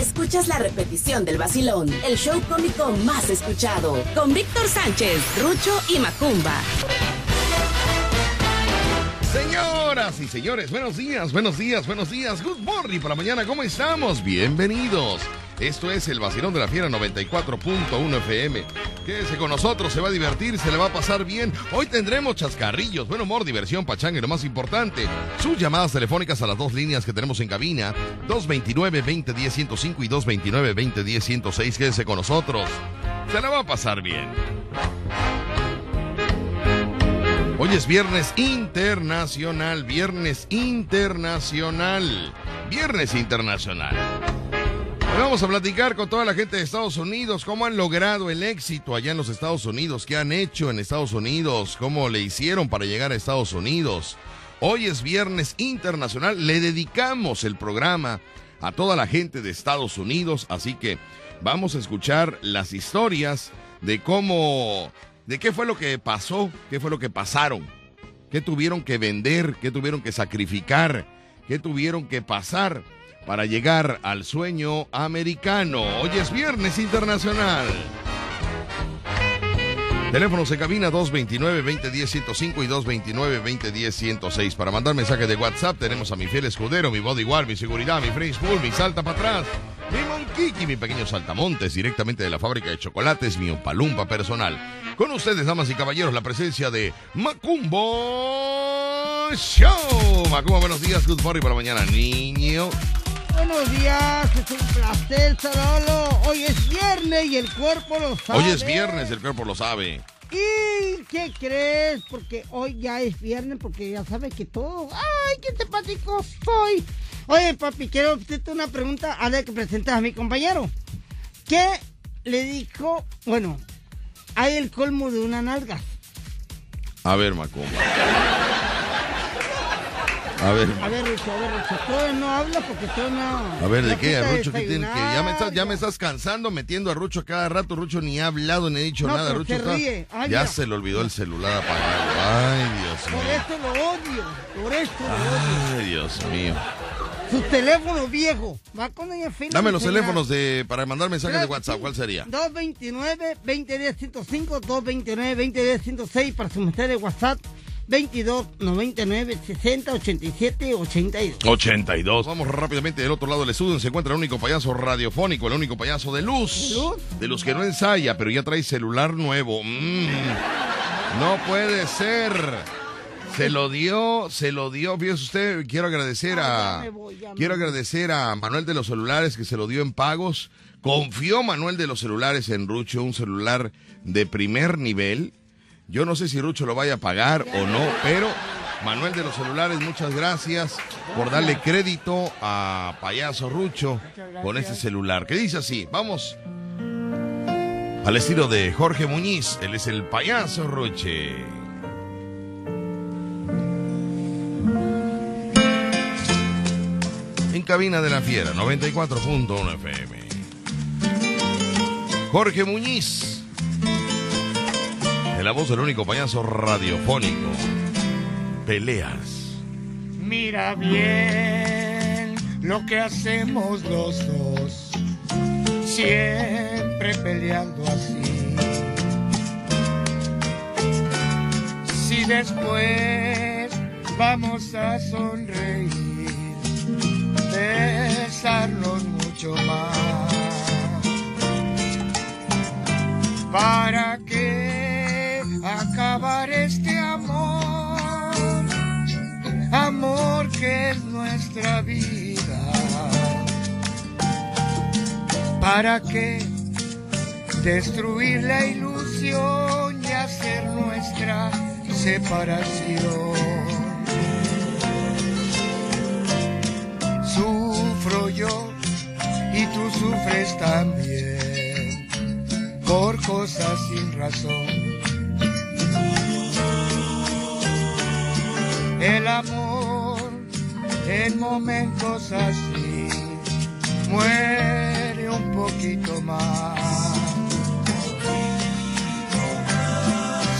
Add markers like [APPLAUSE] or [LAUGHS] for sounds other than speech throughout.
escuchas la repetición del vacilón, el show cómico más escuchado, con Víctor Sánchez, Rucho y Macumba. Señoras y señores, buenos días, buenos días, buenos días. Good morning para mañana, ¿cómo estamos? Bienvenidos. Esto es el vacilón de la fiera 94.1 FM. Quédese con nosotros, se va a divertir, se le va a pasar bien. Hoy tendremos chascarrillos, buen humor, diversión, pachanga y lo más importante, sus llamadas telefónicas a las dos líneas que tenemos en cabina, 229-2010-105 y 229-2010-106. Quédese con nosotros, se la va a pasar bien. Hoy es viernes internacional, viernes internacional, viernes internacional. Vamos a platicar con toda la gente de Estados Unidos, cómo han logrado el éxito allá en los Estados Unidos, qué han hecho en Estados Unidos, cómo le hicieron para llegar a Estados Unidos. Hoy es viernes internacional, le dedicamos el programa a toda la gente de Estados Unidos, así que vamos a escuchar las historias de cómo de qué fue lo que pasó, qué fue lo que pasaron, qué tuvieron que vender, qué tuvieron que sacrificar, qué tuvieron que pasar para llegar al sueño americano. Hoy es viernes internacional. Teléfonos en cabina 229-2010-105 y 229-2010-106. Para mandar mensajes de WhatsApp tenemos a mi fiel escudero, mi bodyguard, mi seguridad, mi free school, mi salta para atrás, mi monkiki, mi pequeño saltamontes, directamente de la fábrica de chocolates, mi palumpa personal. Con ustedes, damas y caballeros, la presencia de Macumbo Show. Macumbo, buenos días, good morning para mañana, niño. Buenos días, es un placer saludarlo. Hoy es viernes y el cuerpo lo sabe. Hoy es viernes, el cuerpo lo sabe. ¿Y qué crees? Porque hoy ya es viernes, porque ya sabes que todo. ¡Ay, qué simpático soy! Oye, papi, quiero hacerte una pregunta ver que presentas a mi compañero. ¿Qué le dijo? Bueno, hay el colmo de una nalga. A ver, Macumba. [LAUGHS] A ver. A ver, Rucho, a ver, Rucho. Todavía no habla porque todavía no. A ver, ¿de qué? A Rucho, ¿qué tiene que? Ya me, estás, ya me estás cansando metiendo a Rucho cada rato. Rucho ni ha hablado ni ha dicho No, nada. Rucho se ríe. Ay, ya mira. se le olvidó el celular apagado. Ay, Dios Por mío. esto lo odio. Por esto lo odio. Ay, Dios mío. Su teléfono viejo. Va con ella fina. Dame los teléfonos de para mandar mensajes de WhatsApp. ¿Cuál sería? 229-2010-105, 229-2010-106 para su mensaje de WhatsApp. 22 99 60 87 82. 82. Vamos rápidamente del otro lado del estudio. Se encuentra el único payaso radiofónico, el único payaso de luz. ¿Luz? De luz que no ensaya, pero ya trae celular nuevo. Mm. No puede ser. Se lo dio, se lo dio. Fíjese usted, quiero agradecer Ah, a. ya me voy, ya me Quiero voy. agradecer a Manuel de los celulares que se lo dio en pagos. Confió Manuel de los celulares en Rucho, un celular de primer nivel. Yo no sé si Rucho lo vaya a pagar o no, pero Manuel de los celulares, muchas gracias por darle crédito a Payaso Rucho con este celular. Que dice así, vamos al estilo de Jorge Muñiz, él es el Payaso Ruche. En cabina de la fiera, 94.1 FM. Jorge Muñiz. En la voz del único payaso radiofónico. Peleas. Mira bien lo que hacemos los dos, siempre peleando así. Si después vamos a sonreír, besarnos mucho más. ¿Para acabar este amor? amor que es nuestra vida. ¿Para qué destruir la ilusión y hacer nuestra separación? Sufro yo y tú sufres también por cosas sin razón. El amor en momentos así muere un poquito más.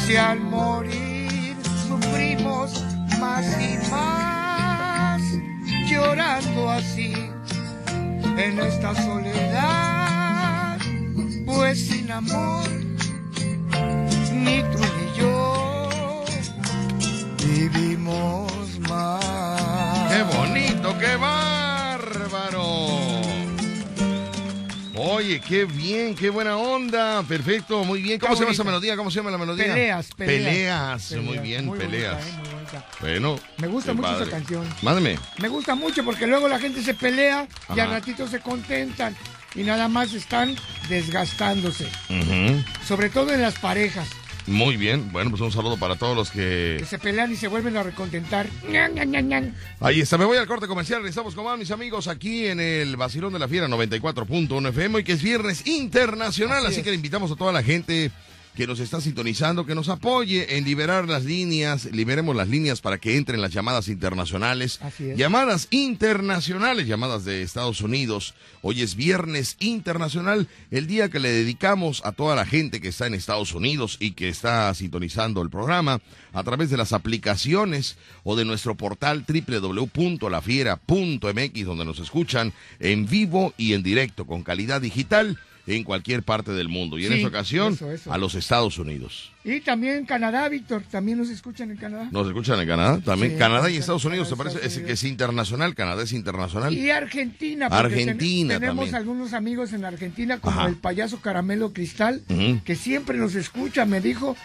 Si al morir sufrimos más y más, llorando así, en esta soledad, pues sin amor, qué bárbaro! Oye, qué bien, qué buena onda. Perfecto, muy bien. ¿Cómo se llama esa melodía? ¿Cómo se llama la melodía? Peleas, peleas. Peleas, muy bien, muy bonita, peleas. eh, muy bonita. Bueno. Me gusta mucho esa canción. Mándeme. Me gusta mucho porque luego la gente se pelea y al ratito se contentan y nada más están desgastándose, sobre todo en las parejas Muy bien. Bueno, pues un saludo para todos los que que se pelean y se vuelven a recontentar. Ahí está, me voy al corte comercial. Estamos con más mis amigos aquí en el Basilón de la Fiera 94.1 FM y que es viernes internacional. Así, Así es. que le invitamos a toda la gente que nos está sintonizando, que nos apoye en liberar las líneas, liberemos las líneas para que entren las llamadas internacionales. Así es. Llamadas internacionales, llamadas de Estados Unidos. Hoy es viernes internacional, el día que le dedicamos a toda la gente que está en Estados Unidos y que está sintonizando el programa a través de las aplicaciones o de nuestro portal www.lafiera.mx donde nos escuchan en vivo y en directo con calidad digital en cualquier parte del mundo. Y en Sí, esta ocasión eso, eso. a los Estados Unidos. Y también en Canadá, Víctor, también nos escuchan en Canadá. ¿Nos escuchan en Canadá? También Sí, Canadá y Estados Unidos, ¿te parece? Es que es internacional, Canadá es internacional. Y Argentina. Argentina ten- tenemos también. algunos amigos en Argentina, como Ajá. el payaso Caramelo Cristal, que siempre nos escucha, me dijo,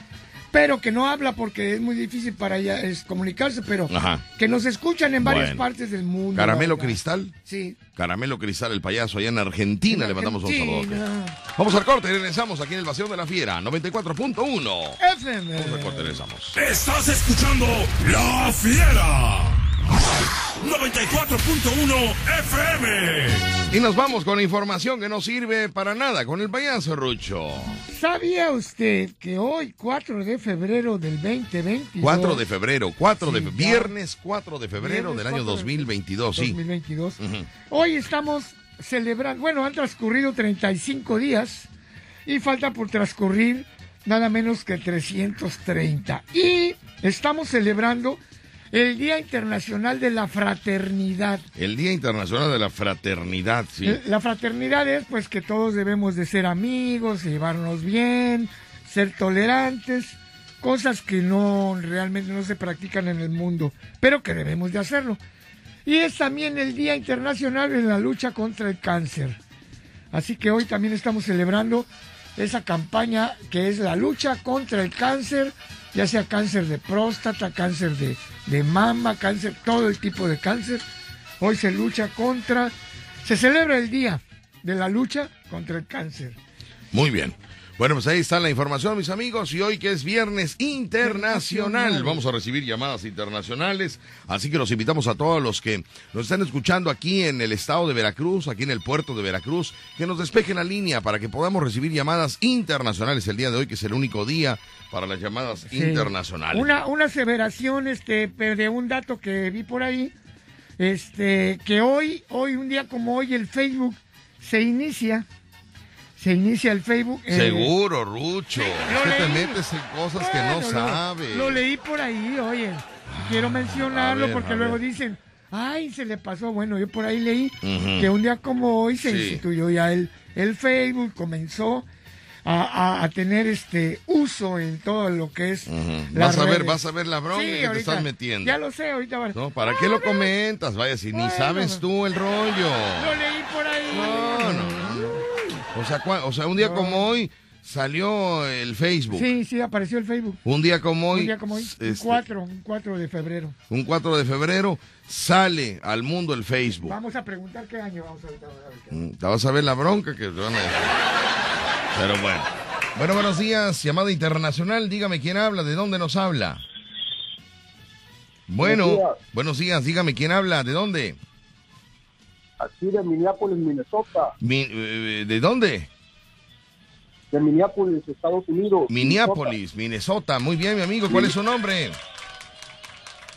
pero que no habla porque es muy difícil para ella es comunicarse, pero Ajá. que nos escuchan en varias Bueno. partes del mundo. Caramelo ¿verdad? Cristal. Sí. Caramelo Cristal, el payaso, allá en Argentina, En le mandamos un saludo. Argentina. Vamos al corte, regresamos aquí en el Vacío de la Fiera, 94.1. FM. Vamos al corte, regresamos. Estás escuchando La Fiera. 94.1 FM. Y nos vamos con información que no sirve para nada, con el payaso Rucho. ¿Sabía usted que hoy, 4 de febrero del 2022... 4 de febrero, 4 de ya. viernes 4 de febrero Viernes del año 4 de 2022, sí. 2022. Ujú. Hoy estamos celebrando, bueno, han transcurrido 35 días y falta por transcurrir nada menos que 330. Y estamos celebrando el Día Internacional de la Fraternidad. El Día Internacional de la Fraternidad, sí. Eh, La fraternidad es pues que todos debemos de ser amigos, llevarnos bien, ser tolerantes, cosas que no realmente no se practican en el mundo, pero que debemos de hacerlo. Y es también el Día Internacional de la lucha contra el cáncer. Así que hoy también estamos celebrando esa campaña que es la lucha contra el cáncer, ya sea cáncer de próstata, cáncer de, de mama, cáncer, todo el tipo de cáncer. Hoy se lucha contra, se celebra el día de la lucha contra el cáncer. Muy bien. Bueno, pues ahí está la información, mis amigos. Y hoy que es viernes internacional, vamos a recibir llamadas internacionales. Así que los invitamos a todos los que nos están escuchando aquí en el estado de Veracruz, aquí en el puerto de Veracruz, que nos despejen la línea para que podamos recibir llamadas internacionales el día de hoy, que es el único día para las llamadas Sí. internacionales. Una, una aseveración este, de un dato que vi por ahí, este, que hoy, hoy, un día como hoy, el Facebook se inicia. Se inicia el Facebook. eh, Seguro, Rucho. [LAUGHS] es que te metes en cosas que no lo- sabes. Lo, leí por ahí, oye. Quiero mencionarlo a ver, porque luego dicen, ay, se le pasó. Bueno, yo por ahí leí que un día como hoy se Sí. instituyó ya el, el Facebook, comenzó a, a- a tener este uso en todo lo que es. Ujú. las Vas a ver, redes. vas a ver la bronca Sí, que te estás metiendo. Ya lo sé, ahorita va. ¿No? ¿Para qué lo comentas? Vaya, si ni sabes tú el rollo. Lo leí por ahí. No, no, no. O sea, cua- o sea, un día No. como hoy salió el Facebook. Sí, sí, apareció el Facebook. Un día como hoy, un día como hoy, un este, 4, un 4 de febrero. un 4 de febrero, sale al mundo el Facebook. Vamos a preguntar qué año vamos a ver. a ver qué- Mm, Te vas a ver la bronca que te van a decir. Pero bueno. Bueno, buenos días, llamada internacional. Dígame quién habla, de dónde nos habla. Bueno, Buenos días. buenos días, dígame quién habla, de dónde. Aquí de Minneapolis, Minnesota, Mi- eh, ¿De dónde? de Minneapolis, Estados Unidos. Minneapolis, Minnesota. Muy bien, mi amigo. ¿Cuál es su nombre?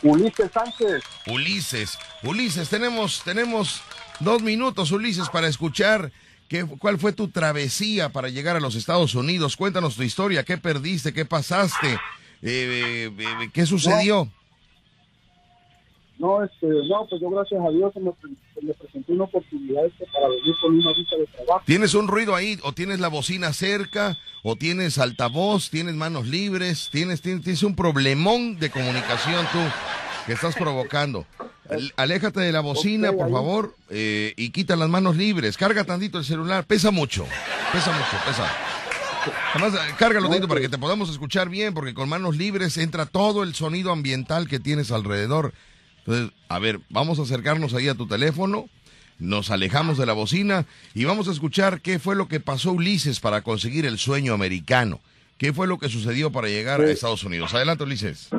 Ulises Sánchez. Ulises. Ulises, tenemos, tenemos dos minutos, Ulises, para escuchar qué, cuál fue tu travesía para llegar a los Estados Unidos. Cuéntanos tu historia, qué perdiste, qué pasaste, eh, eh, eh, qué sucedió. No, este, no, pues yo gracias a Dios me, pre- me presenté una oportunidad este, para venir con una visa de trabajo. ¿Tienes un ruido ahí? ¿O tienes la bocina cerca? ¿O tienes altavoz? ¿Tienes manos libres? ¿Tienes, tienes, tienes un problemón de comunicación tú que estás provocando? Al- Aléjate de la bocina, por ahí. favor, eh, y quita las manos libres. Carga tantito el celular. Pesa mucho. Pesa mucho, pesa. Además, eh, cárgalo tantito para que te podamos escuchar bien, porque con manos libres entra todo el sonido ambiental que tienes alrededor. Entonces, a ver, vamos a acercarnos ahí a tu teléfono, nos alejamos de la bocina y vamos a escuchar qué fue lo que pasó Ulises para conseguir el sueño americano. ¿Qué fue lo que sucedió para llegar a. Estados Unidos? Adelante, Ulises.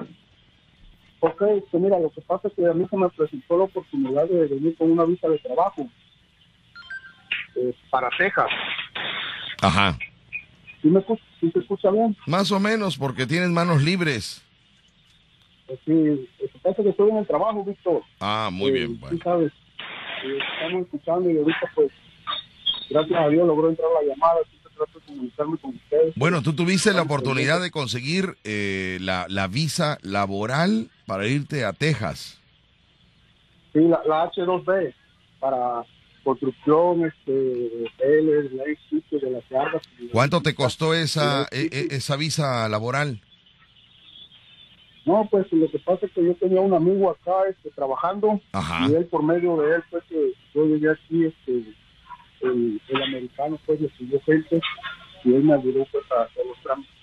Ok, este, mira, lo que pasa es que a mí se me presentó la oportunidad de venir con una visa de trabajo eh, para Texas. Ajá. ¿Sí, me, escu- sí se escucha bien? Más o menos, porque tienes manos libres. Pues sí, pasa que estoy en el trabajo, Víctor. Ah, muy Eh, bien. bueno. sabes, eh, estamos escuchando y ahorita pues, gracias a Dios logró entrar la llamada, trato de comunicarme con ustedes. Bueno, tú tuviste la oportunidad de conseguir eh, la, la visa laboral para irte a Texas. Sí, la, la H2B para construcción, este, hoteles, la sitio de las yardas. ¿Cuánto te costó esa, e- e- esa visa laboral? No, pues lo que pasa es que yo tenía un amigo acá este, trabajando Ajá. y él por medio de él pues que yo llegué aquí, este, el, el americano pues le siguió gente y él me ayudó pues a hacer los trámites.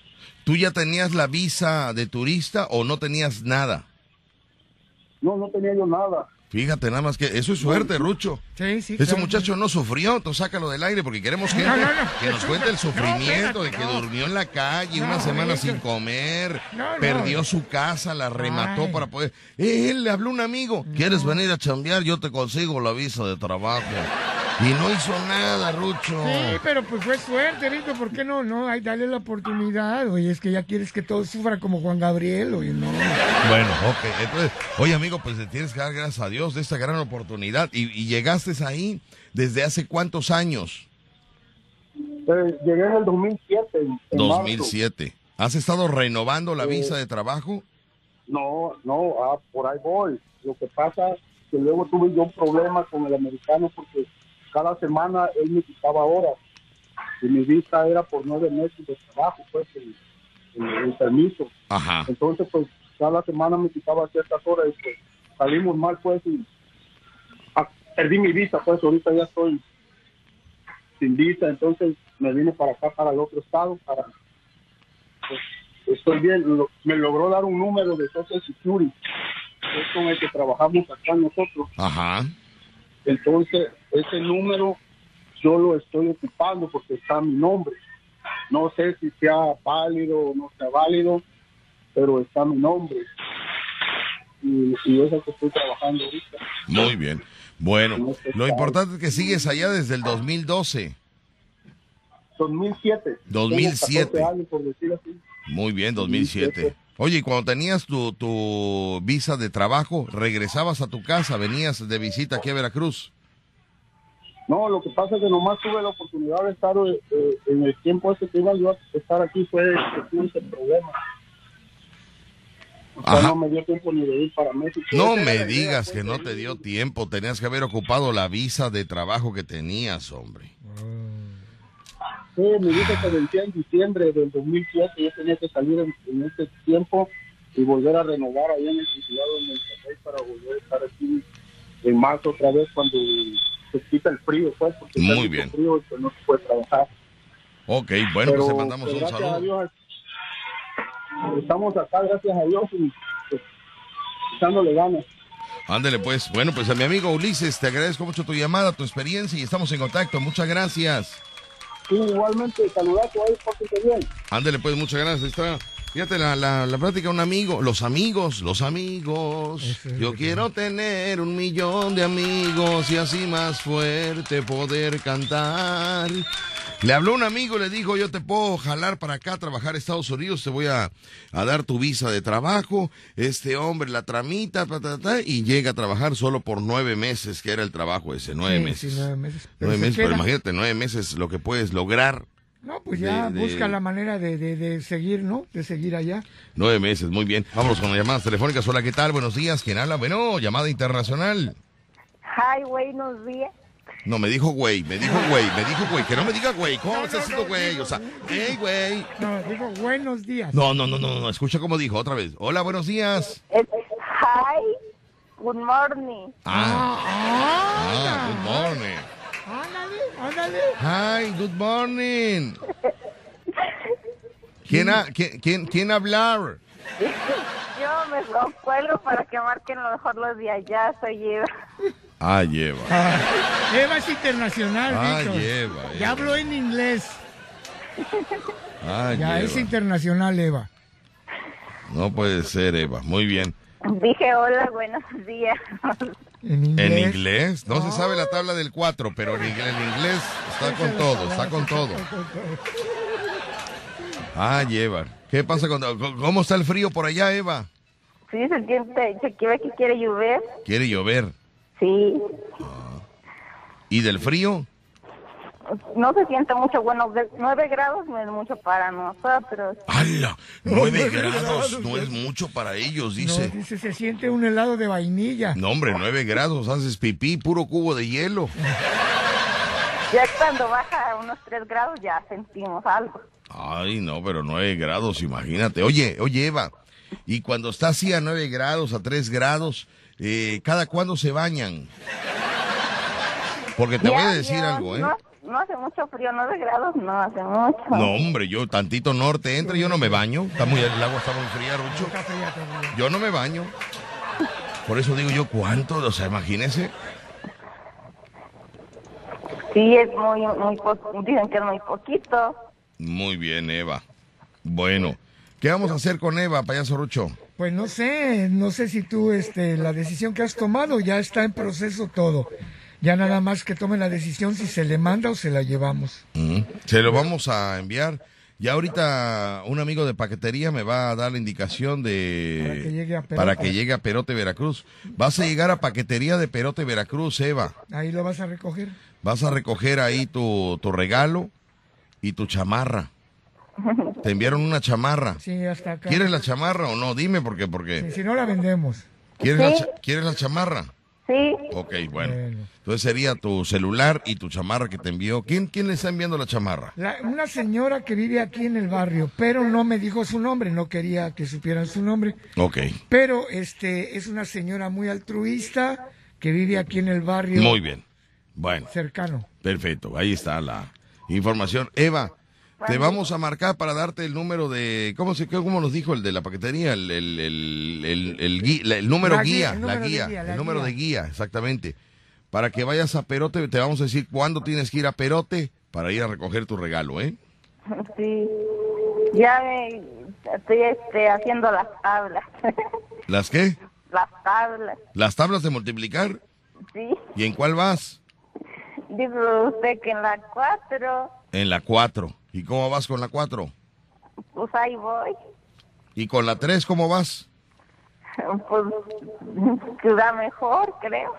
¿Tú ya tenías la visa de turista o no tenías nada? No, no tenía yo nada. Fíjate, nada más que eso es suerte, Rucho. Sí, sí. Ese claro. muchacho no sufrió, tú sácalo del aire porque queremos gente No, no, no. que nos cuente el sufrimiento de que durmió en la calle una semana eso- sin comer, perdió su casa, la remató Ay. para poder... Él le habló a un amigo, ¿quieres venir a chambear? Yo te consigo la visa de trabajo. Y no hizo nada, Rucho. Sí, pero pues fue suerte, Rico. ¿Por qué no? No, hay dale la oportunidad. Oye, es que ya quieres que todos sufran como Juan Gabriel. Oye, no. Bueno, ok. Entonces, oye, amigo, pues le tienes que dar gracias a Dios de esta gran oportunidad. Y, y llegaste ahí desde hace cuántos años? Eh, llegué en el 2007. en- en marzo. 2007. ¿Has estado renovando la Eh, visa de trabajo? No, no, ah, por ahí voy. Lo que pasa es que luego tuve yo un problema con el americano porque cada semana él me quitaba horas y mi visa era por nueve meses de trabajo, pues, el, el- el permiso. Ajá. Entonces, pues, cada semana me quitaba ciertas horas y pues salimos mal, pues, y ah, perdí mi visa, pues, ahorita ya estoy sin visa, entonces me vine para acá, para el otro estado, para, pues, estoy bien, Lo- me logró dar un número de Social Security, que es con el que trabajamos acá nosotros, Ajá. entonces ese número yo lo estoy ocupando porque está mi nombre, no sé si sea válido o no sea válido, pero está mi nombre. Y, y es el que estoy trabajando ahorita. Muy bien. Bueno, lo importante es que sigues allá desde el 2012. 2007. 2007. Tengo 14 años, por decir así. Muy bien, 2007. Oye, y cuando tenías tu, tu visa de trabajo, regresabas a tu casa, venías de visita aquí a Veracruz. No, lo que pasa es que nomás tuve la oportunidad de estar eh, eh, en el tiempo ese que iba yo a estar aquí, fue ese problema. O sea, Ajá. no me dio tiempo ni de ir para México. No me digas que no te dio tiempo, tenías que haber ocupado la visa de trabajo que tenías, hombre. Sí, mi visa se vencía en diciembre del 2007. Yo tenía que salir en, en ese tiempo y volver a renovar allá en el consulado en el país para volver a estar aquí en marzo otra vez cuando se quita el frío, pues, porque Muy bien. frío y pues no se puede trabajar. Ok, bueno, pues te mandamos pues, un a saludo. Dios, estamos acá, gracias a Dios, y pues, echándole ganas. Ándele pues. Bueno, pues a mi amigo Ulises, te agradezco mucho tu llamada, tu experiencia y estamos en contacto. Muchas gracias. Sí, igualmente, saludazo ahí, bien. Ándele pues, muchas gracias. Está, fíjate la, la, la plática de un amigo. Los amigos, los amigos. Yo quiero tener un millón de amigos y así más fuerte poder cantar. Le habló un amigo, le dijo, yo te puedo jalar para acá a trabajar a Estados Unidos, te voy a, a dar tu visa de trabajo. Este hombre la tramita, ta, ta, ta, y llega a trabajar solo por nueve meses, que era el trabajo ese, nueve Sí, meses. sí, nueve meses. Pero Nueve se meses, pero imagínate, nueve meses lo que puedes lograr No, pues ya de- de- busca la manera de, de, de seguir, ¿no? De seguir allá. Nueve meses, muy bien. Vámonos con las llamadas telefónicas. Hola, ¿qué tal? Buenos días. ¿Quién habla? Bueno, llamada internacional. Hi, buenos días. No, me dijo güey, me didijo güey, me dijo güey. Que no me diga güey. ¿Cómo estás haciendo güey? O sea, hey, güey. No, digo buenos días. No, no, no, no, no. Escucha cómo dijo otra vez. Hola, buenos días. Es hi, good morning. Ah, ah, good morning. Ándale, ándale. Hi, good morning. [LAUGHS] ¿Quién, ha- quién, quién, quién hablar? [LAUGHS] Yo me lo cuelgo para que marquen lo mejor los de allá, soy Eva. Ah, lleva. Ah, Eva es internacional, Ah, Víctor. lleva, Ya Eva. habló en inglés. Ah, Ya es internacional, Eva. No puede ser, Eva. Muy bien. Dije hola, buenos días. En inglés. ¿En inglés? No se sabe la tabla del 4, pero en inglés, en inglés está con todo, está con todo. Ah, lleva. ¿Qué pasa con... ¿Cómo está el frío por allá, Eva? Sí, se siente, se quiere que quiere llover. Quiere llover. Sí, ¿Y del frío? No se siente mucho, bueno, de 9 grados no es mucho para nosotros. ¡Hala! Nueve grados no es mucho para ellos, No, dice. se siente un helado de vainilla. No, hombre, nueve grados, haces pipí, puro cubo de hielo. [LAUGHS] Ya cuando baja a unos 3 grados ya sentimos algo. Ay, no, pero nueve grados, imagínate. Oye, oye, Eva, y cuando está así a nueve grados, a tres grados, eh, ¿cada cuándo se bañan? Porque te voy a decir ya, algo, ¿eh? No, no hace mucho frío, 9 grados no hace mucho. No, hombre, yo tantito norte entra, yo no me baño. Está muy, el agua está muy fría, Rucho. Yo no me baño. Por eso digo yo, ¿cuánto? O sea, imagínese. Sí, es muy, muy, po- dicen que es muy poquito. Muy bien, Eva. Bueno, ¿qué vamos a hacer con Eva, payaso Rucho? Pues no sé, no sé si tú, este, la decisión que has tomado ya está en proceso todo. Ya nada más que tome la decisión si se le manda o se la llevamos. Se lo vamos a enviar. Ya ahorita un amigo de paquetería me va a dar la indicación de... Para que llegue a Perote. para que llegue a Perote, Veracruz. Vas a llegar a paquetería de Perote, Veracruz, Eva. Ahí lo vas a recoger. Vas a recoger ahí tu, tu regalo y tu chamarra. Te enviaron una chamarra. Sí, hasta acá. ¿Quieres la chamarra o no? Dime por qué, porque... Sí, si no la vendemos. ¿Quieres, la, Sí. cha- ¿Quieres la chamarra? Sí, Ok, bueno. Bueno. Entonces sería tu celular y tu chamarra que te envió. ¿Quién, quién le está enviando la chamarra? La- una señora que vive aquí en el barrio, pero no me dijo su nombre, no quería que supieran su nombre. Ok, Pero este es una señora muy altruista que vive aquí en el barrio muy bien. Bueno, cercano. perfecto. Ahí está la información. Eva, te vamos a marcar para darte el número de... ¿Cómo, se, cómo nos dijo el de la paquetería? El, el, el, el, número La guía, guía, el la número de guía, guía, la el número de guía, exactamente. Para que vayas a Perote, te vamos a decir cuándo tienes que ir a Perote para ir a recoger tu regalo, ¿eh? sí. Ya me estoy este, haciendo las tablas. [LAUGHS] ¿Las qué? las tablas, ¿Las tablas de multiplicar? sí. ¿Y en cuál vas? Dice usted que en la 4, En la 4. ¿Y cómo vas con la 4? pues ahí voy. ¿Y con la 3 cómo vas? [LAUGHS] Pues que da mejor, creo.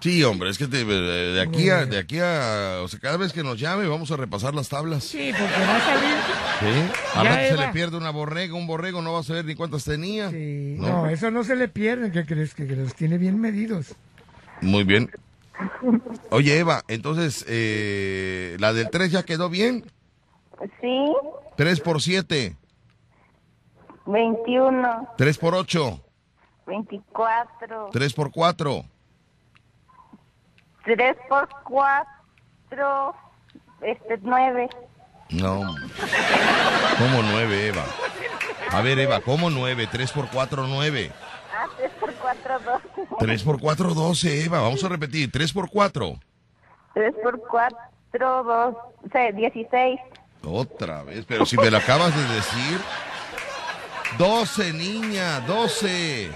Sí, hombre, es que te- de, aquí a, de aquí a, o sea, cada vez que nos llame vamos a repasar las tablas. Sí, porque va a salir. Sí. A Ya, rato se le pierde una borrega, un borrego, no va a saber ni cuántas tenía. Sí, ¿No? no, eso no se le pierde, ¿qué crees? Que, que los tiene bien medidos. Muy bien. Oye, Eva, entonces, eh, la del 3 ya quedó bien. Sí, 3 por 7, 21, 3 por 8, 24, 3 por 4. 3 por 4, este, 9. No. ¿Cómo 9, Eva? A ver, Eva, ¿cómo 9? 3 por 4, 9. Ah, 3 por 4, 12. 3 por 4, 12, Eva. Vamos a repetir. 3 por 4. 3 por 4, 12, 16. Otra vez, pero si me lo acabas de decir. 12, niña, 12.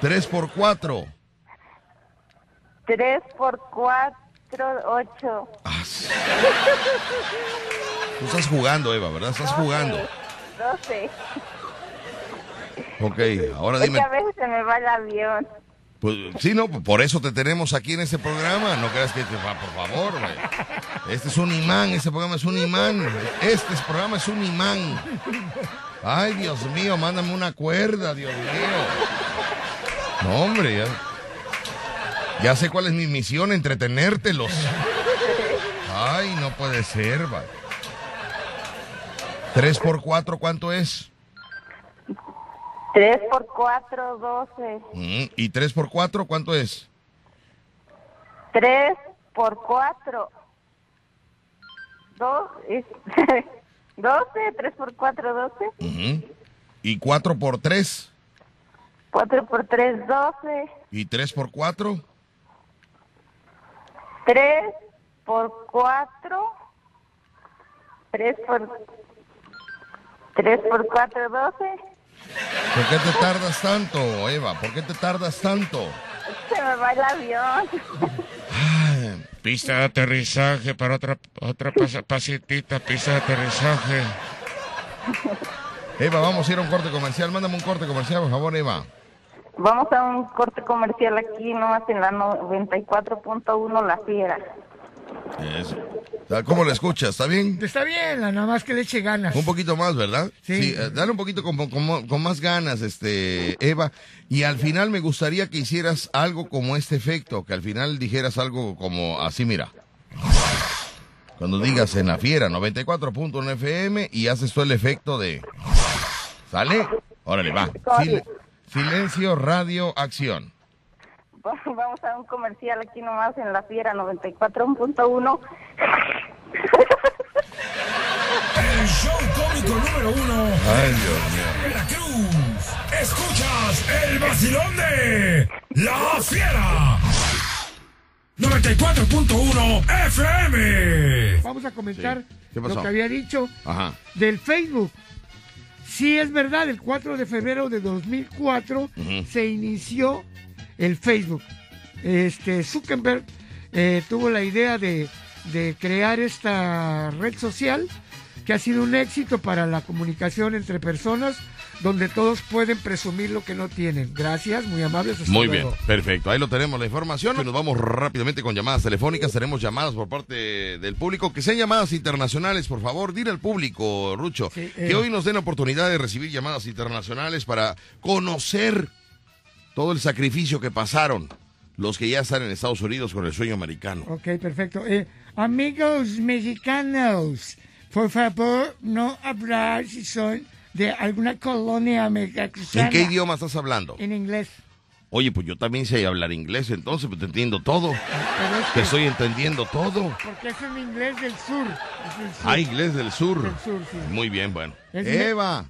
3 por 4. 3 por 4, 8. Ah, sí. Tú estás jugando, Eva, ¿verdad? Estás jugando. 12. Ok, ahora dime. a veces se me va el avión. Pues sí, no, por eso te tenemos aquí en este programa. No creas que, te va, por favor, güey. Este es un imán, este programa es un imán. Este programa es un imán. Ay, Dios mío, mándame una cuerda, Dios mío. No, hombre, ya. Ya sé cuál es mi misión, entretenértelos. Ay, no puede ser, va. ¿Tres por cuatro cuánto es? 3 por 4, 12. Mm, ¿Y tres por cuatro cuánto es? 3 por 4. 2 es [LAUGHS] 12, 3 por 4, 12. Ujú. ¿Y cuatro por tres? 4 por 3, 12. ¿Y tres por cuatro? 3 por 4. 3 por 3 por 4, 12. ¿Por qué te tardas tanto, Eva? ¿Por qué te tardas tanto? Se me va el avión. Pista de aterrizaje para otra otra pas- pista de aterrizaje. Eva, vamos a ir a un corte comercial. Mándame un corte comercial, por favor, Eva. Vamos a un corte comercial aquí, nomás en la 94.1 La Fiera. Eso. ¿Cómo la escuchas? ¿Está bien? Está bien, nada más que le eche ganas. Un poquito más, ¿verdad? Sí. eh, dale un poquito con, con- con más ganas, este, Eva. Y al final me gustaría que hicieras algo como este efecto, que al final dijeras algo como así, mira. Cuando digas en la fiera 94.1 FM y haces tú el efecto de... ¿Sale? Órale, va. Sil- silencio, radio, acción. [LAUGHS] Vamos a un comercial aquí nomás en La Fiera 94.1. El show cómico número uno Ay, Dios mío. Veracruz. Escuchas el vacilón de La Fiera. 94.1 FM. Vamos a comentar lo que había dicho Ajá. del Facebook. Sí, es verdad, el 4 de febrero de 2004 Ujú. se inició el Facebook. Este Zuckerberg eh, tuvo la idea de, de crear esta red social que ha sido un éxito para la comunicación entre personas donde todos pueden presumir lo que no tienen. Gracias, muy amables. hasta Muy bien, perfecto. Ahí lo tenemos la información. Nos vamos rápidamente con llamadas telefónicas. Tenemos llamadas por parte del público. Que sean llamadas internacionales, por favor. Dile al público, Rucho, Sí, eh. que hoy nos den la oportunidad de recibir llamadas internacionales para conocer todo el sacrificio que pasaron los que ya están en Estados Unidos con el sueño americano. Ok, perfecto. Eh, amigos mexicanos, por favor, no hablar si son de alguna colonia mexicana. ¿En qué idioma estás hablando? En inglés. Oye, pues yo también sé hablar inglés, entonces pues te entiendo todo. Pero es Te que- estoy entendiendo todo. porque es un inglés del sur. Es del sur. Ah, inglés del sur. Del sur, sí. Muy bien, bueno. Es Eva.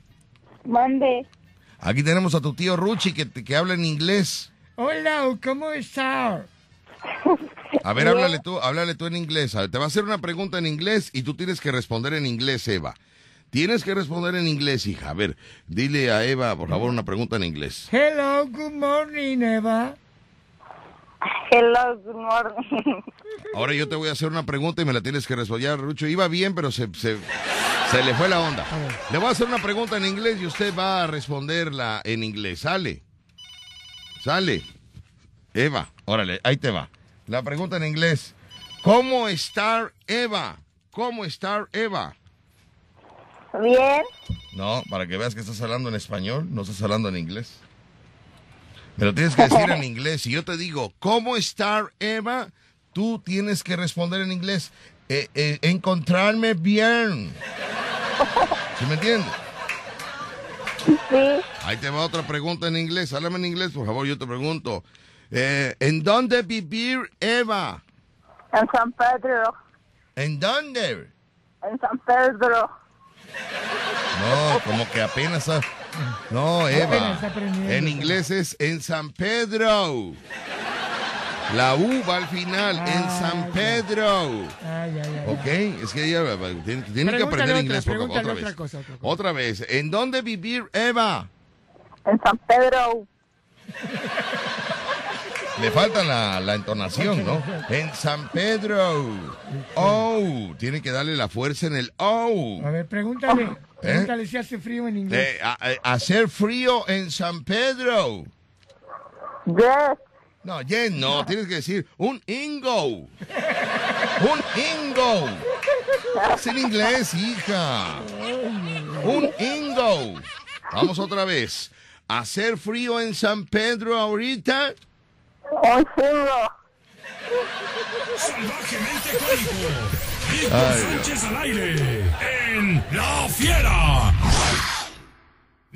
Mande. Aquí tenemos a tu tío Ruchi que, que habla en inglés. Hola, ¿cómo está? A ver, háblale tú, háblale tú en inglés. A ver, te va a hacer una pregunta en inglés y tú tienes que responder en inglés, Eva. Tienes que responder en inglés, hija. A ver, dile a Eva, por favor, una pregunta en inglés. Hello, good morning, Eva. [LAUGHS] Hello, good morning. [LAUGHS] Ahora yo te voy a hacer una pregunta y me la tienes que responder. Rucho, iba bien, pero se, se, se le fue la onda. Le voy a hacer una pregunta en inglés y usted va a responderla en inglés. Sale. Sale. Eva, órale, ahí te va. La pregunta en inglés. ¿Cómo está Eva? ¿Cómo está Eva? Bien. No, para que veas que estás hablando en español, no estás hablando en inglés. Me lo tienes que decir en [LAUGHS] inglés. Si yo te digo, ¿cómo está Eva? Tú tienes que responder en inglés. "Eh, eh, encontrarme bien. ¿Sí me entiendes? Sí. Ahí te va otra pregunta en inglés. Háblame en inglés, por favor. Yo te pregunto. eh, ¿En dónde vivir Eva? En San Pedro. ¿En dónde? En San Pedro. No, como que apenas. ha- No, Eva. En inglés es en San Pedro. La U va al final, en Ah, San ya. Pedro. Ay, ay, ay. ¿Ok? Es que ella tiene, tiene que aprender otra, inglés por otra otra vez. cosa, otra cosa. Otra vez. ¿En dónde vivir Eva? En San Pedro. Le falta la, la entonación, ¿no? En San Pedro. Oh, tiene que darle la fuerza en el oh. A ver, pregúntale. Pregúntale si hace frío en inglés. Eh, a- a- hacer frío en San Pedro. Yes. No, yen no, tienes que decir un ingo. Un ingo. Es en inglés, hija. Un ingo. Vamos otra vez. ¿Hacer frío en San Pedro ahorita? Salvajemente cómico. Víctor Sánchez al aire. En La Fiera.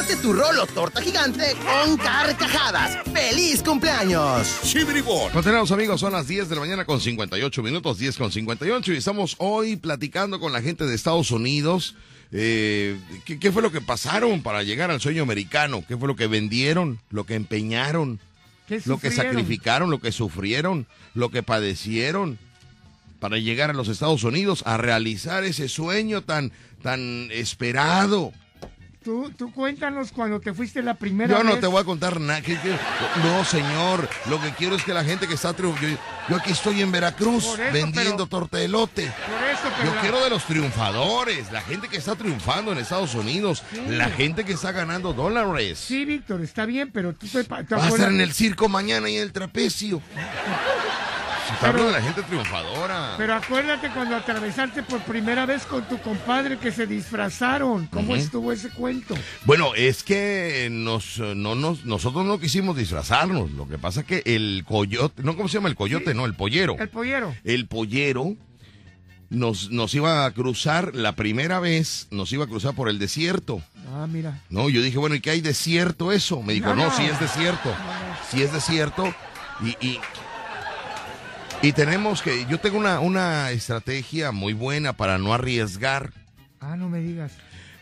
Parte tu rolo torta gigante con carcajadas. ¡Feliz cumpleaños! Continuamos amigos, son las 10 de la mañana con 58 minutos, 10 con 58 y estamos hoy platicando con la gente de Estados Unidos. Eh, ¿qué, qué fue lo que pasaron para llegar al sueño americano? ¿Qué fue lo que vendieron? ¿Lo que empeñaron? ¿Qué ¿Lo que sacrificaron? ¿Lo que sufrieron? ¿Lo que padecieron? Para llegar a los Estados Unidos a realizar ese sueño tan, tan esperado. Tú, tú cuéntanos cuando te fuiste la primera Yo no vez. te voy a contar nada. No, señor. Lo que quiero es que la gente que está triunfando. Yo, yo aquí estoy en Veracruz eso, vendiendo pero- torta de elote. Por eso, pero Yo la- quiero de los triunfadores, la gente que está triunfando en Estados Unidos, la gente que está ganando dólares. Sí, Víctor, está bien, pero tú te, te Va a estar en el circo mañana y en el trapecio. [LAUGHS] Hablando de la gente triunfadora. Pero acuérdate cuando atravesaste por primera vez con tu compadre que se disfrazaron. ¿Cómo estuvo ese cuento? Bueno, es que nos, no nos, nosotros no quisimos disfrazarnos. Lo que pasa es que el coyote, no, ¿cómo se llama el coyote? No, el pollero. El pollero. el pollero nos, nos iba a cruzar la primera vez, nos iba a cruzar por el desierto. Ah, mira. No, yo dije, bueno, ¿y qué hay desierto eso? Me dijo, No, no, no. sí es desierto. Sí es desierto. Y, y, y tenemos que, yo tengo una, una estrategia muy buena para no arriesgar. Ah, no me digas.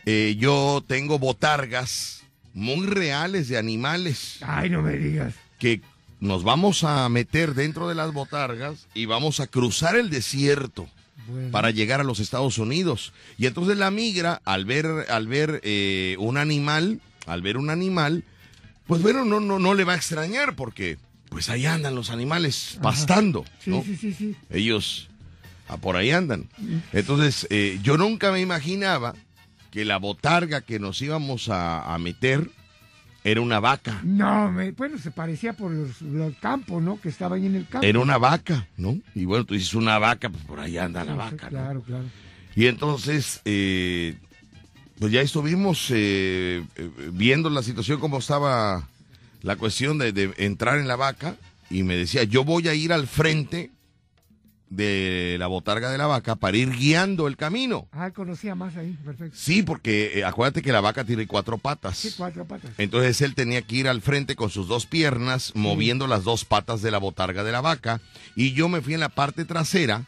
Eh, yo tengo botargas muy reales de animales Ay, no me digas. que nos vamos a meter dentro de las botargas y vamos a cruzar el desierto Bueno. para llegar a los Estados Unidos. Y entonces la migra, al ver, al ver eh, un animal, al ver un animal, pues bueno, no, no, no le va a extrañar porque pues ahí andan los animales pastando. Sí, ¿no? sí, sí, sí. Ellos ah, por ahí andan. Entonces, eh, yo nunca me imaginaba que la botarga que nos íbamos a, a meter era una vaca. No, me, bueno, se parecía por los, los campos, ¿no? Que estaba ahí en el campo. Era una vaca, ¿no? Y bueno, tú dices una vaca, pues por ahí anda la vaca. ¿no? Claro, claro. Y entonces, eh, pues ya estuvimos eh, eh, viendo la situación, cómo estaba la cuestión de, de entrar en la vaca. Y me decía, yo voy a ir al frente de la botarga de la vaca para ir guiando el camino. Ah, conocía más ahí, perfecto. Sí, porque eh, acuérdate que la vaca tiene cuatro patas. Sí, cuatro patas. Entonces él tenía que ir al frente con sus dos piernas, moviendo las dos patas de la botarga de la vaca. Y yo me fui en la parte trasera,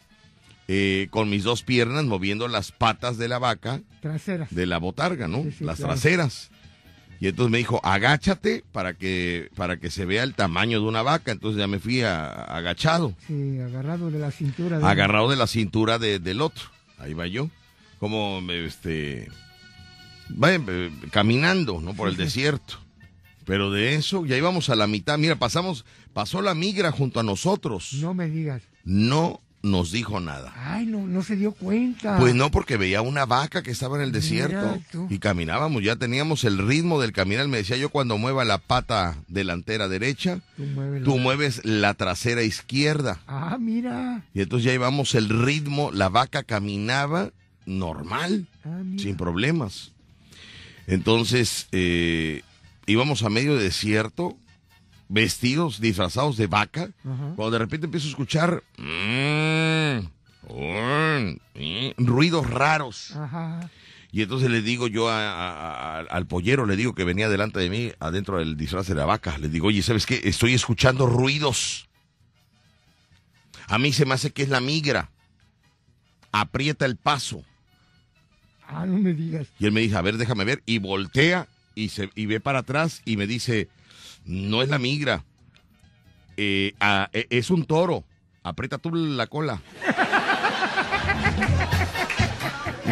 eh, con mis dos piernas, moviendo las patas de la vaca Traseras. de la botarga, ¿no? Sí, sí, las claro. traseras. Y entonces me dijo, agáchate para que, para que se vea el tamaño de una vaca. Entonces ya me fui a- agachado, Sí, agarrado de la cintura. de- agarrado de la cintura de- del otro. Ahí va yo, como este, caminando, ¿no? Por el desierto. Pero de eso ya íbamos a la mitad. Mira, pasamos, pasó la migra junto a nosotros. No me digas. No nos dijo nada. Ay, no, no se dio cuenta. Pues no, porque veía una vaca que estaba en el desierto y caminábamos, ya teníamos el ritmo del caminar. Me decía yo, cuando mueva la pata delantera derecha, Tú mueves tú la- mueves la trasera izquierda. Ah, mira. Y entonces ya íbamos el ritmo, la vaca caminaba normal, Ah, sin problemas. Entonces eh, íbamos a medio desierto, vestidos, disfrazados de vaca, Ajá. cuando de repente empiezo a escuchar mm, ruidos raros. Ajá. Y entonces le digo yo a- a- a- al pollero, le digo que venía delante de mí, adentro del disfraz de la vaca, le digo, oye, ¿sabes qué? Estoy escuchando ruidos. A mí se me hace que es la migra. Aprieta el paso. Ah, no me digas. Y él me dice, a ver, déjame ver. Y voltea y, se, y ve para atrás y me dice, no es la migra. eh, ah, eh, es un toro. Aprieta tú la cola. [LAUGHS]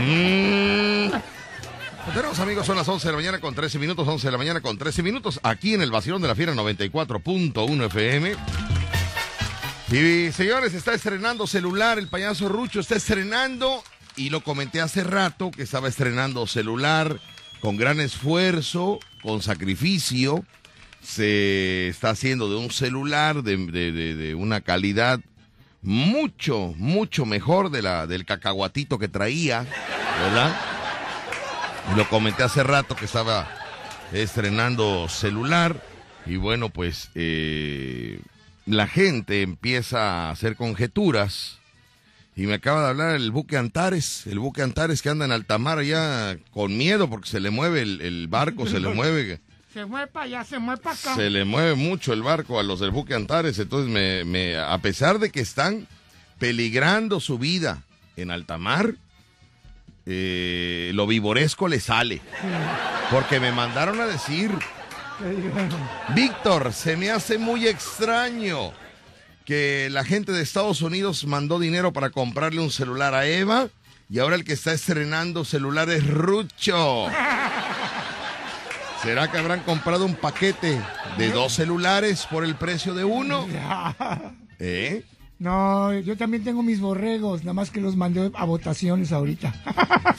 Mm. Tenemos amigos, son las 11 de la mañana con 13 minutos, 11 de la mañana con 13 minutos, aquí en el Vacilón de la Fiera 94.1 FM. Y señores, está estrenando celular, el payaso Rucho está estrenando, y lo comenté hace rato, que estaba estrenando celular con gran esfuerzo, con sacrificio, se está haciendo de un celular de, una calidad mucho, mucho mejor de la, del cacahuatito que traía, ¿verdad? Lo comenté hace rato que estaba estrenando celular y bueno, pues eh, la gente empieza a hacer conjeturas y me acaba de hablar el buque Antares, el buque Antares que anda en alta mar allá con miedo porque se le mueve el, el barco, se le [LAUGHS] mueve, Se mueve para allá, se mueve para acá. se le mueve mucho el barco a los del buque Antares, entonces me, me- a pesar de que están peligrando su vida en alta mar, eh, lo vivoresco le sale. Porque me mandaron a decir, Víctor, se me hace muy extraño que la gente de Estados Unidos mandó dinero para comprarle un celular a Eva y ahora el que está estrenando celular es Rucho. [LAUGHS] ¿Será que habrán comprado un paquete de dos celulares por el precio de uno? [LAUGHS] ¿Eh? No, yo también tengo mis borregos, nada más que los mandé a votaciones ahorita. [LAUGHS]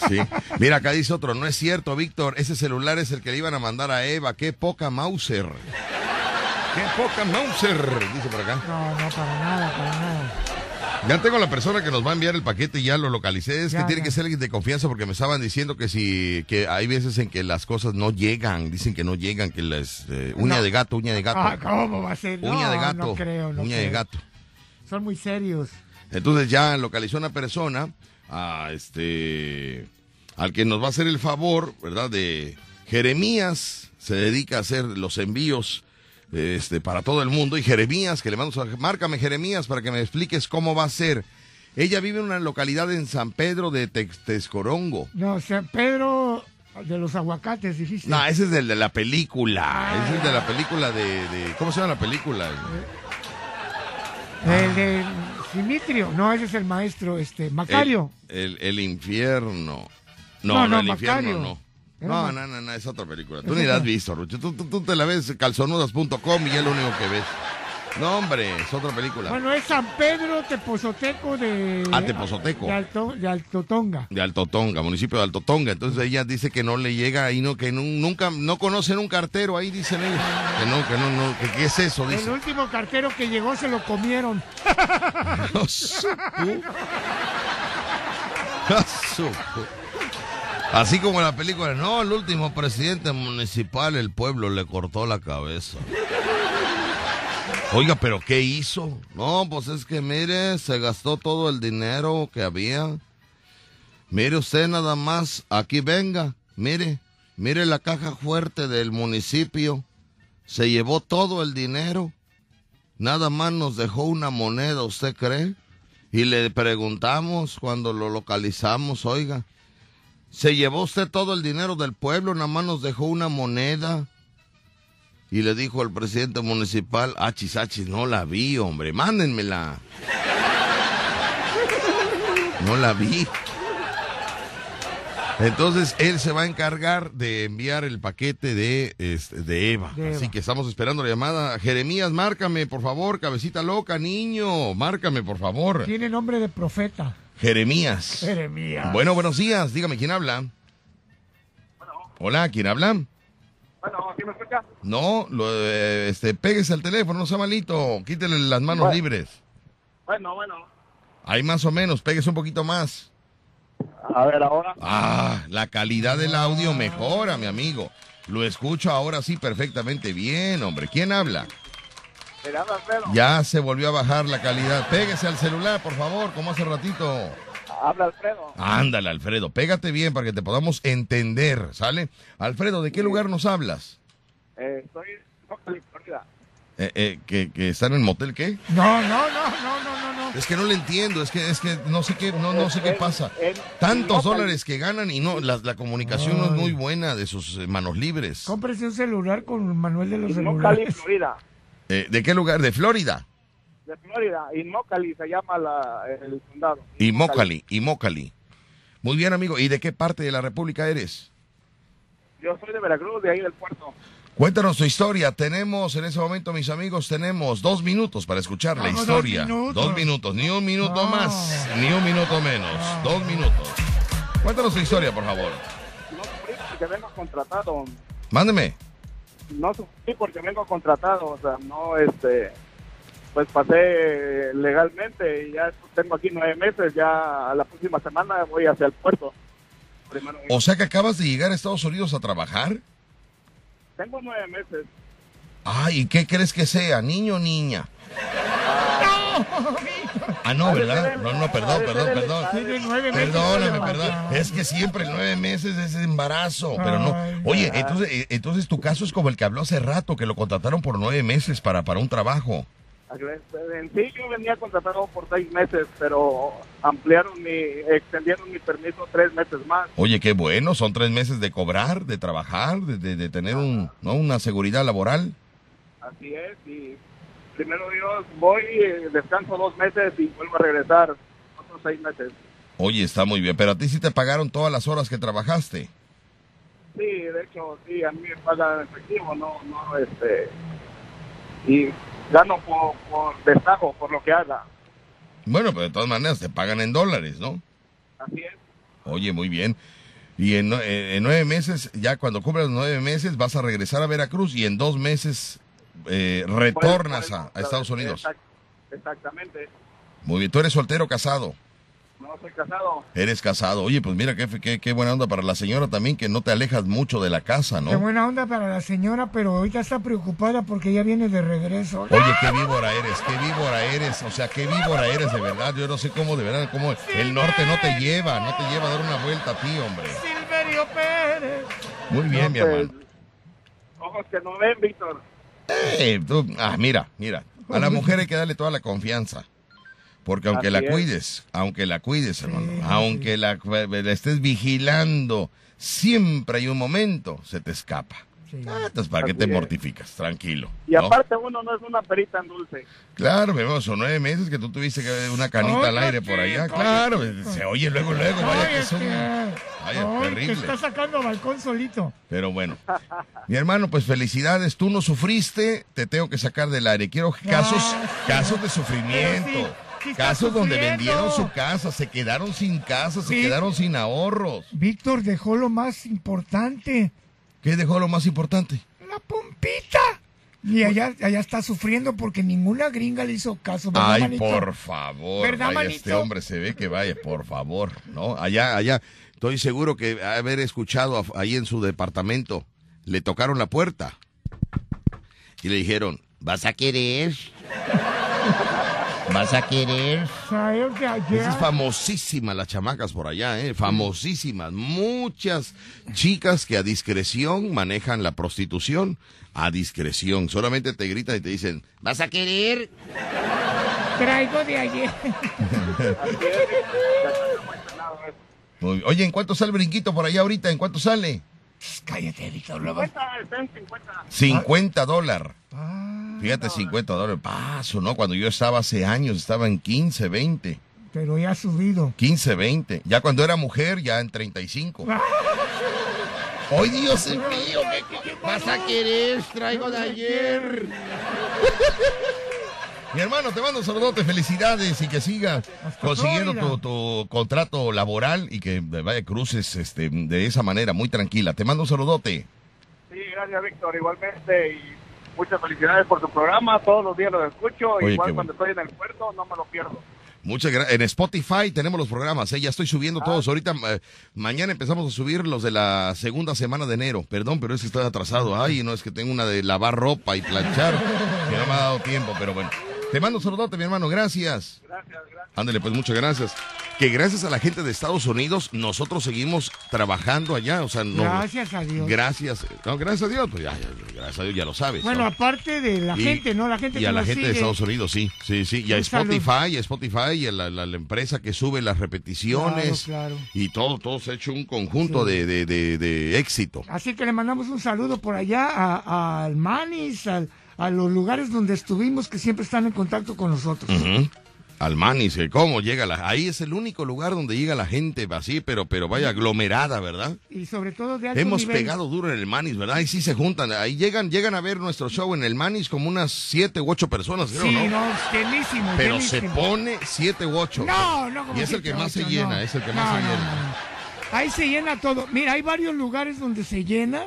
Sí. Mira, acá dice otro, no es cierto, Víctor, ese celular es el que le iban a mandar a Eva, qué poca Mauser. [LAUGHS] Qué poca Mauser, dice por acá. No, no, para nada, para nada. Ya tengo la persona que nos va a enviar el paquete y ya lo localicé. Es Ya, que tiene ya. que ser alguien de confianza porque me estaban diciendo que si, que hay veces en que las cosas no llegan, dicen que no llegan, que las, eh, uña No. de gato, uña de gato. Ah, ¿Cómo va a ser? Uña No, de gato, No creo, uña de gato. Son muy serios. Entonces ya localizó una persona, a este, al que nos va a hacer el favor, ¿verdad? De Jeremías, se dedica a hacer los envíos este, para todo el mundo. Y Jeremías, que le mando, márcame Jeremías para que me expliques cómo va a ser. Ella vive en una localidad en San Pedro de Tex- Texcorongo. No, San Pedro de los aguacates, dijiste. No, ese es del de la película. Ese es de la película de, de- ¿Cómo se llama la película? El de Simitrio. No, ese es el maestro, este, Macario. El, el, el infierno. No, No, no, no, el infierno Macario. no. No, no, no, no, es otra película. Tú ni la has visto, Rucho. Tú, tú- tú te la ves calzonudas.com y es lo único que ves. No, hombre, es otra película. Bueno, es San Pedro Tepozoteco de... Ah, Tepozoteco. De, Alto, de Altotonga. De Alto Tonga, municipio de Alto Tonga. Entonces ella dice que no le llega ahí, no, que nu- nunca, no conocen un cartero ahí, dicen ellos. Que no, que no, no, que qué es eso, El dice. último cartero que llegó se lo comieron. [LAUGHS] [LAUGHS] Así como en la película, no, el último presidente municipal, el pueblo le cortó la cabeza. Oiga, pero ¿qué hizo? No, pues es que mire, se gastó todo el dinero que había. Mire usted nada más, aquí venga, mire, mire la caja fuerte del municipio. Se llevó todo el dinero. Nada más nos dejó una moneda, ¿usted cree? Y le preguntamos cuando lo localizamos, oiga, ¿se llevó usted todo el dinero del pueblo? Nada más nos dejó una moneda. Y le dijo el presidente municipal, achis, achis, no la vi, hombre, mándenmela. No la vi. Entonces él se va a encargar de enviar el paquete de, este, de Eva. De Eva. Así que estamos esperando la llamada. Jeremías, márcame, por favor, cabecita loca, niño. Márcame, por favor. Tiene nombre de profeta. Jeremías. Jeremías. Bueno, buenos días. Dígame, ¿quién habla? Hola, ¿quién habla? Bueno, ¿sí me escucha? No, lo, eh, este, péguese al teléfono, no sea malito. Quítele las manos Bueno. libres. Bueno, bueno. Ahí más o menos, péguese un poquito más. A ver, ahora. Ah, la calidad del audio mejora, mi amigo. Lo escucho ahora sí perfectamente bien, hombre. ¿Quién habla? Ya se volvió a bajar la calidad. Péguese al celular, por favor, como hace ratito. Habla Alfredo. Ándale, Alfredo, pégate bien para que te podamos entender, ¿sale? Alfredo, ¿de qué lugar nos hablas? Eh, estoy en. Eh, eh, ¿que, que están en motel qué? No, no, no, no, no, no, no. Es que no le entiendo, es que es que no sé qué, no, no sé qué pasa. Tantos dólares que ganan y no, la, la comunicación no es muy buena de sus eh, manos libres. Cómprese un celular con Manuel de los celulares. Florida. Eh, ¿De qué lugar? ¿De Florida? De Florida, Immokalee se llama la, el condado. Y Mocali, y Mocali. Muy bien, amigo. ¿Y de qué parte de la República eres? Yo soy de Veracruz, de ahí del puerto. Cuéntanos tu historia. Tenemos en ese momento, mis amigos, tenemos dos minutos para escuchar la ¿Cómo dos historia. minutos? Dos minutos, ni un minuto No. más, ni un minuto menos. Dos minutos. Cuéntanos tu historia, por favor. No vengo contratado. Mándeme. No sufrí porque vengo contratado. O sea, no, este. Pues pasé legalmente y ya tengo aquí nueve meses. Ya la próxima semana voy hacia el puerto. Primero, O sea que acabas de llegar a Estados Unidos a trabajar. tengo nueve meses. Ay, ¿y qué crees que sea? ¿Niño o niña? [LAUGHS] Ah, no, ¿verdad? No, no, perdón, perdón, perdón. Tiene nueve meses. Perdóname, perdón. Es que siempre nueve meses es embarazo, pero no. Oye, entonces, eh, entonces tu caso es como el que habló hace rato, que lo contrataron por nueve meses para, para un trabajo. En sí yo venía contratado por seis meses, pero ampliaron mi, extendieron mi permiso tres meses más. Oye, qué bueno, son tres meses de cobrar, de trabajar, de, de- de tener un, ¿no? una seguridad laboral. Así es, y primero Dios, voy, eh, descanso dos meses y vuelvo a regresar otros seis meses. Oye, está muy bien, pero a ti sí te pagaron todas las horas que trabajaste. Sí, de hecho, sí, a mí me pagan efectivo, no, no, este, y gano por, por destajo, por lo que haga. Bueno, pero de todas maneras te pagan en dólares, ¿no? Así es. Oye, muy bien. Y en, nue- en nueve meses, ya cuando cumplas los nueve meses, vas a regresar a Veracruz y en dos meses eh, retornas a, a Estados Unidos. Exact- exactamente. Muy bien. ¿Tú eres soltero o casado? No soy casado. Eres casado. Oye, pues mira, qué, qué, qué buena onda para la señora también, que no te alejas mucho de la casa, Qué ¿no? buena onda para la señora, pero ahorita está preocupada porque ya viene de regreso. Oye, qué víbora eres, qué víbora eres, o sea, qué víbora eres de verdad. Yo no sé cómo de verdad, cómo el norte no te lleva, no te lleva a dar una vuelta a ti, hombre. Silverio Pérez. Muy bien, mi No, pues, hermano. Ojos que no ven, Víctor. Eh, tú- ah, mira, mira. A la mujer hay que darle toda la confianza. Porque aunque Así la es. cuides, aunque la cuides, hermano, aunque la, la estés vigilando, siempre hay un momento, se te escapa. Ah, entonces, ¿para qué te es. mortificas? Tranquilo. Y ¿no? aparte uno no es una perita en dulce. Claro, mi hermano, son nueve meses que tú tuviste que una canita al aire por allá. Claro, se oye luego, luego, vaya que son... Vaya, Ay, te terrible. está sacando balcón solito. Pero bueno, mi hermano, pues felicidades, tú no sufriste, te tengo que sacar del aire. Quiero casos, casos de sufrimiento, sí, sí casos donde vendieron su casa, se quedaron sin casa, se Sí. quedaron sin ahorros. Víctor dejó lo más importante, ¿Qué dejó lo más importante? la pompita. Y allá, allá está sufriendo porque ninguna gringa le hizo caso. ¿verdad, Ay, manito? por favor, ¿Verdad, vaya, este hombre se ve que vaya, por favor, ¿no? Allá, allá, estoy seguro que haber escuchado ahí en su departamento, le tocaron la puerta y le dijeron, ¿vas a querer? ¿Vas a querer? ¿Sabes que ayer- Esa es famosísima las chamacas por allá, ¿eh? Famosísimas. Muchas chicas que a discreción manejan la prostitución. A discreción. Solamente te gritan y te dicen, ¿vas a querer? Traigo de ayer. [LAUGHS] Oye, ¿en cuánto sale el brinquito por allá ahorita? ¿En cuánto sale? Cállate, Víctor. luego- 50, está en 50. 50 dólares. Ah, Fíjate, 50 dólares. Paso, ¿no? Cuando yo estaba hace años, estaba en 15, 20. pero ya ha subido. 15, 20. Ya cuando era mujer, ya en 35. [LAUGHS] ¡Ay, Dios mío! ¿qué, qué vas a querer? Traigo de ayer. [LAUGHS] Mi hermano, te mando un saludote, felicidades y que sigas consiguiendo tu, contrato laboral y que vaya cruces este, de esa manera, muy tranquila. Te mando un saludote. Sí, gracias, Víctor. Igualmente, y muchas felicidades por tu programa. Todos los días lo escucho. Oye, Igual cuando estoy en el puerto, no me lo pierdo. Muchas gracias. En Spotify tenemos los programas, ¿eh? ya estoy subiendo todos. Ahorita, eh, mañana empezamos a subir los de la segunda semana de enero. Perdón, pero es que estoy atrasado. Ay, no es que tengo una de lavar ropa y planchar, que no me ha dado tiempo, pero bueno. Te mando un saludote, mi hermano. Gracias. Gracias, gracias. Ándale, pues muchas gracias. Que gracias a la gente de Estados Unidos, nosotros seguimos trabajando allá. O sea, no. Gracias a Dios. Gracias. No, gracias a Dios, pues ya, ya, gracias a Dios, ya lo sabes. Bueno, ¿no? aparte de la Y- gente, ¿no? La gente y que a la gente de. Estados Unidos, sí, sí, sí. Y a. Spotify, y a Spotify, y a la, la- la empresa que sube las repeticiones. Claro, claro. Y todo, todo se ha hecho un conjunto de, de- de- de éxito. Así que le mandamos un saludo por allá a- al Manis, al, a los lugares donde estuvimos que siempre están en contacto con nosotros. Ujú. Al Manis, cómo llega la... Ahí es el único lugar donde llega la gente así, pero, pero vaya aglomerada, ¿verdad? Y sobre todo de alto Hemos nivel. pegado duro en el Manis, ¿verdad? Ahí sí se juntan, ahí llegan, llegan a ver nuestro show en el Manis como unas siete u ocho personas, creo, Sí, ¿no? no, llenísimo, Pero se pone siete u ocho. No, no, como Y es el que más se llena, es el que más se llena. Ahí se llena todo. Mira, hay varios lugares donde se llena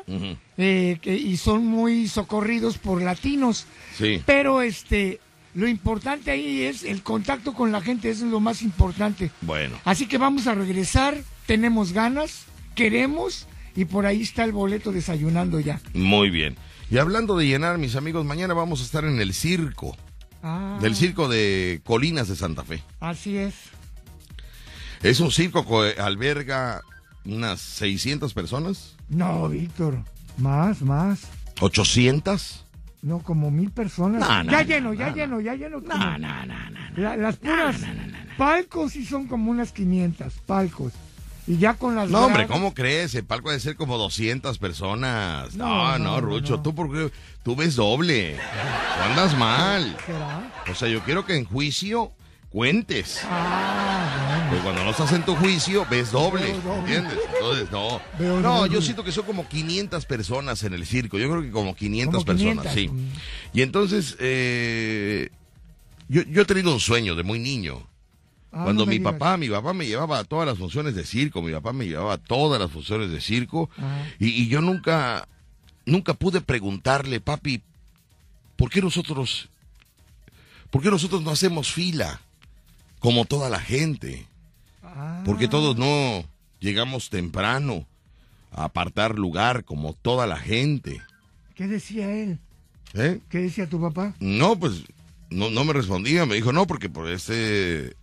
eh, que- y son muy socorridos por latinos. Sí. Pero este, lo importante ahí es el contacto con la gente, eso es lo más importante. Bueno. Así que vamos a regresar, tenemos ganas, queremos y por ahí está el boleto desayunando ya. Muy bien. Y hablando de llenar, mis amigos, mañana vamos a estar en el circo, Ah, del circo de Colinas de Santa Fe. Así es. Es un circo que alberga unas 600 personas, No, Víctor, más, más. 800. No, como mil personas. No, no, ya no, lleno, ya no, lleno, ya lleno. No, no, no, no. La- las puras palcos sí son como unas 500 palcos. Y ya con las No, hombre, ¿cómo crees? El palco debe ser como 200 personas. No, No, Rucho, tú porque tú ves doble. Tú andas mal. ¿Será? O sea, yo quiero que en juicio cuentes. Ah, Porque cuando no estás en tu juicio, ves doble. ¿Entiendes? Entonces, no. Veo No, doble. yo siento que son como 500 personas en el circo. Yo creo que como 500 Como personas, 500. sí. Y entonces, eh, yo, yo he tenido un sueño de muy niño. Ah, Cuando no mi digas. papá, mi papá me llevaba a todas las funciones de circo, mi papá me llevaba a todas las funciones de circo, Ah. y, y yo nunca, nunca pude preguntarle, papi, ¿por qué nosotros, por qué nosotros no hacemos fila como toda la gente? Ah, Porque todos no llegamos temprano a apartar lugar como toda la gente. ¿Qué decía él? ¿Eh? ¿Qué decía tu papá? No, pues no, no me respondía. Me dijo, no, porque por este...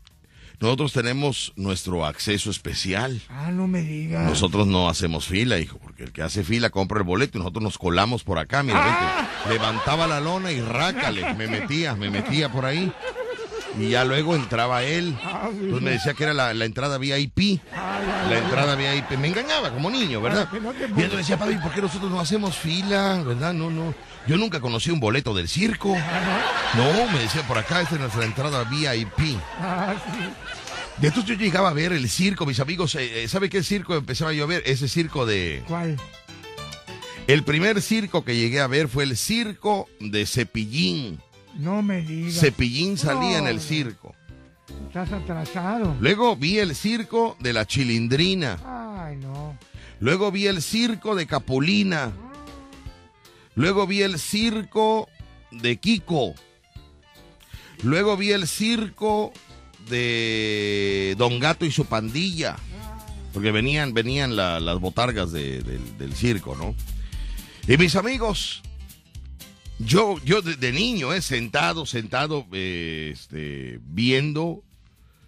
Nosotros tenemos nuestro acceso especial. Ah, no me digas. Nosotros no hacemos fila, hijo, porque el que hace fila compra el boleto y nosotros nos colamos por acá, mira, Ah. vente. Levantaba la lona y rácale, me metía, me metía por ahí. Y ya luego entraba él. Entonces me decía que era la, la entrada VIP. La entrada VIP. Me engañaba como niño, ¿verdad? Y entonces decía, papi, ¿por qué nosotros no hacemos fila? ¿Verdad? No, no. Yo nunca conocí un boleto del circo. No, me decía, por acá esta es nuestra entrada VIP. De entonces yo llegaba a ver el circo, mis amigos. eh, eh, ¿Sabe qué circo empezaba yo a ver? Ese circo de... ¿Cuál? El primer circo que llegué a ver fue el circo de Cepillín. No me digas. Cepillín salía en el circo. Estás atrasado. Luego vi el circo de la Chilindrina. Ay, no. Luego vi el circo de Capulina. Luego vi el circo de Kiko. Luego vi el circo de Don Gato y su pandilla. Porque venían, venían la- las botargas de- del, del circo, ¿no? Y mis amigos, yo, yo de, niño, eh, sentado, sentado, eh, este, viendo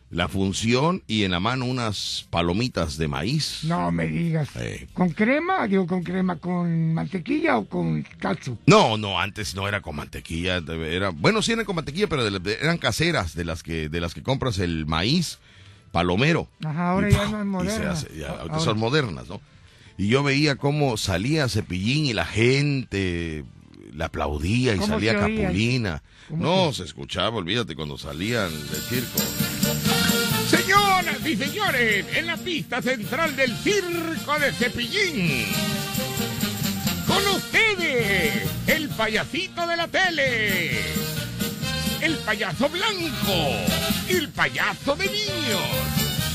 la función y en la mano unas palomitas de maíz. No me digas. Eh, ¿Con crema? Digo, ¿con crema? ¿Con mantequilla o con katsu? No, no, antes no era con mantequilla, era, bueno, sí eran con mantequilla, pero de eran caseras de las que de las que compras el maíz palomero. Ajá, ahora Y, ya no es moderna. hace- ya, ahorita Ahora- son modernas, ¿no? Y yo veía cómo salía Cepillín y la gente le aplaudía y ¿Cómo salía? Capulina. ¿Cómo No, se escuchaba, olvídate, cuando salían del circo. Señoras y señores, en la pista central del circo de Cepillín. Con ustedes, el payasito de la tele. El payaso blanco. El payaso de niños.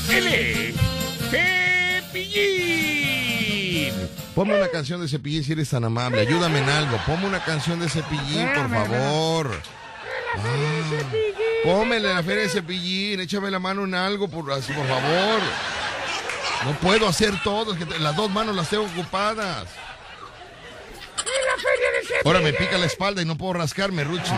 Él es Cepillín. Ponme una canción de Cepillín si eres tan amable, ayúdame en algo, ponme una canción de Cepillín, por favor. Ah, Pómele la feria de Cepillín, échame la mano en algo, por, así, por favor. No puedo hacer todo, es que te- las dos manos las tengo ocupadas. Ahora me pica la espalda y no puedo rascarme, Ruchi.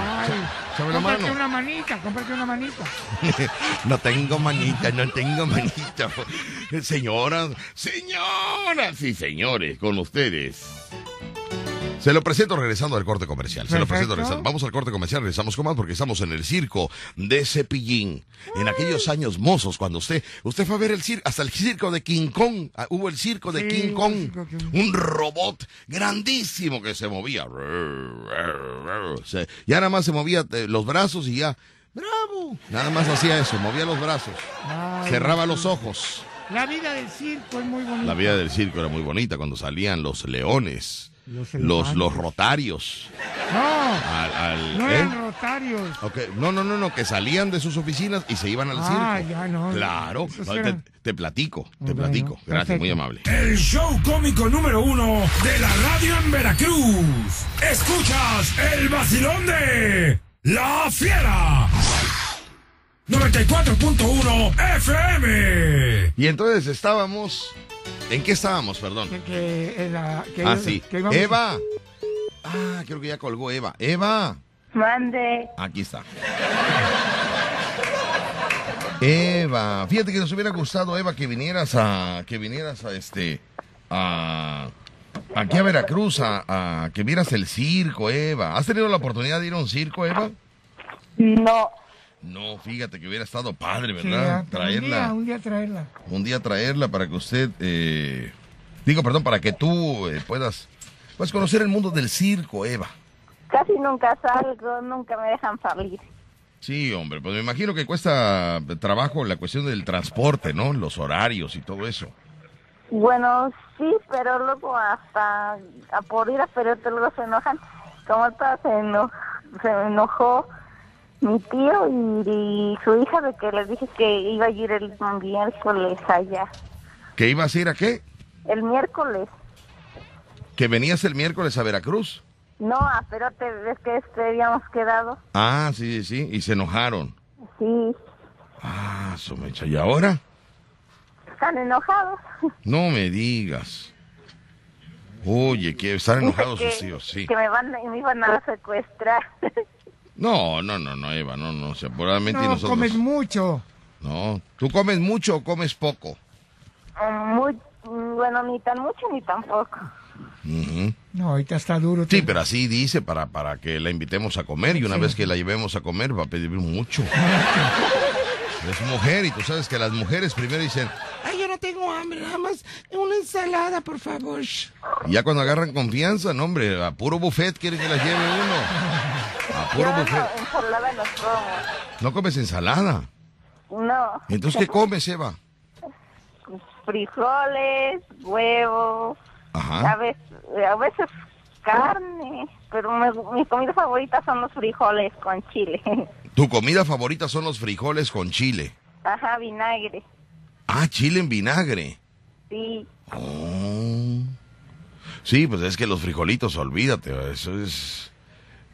Échame la mano. una manita, cómprate una manita. [LAUGHS] No tengo manita, no tengo manita. [LAUGHS] Señoras, señoras y señores, con ustedes. Se lo presento regresando al corte comercial. Se lo presento regresando. Vamos al corte comercial, regresamos con más porque estamos en el circo de Cepillín. En aquellos años mozos, cuando usted, usted fue a ver el circo, hasta el circo de King Kong. Ah, Hubo el circo de Sí, King Kong. Un robot grandísimo que se movía. Se- ya nada más se movía eh, los brazos y ya. ¡Bravo! Nada más hacía eso, movía los brazos. Ay, Cerraba los ojos. La vida del circo es muy bonita. La vida del circo era muy bonita cuando salían los leones, Los los, rotarios. No, Al, al- no ¿eh? eran rotarios. No, no, no, no, que salían de sus oficinas y se iban al Ah, circo. ya no. Claro, No, te, eran- te platico, te Bueno, platico. Gracias, perfecto. muy amable. El show cómico número uno de la radio en Veracruz. Escuchas el vacilón de La Fiera. 94.1 FM. Y entonces estábamos. ¿En qué estábamos, perdón? Que, que era- que Ah, sí. que íbamos- Eva. Ah, creo que ya colgó Eva. Eva. Mande. Aquí está. Eva, fíjate que nos hubiera gustado, Eva, que vinieras a, que vinieras a este, a, aquí a Veracruz, a, a que vieras el circo, Eva. ¿Has tenido la oportunidad de ir a un circo, Eva? No. No, fíjate que hubiera estado padre, Sí, ¿verdad? un día, traerla, un día traerla. un día traerla para que usted, eh, digo, perdón, para que tú eh, puedas, pues conocer el mundo del circo, Eva. Casi nunca salgo, nunca me dejan salir. Sí, hombre, pues me imagino que cuesta trabajo la cuestión del transporte, ¿no? Los horarios y todo eso. Bueno, sí, pero luego hasta a por ir a periódico luego se enojan. Como ahorita se, eno- se enojó mi tío y, y su hija de que les dije que iba a ir el miércoles allá. ¿Que ibas a ir a qué? El miércoles. ¿Que venías el miércoles a Veracruz? No, a Perote, ves que este habíamos quedado. Ah, sí, sí, y se enojaron. Sí, Ah, su mecha. ¿Y ahora? están enojados. [LAUGHS] No me digas. Oye, que están enojados Dice sus hijos, sí. Que me, van, me iban a secuestrar. [LAUGHS] No, no, no, no, Eva, no, no, seguramente No, nosotros... comes mucho. No, ¿tú comes mucho o comes poco? Muy, bueno, ni tan mucho ni tan poco. No, ahorita está duro. Sí, pero así dice para, para que la invitemos a comer y una Sí. vez que la llevemos a comer va a pedir mucho. [LAUGHS] Es mujer y tú sabes que las mujeres primero dicen, Ay, yo no tengo hambre, nada más una ensalada, por favor. y ya cuando agarran confianza, no hombre, a puro buffet quieren que las lleve uno. Puro buffet. ensalada no como. No comes ensalada. No. Entonces, ¿qué comes, Eva? Frijoles, huevos, a Ajá. veces, a veces carne, pero me- mi comida favorita son los frijoles con chile. [LAUGHS] Tu comida favorita son los frijoles con chile. Ajá, vinagre. Ah, chile en vinagre. Sí, Oh. Sí, pues es que los frijolitos, olvídate, eso es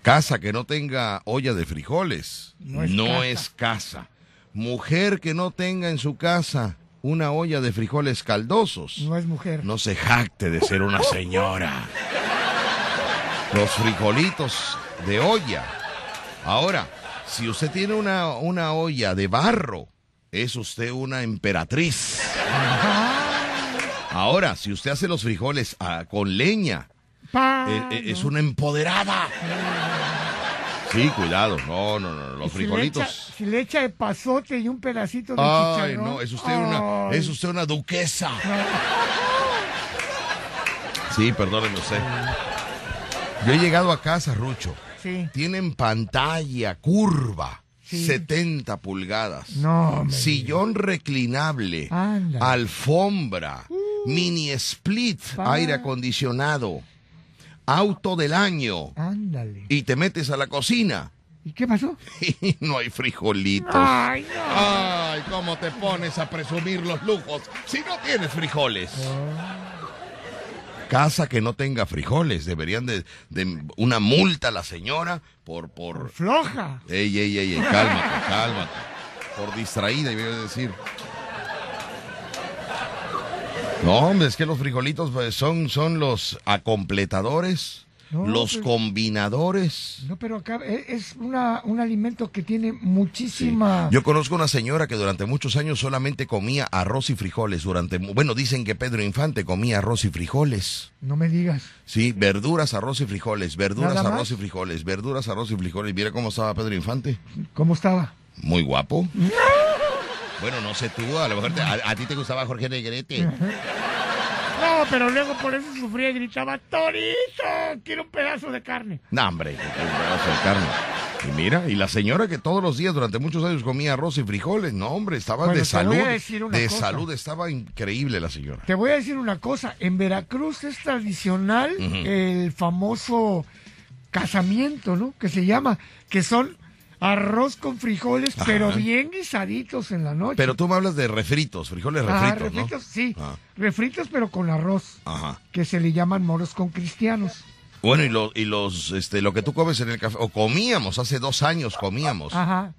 casa que no tenga olla de frijoles. No es no casa. es casa. Mujer que no tenga en su casa una olla de frijoles caldosos. No es mujer. No se jacte de ser una señora. Los frijolitos de olla. Ahora, si usted tiene una, una olla de barro, es usted una emperatriz. Ahora, si usted hace los frijoles ah, con leña, eh, eh, es una empoderada. Sí, cuidado. No, no, no. Los Si le echa- frijolitos. Si le echa el pasote y un pedacito de Ay, chicharrón. no, es usted una, Ay. es usted una duquesa. Sí, perdóneme usted. Yo he llegado a casa, Rucho. Sí. Tienen pantalla curva, Sí. 70 pulgadas. No, Sillón reclinable, Anda. alfombra, mini split, aire acondicionado, auto del año. Ándale. Y te metes a la cocina ¿Y qué pasó? [LAUGHS] y no hay frijolitos. Ay, no. Ay, ¿cómo te pones a presumir los lujos si no tienes frijoles? Casa que no tenga frijoles, deberían de, de una multa a la señora por por Floja. Ey, ey, ey, ey, cálmate, cálmate. Por distraída, iba a decir. No, hombre, es que los frijolitos pues, son, son los acompletadores No, los pues- combinadores. No, pero acá e- es una, un alimento que tiene muchísima... Yo conozco una señora que durante muchos años solamente comía arroz y frijoles. Durante, bueno, dicen que Pedro Infante comía arroz y frijoles. No me digas. Sí, verduras, arroz y frijoles, verduras, ¿Nada arroz y frijoles, verduras, arroz y frijoles. Mira cómo estaba Pedro Infante. ¿Cómo estaba? Muy guapo. Bueno, no sé tú, a lo mejor te- a, a ti te gustaba Jorge Negrete. [LAUGHS] No, pero luego por eso sufría y gritaba, Torito, quiero un pedazo de carne. No, hombre, un pedazo de carne. Y mira, y la señora que todos los días durante muchos años comía arroz y frijoles, no, hombre, estaba Bueno, de te voy salud. a decir una De cosa. salud estaba increíble la señora. Te voy a decir una cosa, en Veracruz es tradicional el famoso casamiento, ¿no? Que se llama, que son arroz con frijoles, Ajá. pero bien guisaditos en la noche. Pero tú me hablas de refritos, frijoles Ah, refritos, ¿no? refritos, sí, Ah. refritos pero con arroz, Ajá. que se le llaman moros con cristianos. Bueno, y, lo, y los, este, lo que tú comes en el café, o comíamos, hace dos años comíamos. Ajá,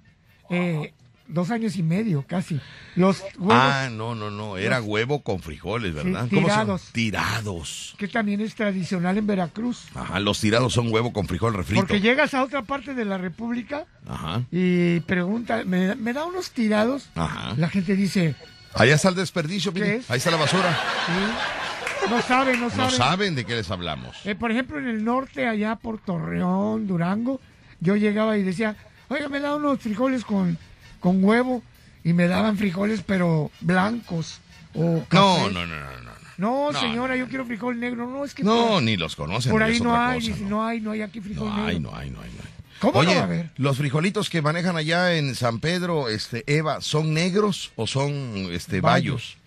eh, dos años y medio casi. Los huevos, Ah, no, no, no, era huevo con frijoles, ¿verdad? Sí, ¿Cómo se- tirados. Tirados. que también es tradicional en Veracruz. Ajá, los tirados son huevo con frijol refrito. Porque llegas a otra parte de la República Ajá, y pregunta, ¿me, me da unos tirados? ajá. La gente dice, Allá está el desperdicio, ¿Qué mire, es? ahí está la basura. "Sí". no saben, no No saben. saben de qué les hablamos. Eh, por ejemplo, en el norte, allá por Torreón, Durango, yo llegaba y decía, oiga, me da unos frijoles con, con huevo y me daban frijoles pero blancos o café. No, no, no, no, no. No, No, señora, no, yo quiero frijol negro. No, es que No, por, ni los conocen. por ahí no hay, cosa, ¿no? no hay, no hay aquí frijol No negro. hay, no hay, no hay, no hay. ¿Cómo no Oye, va a haber? los frijolitos que manejan allá en San Pedro, este, Eva, ¿son negros o son este bayos?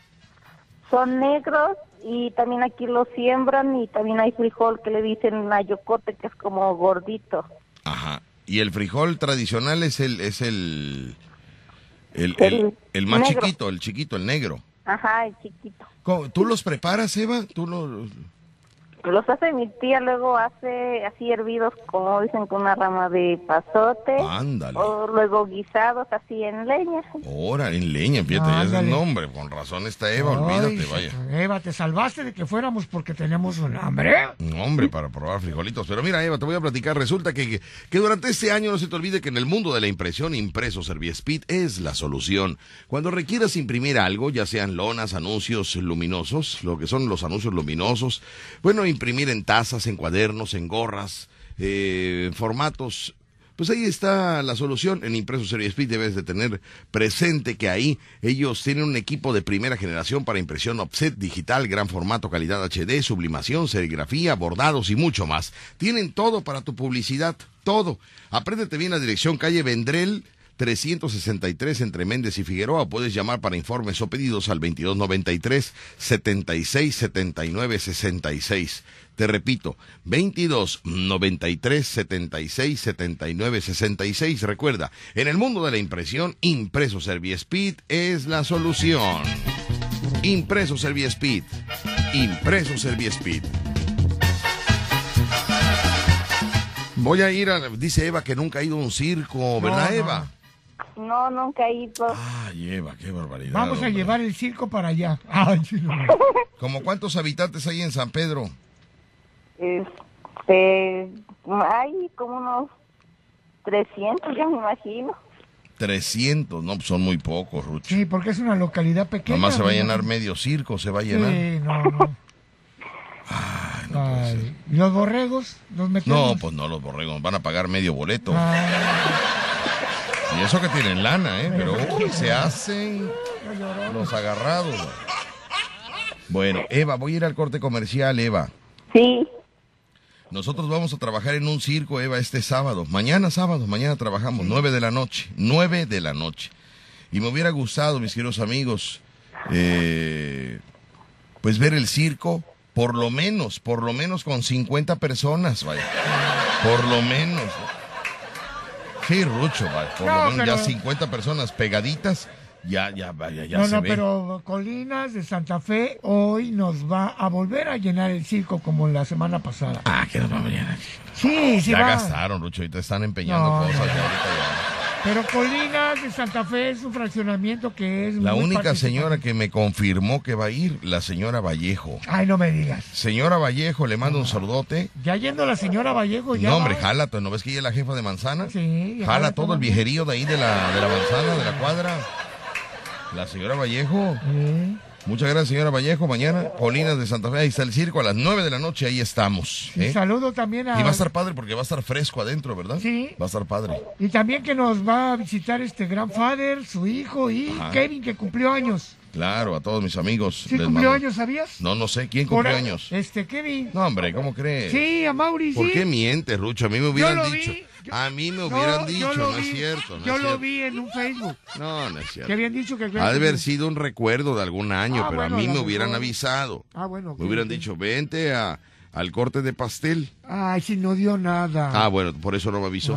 Son negros y también aquí los siembran y también hay frijol que le dicen nayocote que es como gordito. Ajá. Y el frijol tradicional es el, es el, el, El el, más negro. chiquito, el chiquito, el negro. Ajá, el chiquito. ¿Cómo- ¿Tú los preparas, Eva? ¿Tú los... Los hace mi tía, luego hace así hervidos, como dicen, con una rama de pasote. Ándale. O luego guisados así en leña. Ahora, en leña, fíjate, ya es el nombre. Con razón está Eva, Ay, olvídate, vaya. Eva, te salvaste de que fuéramos porque teníamos un hambre. Un hombre para probar frijolitos. Pero mira, Eva, te voy a platicar. Resulta que, que, que durante este año no se te olvide que en el mundo de la impresión, impreso Serviespeed es la solución. Cuando requieras imprimir algo, ya sean lonas, anuncios luminosos, lo que son los anuncios luminosos, bueno, imprimir en tazas, en cuadernos, en gorras, eh, en formatos pues ahí está la solución. En Impreso Speed debes de tener presente que ahí ellos tienen un equipo de primera generación para impresión offset digital, gran formato, calidad HD, sublimación, serigrafía, bordados y mucho más. Tienen todo para tu publicidad, todo. Apréndete bien la dirección calle Vendrell 363 entre Méndez y Figueroa. Puedes llamar para informes o pedidos al 2293 76 79 66. Te repito, 22 93 76 79 66. Recuerda, en el mundo de la impresión, Impreso Serviespeed es la solución. Impreso Serviespeed. Impreso Serviespeed. Voy a ir a. Dice Eva que nunca ha ido a un circo, ¿verdad, No, no, Eva? No, nunca he ido. Ay, Eva, qué barbaridad. Vamos a hombre. llevar el circo para allá. [LAUGHS] Ay, sí, no. [LAUGHS] ¿Como cuántos habitantes hay en San Pedro? Este, hay como unos 300, yo me imagino. 300, no, pues son muy pocos, Rucho. Sí, porque es una localidad pequeña. Nomás se va a ¿no? llenar medio circo, se va a llenar. Sí, no, no. [LAUGHS] Ay, ¿y los borregos? ¿Los metemos? No, pues no, los borregos van a pagar medio boleto. Ah, Y eso que tienen lana, ¿eh? Pero uy, se hacen los agarrados. Bueno, Eva, voy a ir al corte comercial, Eva. Sí, Nosotros vamos a trabajar en un circo, Eva, este sábado. Mañana sábado, mañana trabajamos, nueve de la noche, nueve de la noche. Y me hubiera gustado, mis queridos amigos, eh, pues ver el circo, por lo menos, por lo menos con 50 personas, vaya. Por lo menos. Sí, Rucho. Por No, lo menos ya pero- 50 personas pegaditas, ya, ya, vaya, ya no, se no, ve. pero Colinas de Santa Fe hoy nos va a volver a llenar el circo como la semana pasada. Ah, que nos va a llenar. Sí, sí ya va. gastaron, Rucho, ahorita están empeñando No, cosas, ya ahorita ya. Pero Colinas de Santa Fe es un fraccionamiento que es La muy única señora que me confirmó que va a ir, la señora Vallejo. Ay, no me digas. Señora Vallejo, le mando un saludote. Ya yendo la señora Vallejo, ya. No, hombre, jala, ¿no ves que ella es la jefa de manzana? Sí, Jala todo el viejerío de ahí de la, de la manzana, de la cuadra. La señora Vallejo. Sí. Muchas gracias, señora Vallejo. Mañana, Colinas de Santa Fe, ahí está el circo a las 9 de la noche, ahí estamos. Y ¿eh? saludo también a. Y va a estar padre porque va a estar fresco adentro, ¿verdad? Sí. Va a estar padre. Y también que nos va a visitar este grandfather, su hijo y Ajá. Kevin, que cumplió años. Claro, a todos mis amigos. ¿Sí cumplió mando- años, sabías? No, no sé. ¿Quién cumplió años? Este, Kevin. No, hombre, ¿cómo crees? Sí, a Mauri, ¿Por sí. qué mientes, Rucho? A mí me hubieran lo dicho. vi, a mí me hubieran dicho, no vi, es cierto. No yo es lo cierto. vi en un Facebook. No, no es cierto. Que habían dicho que... Ha de haber sido un recuerdo de algún año, Ah, pero bueno, a mí me hubieran mejor. avisado. Ah, bueno. Me hubieran dicho, vente a, al corte de pastel. Ay, si no dio nada. Ah, bueno, por eso no me avisó.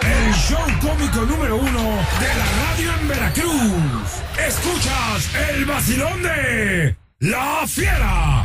El show cómico número uno de la radio en Veracruz. Escuchas el vacilón de La Fiera.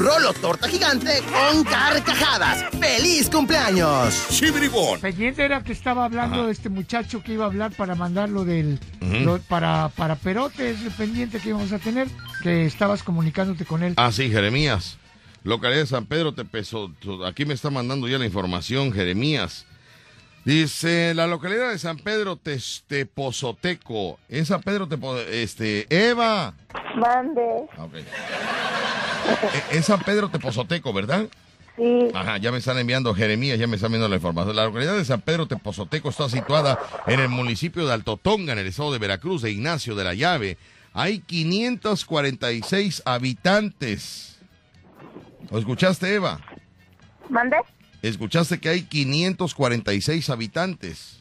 rolo torta gigante con carcajadas. ¡Feliz cumpleaños! Pendiente era que estaba hablando este muchacho que iba a hablar para mandarlo del... Ujú. lo- para, para Perote, es el pendiente que íbamos a tener, que estabas comunicándote con él. Ah, sí, Jeremías. Localidad de San Pedro Tepeso. Aquí me está mandando ya la información, Jeremías. Dice, la localidad de San Pedro Tepozoteco. Es San Pedro Tepo... Este, Eva. Mande. Ah, ok. E- Es San Pedro Tepozoteco, ¿verdad? Sí. Ajá, ya me están enviando Jeremías, ya me están viendo la información. La localidad de San Pedro Tepozoteco está situada en el municipio de Alto Tonga, en el estado de Veracruz, de Ignacio de la Llave. Hay 546 habitantes. ¿Lo escuchaste, Eva? ¿Mande? Escuchaste que hay 546 habitantes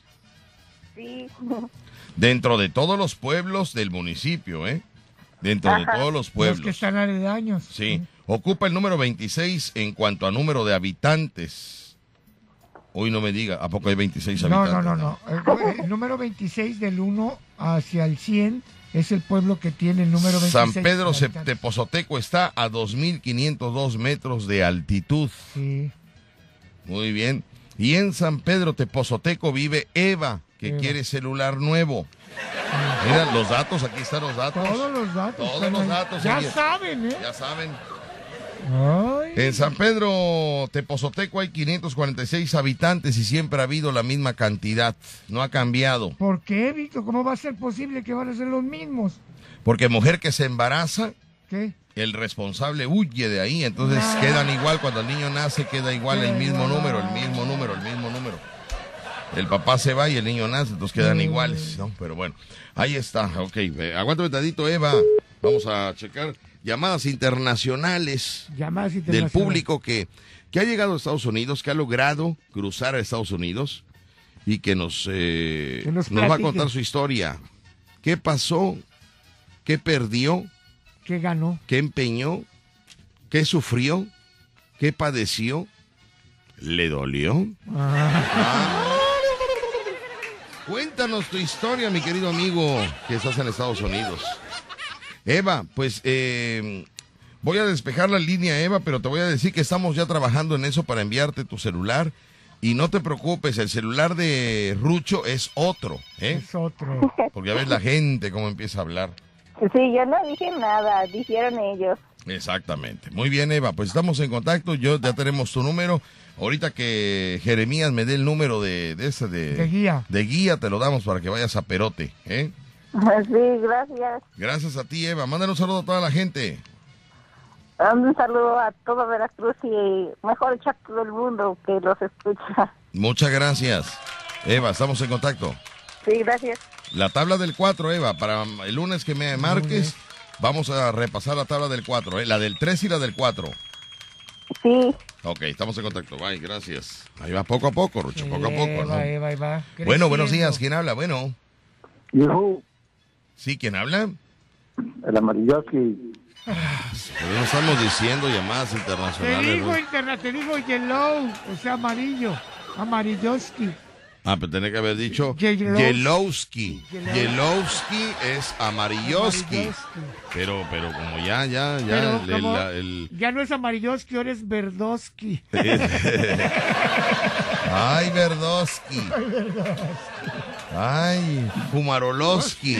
Sí. dentro de todos los pueblos del municipio, ¿eh? Dentro de todos los Los que pueblos. están aledaños. Sí, ocupa el número 26 en cuanto a número de habitantes. Hoy no me diga, ¿a poco hay 26 No, habitantes? no, no, no. El, el número 26 del 1 hacia el 100 es el pueblo que tiene el número 26. San Pedro. Tepozoteco está a 2.502 metros de altitud. Sí. Muy bien. Y en San Pedro Tepozoteco vive Eva, que Eva. quiere celular nuevo. Mira, los datos, aquí están los datos. Todos los datos. Todos los datos. Ya saben, ¿eh? Ya saben. Ay. En San Pedro Tepozoteco hay 546 habitantes y siempre ha habido la misma cantidad. No ha cambiado. ¿Por qué, Víctor? ¿Cómo va a ser posible que van a ser los mismos? Porque mujer que se embaraza, ¿Qué? El responsable huye de ahí. Entonces quedan igual. Cuando el niño nace, queda igual el mismo número, el mismo número, el mismo número. El papá se va y el niño nace, entonces quedan iguales, ¿no? Pero bueno, ahí está. Ok, eh, aguántame tantito, Eva. Vamos a checar llamadas internacionales Llamadas del público que, que ha llegado a Estados Unidos, que ha logrado cruzar a Estados Unidos y que nos, eh, Que nos nos va a contar su historia. ¿Qué pasó? ¿Qué perdió? ¿Qué ganó? ¿Qué empeñó? ¿Qué sufrió? ¿Qué padeció? ¿Le dolió? Ah. Cuéntanos tu historia, mi querido amigo, que estás en Estados Unidos. Eva, pues eh, voy a despejar la línea, Eva, pero te voy a decir que estamos ya trabajando en eso para enviarte tu celular. Y no te preocupes, el celular de Rucho es otro, ¿eh? Es otro. Porque ya ves la gente cómo empieza a hablar. Sí, yo no dije nada, dijeron ellos. Exactamente. Muy bien, Eva, pues estamos en contacto. Yo ya tenemos tu número. Ahorita que Jeremías me dé el número de, de ese de, De guía. de guía, te lo damos para que vayas a Perote, ¿eh? [LAUGHS] Sí, gracias. Gracias a ti, Eva. Mándale un saludo a toda la gente. Un saludo a todo Veracruz y mejor dicho a todo el mundo que los escucha. Muchas gracias. Eva, estamos en contacto. Sí, gracias. La tabla del 4, Eva, para el lunes que me marques, vamos a repasar la tabla del 4, ¿eh? la del 3 y la del 4. Sí. Ok, estamos en contacto. Bye, gracias. Ahí va poco a poco, Rucho, poco a poco. ¿no? va, eh, va, va. Bueno, buenos días. ¿Quién habla? Bueno. Yo, Sí, ¿quién habla? el amarilloski. Pero no estamos diciendo llamadas Te internacionales. digo Rucho. internet, te digo yellow, o sea, amarillo. Amarilloski. Ah, pero tenía que haber dicho Yelowski. Yelowski es amarilloski. Pero, pero como ya, ya, ya, el- el- el- ya no es amarilloski, ahora es verdoski. [LAUGHS] Ay, Verdoski. Ay, Fumaroloski.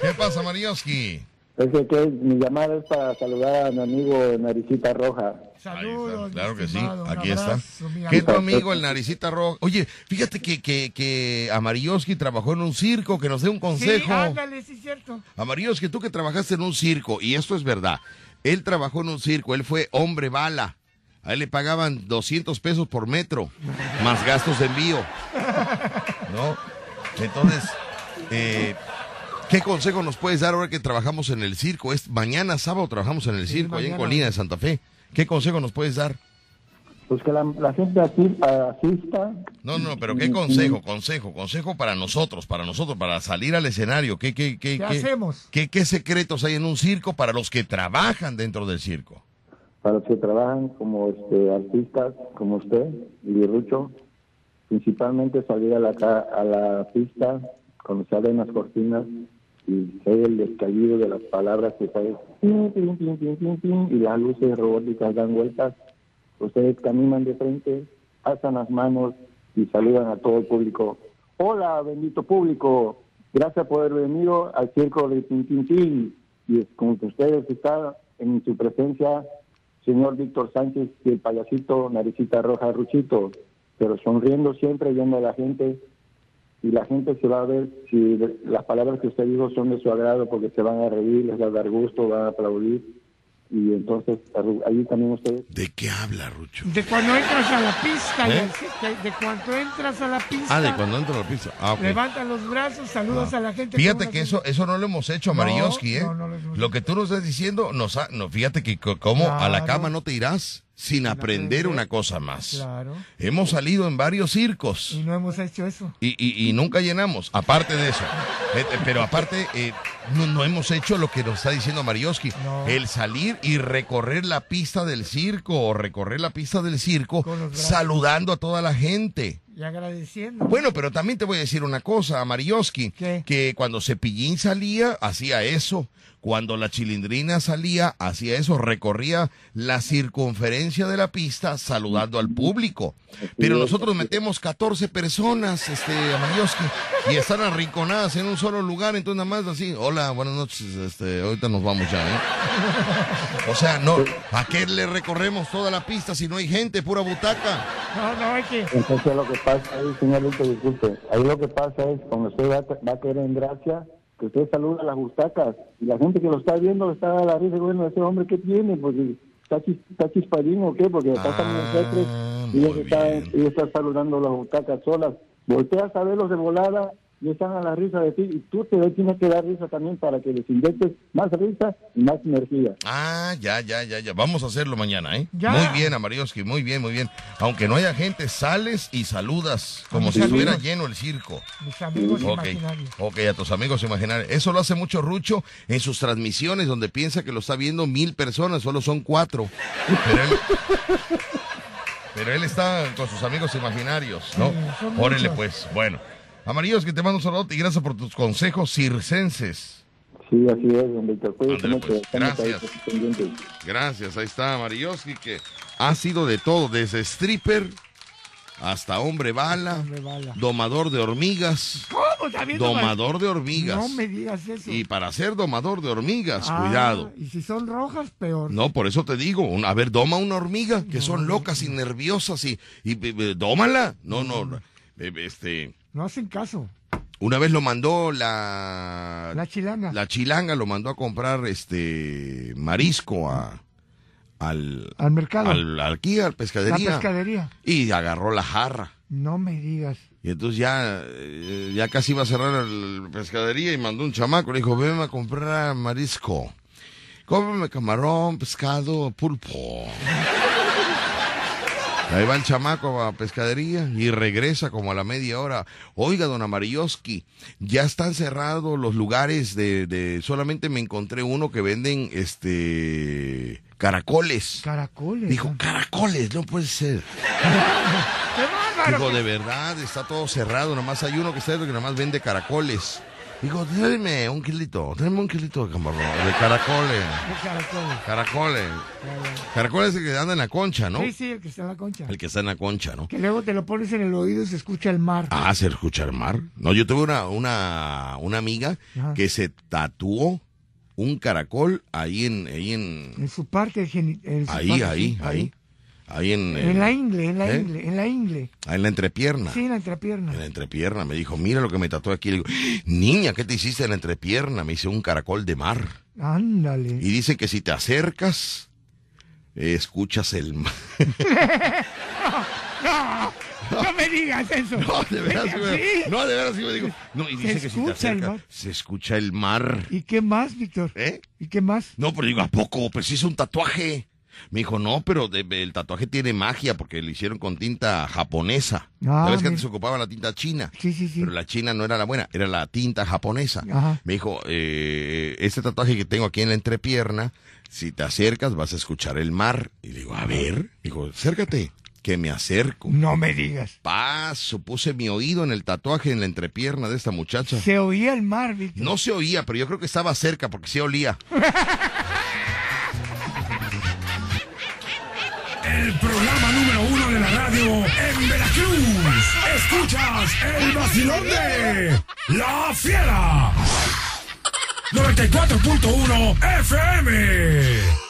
¿Qué pasa, Marioski? Es que mi llamada es para saludar a mi amigo Naricita Roja. Saludos. Claro que sí, aquí está. ¿Qué tu amigo. el naricita roja? Oye, fíjate que, que, que Amarioski trabajó en un circo, que nos dé un consejo. Sí, ándale, sí es cierto. Amarioski, tú que trabajaste en un circo, y esto es verdad, él trabajó en un circo, él fue hombre bala. A él le pagaban 200 pesos por metro, más gastos de envío. ¿No? Entonces, eh, ¿qué consejo nos puedes dar ahora que trabajamos en el circo? Es mañana sábado trabajamos en el circo, allá en. Colina de Santa Fe. ¿Qué consejo nos puedes dar? Pues que la, la gente asista. No, no, pero ¿qué consejo? Consejo, consejo para nosotros, para nosotros, para salir al escenario. ¿Qué, qué, qué, ¿Qué hacemos? ¿Qué, qué secretos hay en un circo para los que trabajan dentro del circo? para los que trabajan como este, artistas, como usted y Rucho, principalmente salir a la, a la pista cuando se abren las cortinas y el descallido de las palabras que salen y las luces robóticas dan vueltas. Ustedes caminan de frente, alzan las manos y saludan a todo el público. Hola, bendito público. Gracias por haber venido al circo de Tin Tin Tin. Y es como que ustedes están en su presencia señor Víctor Sánchez y el payasito Naricita Roja Ruchito, pero sonriendo siempre, viendo a la gente, y la gente se va a ver si las palabras que usted dijo son de su agrado, porque se van a reír, les va a dar gusto, van a aplaudir, y entonces ahí también ustedes... ¿De qué habla, Rucho? De cuando entras a la pista, ¿Eh? de, cuando entras a la pista. Ah, de cuando entra la pista. Ah, ok. Levantan los brazos, saludas a la gente. Fíjate que eso, eso no lo hemos hecho a No, Marioski, ¿eh? no, no lo hemos lo que tú nos estás diciendo, nos ha- no, fíjate que co- como a la Claro. cama no te irás sin aprender una cosa más. Claro. Hemos salido en varios circos. Y no hemos hecho eso. Y, y- y nunca llenamos, aparte de eso. Eh, pero aparte, eh, no, no hemos hecho lo que nos está diciendo Marioski. No. El salir y recorrer la pista del circo o recorrer la pista del circo saludando a toda la gente. Y agradeciendo. Bueno, pero también te voy a decir una cosa, Marioski, que cuando Cepillín salía, hacía eso. Cuando la chilindrina salía, hacía eso, recorría la circunferencia de la pista saludando al público. Pero nosotros metemos 14 personas, este, Marioski, y están arrinconadas en un solo lugar, entonces nada más así, hola, buenas noches, este, ahorita nos vamos ya, ¿eh? O sea, no, ¿a qué le recorremos toda la pista si no hay gente, pura butaca? No, no, hay que. Entonces lo que pasa ahí, señor disculpe, ahí lo que pasa es cuando usted va, a- va a caer en gracia, que usted saluda a las butacas y la gente que lo está viendo está a la risa, bueno, ese hombre qué tiene, porque está, chis- está chispadín o qué, porque está tan nosotros y ellos están, ellos están saludando las butacas solas. Volteas a verlos de volada y están a la risa de ti y tú te tienes que dar risa también para que les inyectes más risa y más energía. Ah, ya, ya, ya, ya. Vamos a hacerlo mañana, ¿eh? Ya. Muy bien, Amarioski, muy bien, muy bien. Aunque no haya gente, sales y saludas como si estuviera lleno el circo. Mis amigos Ok, imaginarios. ok, a tus amigos imaginarios. Eso lo hace mucho Rucho en sus transmisiones donde piensa que lo está viendo mil personas, solo son cuatro. Pero él, [LAUGHS] pero él está con sus amigos imaginarios, ¿no? Sí, muchos. pues, bueno. Amarillos, que te mando un saludo y gracias por tus consejos circenses. Sí, así es, don Víctor. Pues, ahí gracias. Gracias, ahí está Marilloski, que ha sido de todo, desde stripper hasta hombre bala, Hombre bala. domador de hormigas, ¿Cómo? ¿También domador de hormigas. No me digas eso. Y para ser domador de hormigas, Ah, cuidado. Y si son rojas, peor. No, por eso te digo, un- a ver, doma una hormiga, que son locas y nerviosas y, y, y- y- dómala. No, no, eh, este, No hacen caso. una vez lo mandó la, La chilanga. la chilanga, lo mandó a comprar este marisco a, al, Al mercado. al, aquí, al pescadería. La pescadería. Y agarró la jarra. No me digas. Y entonces ya, eh, ya casi iba a cerrar la pescadería y mandó un chamaco. Le dijo, ven a comprar marisco. Cómeme camarón, pescado, pulpo. Ahí va el chamaco a pescadería y regresa como a la media hora. Oiga, don Amarilloski, ya están cerrados los lugares de, de... Solamente me encontré uno que venden, este... Caracoles. Caracoles. Dijo, caracoles, no puede ser. [LAUGHS] Digo, de verdad, está todo cerrado. Nomás hay uno que está que nomás vende caracoles. Digo, tráeme un kilito, tráeme un kilito de camarón, de caracoles. ¡Qué caracoles! Caracoles. Caracoles es el que anda en la concha, ¿no? Sí, sí, el que está en la concha. El que está en la concha, ¿no? Que luego te lo pones en el oído y se escucha el mar. Ah, se escucha el mar. No, yo tuve una, una, una amiga Ajá. que se tatuó un caracol ahí en, ahí en, En su parte en su ahí, parte, ahí, sí, ahí, ahí en, En la ingle, en la ¿Eh? ingle, en la ingle. ahí en la entrepierna. Sí, en la entrepierna. En la entrepierna. Me dijo, mira lo que me tatué aquí. Le digo, niña, ¿qué te hiciste en la entrepierna? Me hice un caracol de mar. Ándale. Y dice que si te acercas, eh, escuchas el mar. [LAUGHS] No, no me digas eso. [LAUGHS] No, de veras, sí no, de veras, sí me digo. No, y Se dice que si te acercas, se escucha el mar. ¿Y qué más, Víctor? ¿Eh? ¿Y qué más? No, pero digo, ¿a poco? Pues hizo un tatuaje. Me dijo, no, pero de- el tatuaje tiene magia porque lo hicieron con tinta japonesa. Ah, ¿Sabes que antes se ocupaba la tinta china? Sí, sí, sí. Pero la china no era la buena, era la tinta japonesa. Ajá. Me dijo, eh, este tatuaje que tengo aquí en la entrepierna, si te acercas vas a escuchar el mar. Y digo, a ver. Dijo, acércate, que me acerco. No me digas. Paso, puse mi oído en el tatuaje en la entrepierna de esta muchacha. Se oía el mar. No se oía, pero yo creo que estaba cerca porque sí olía. [LAUGHS] El programa número uno de la radio en Veracruz. Escuchas el vacilón de La Fiera. 94.1 FM.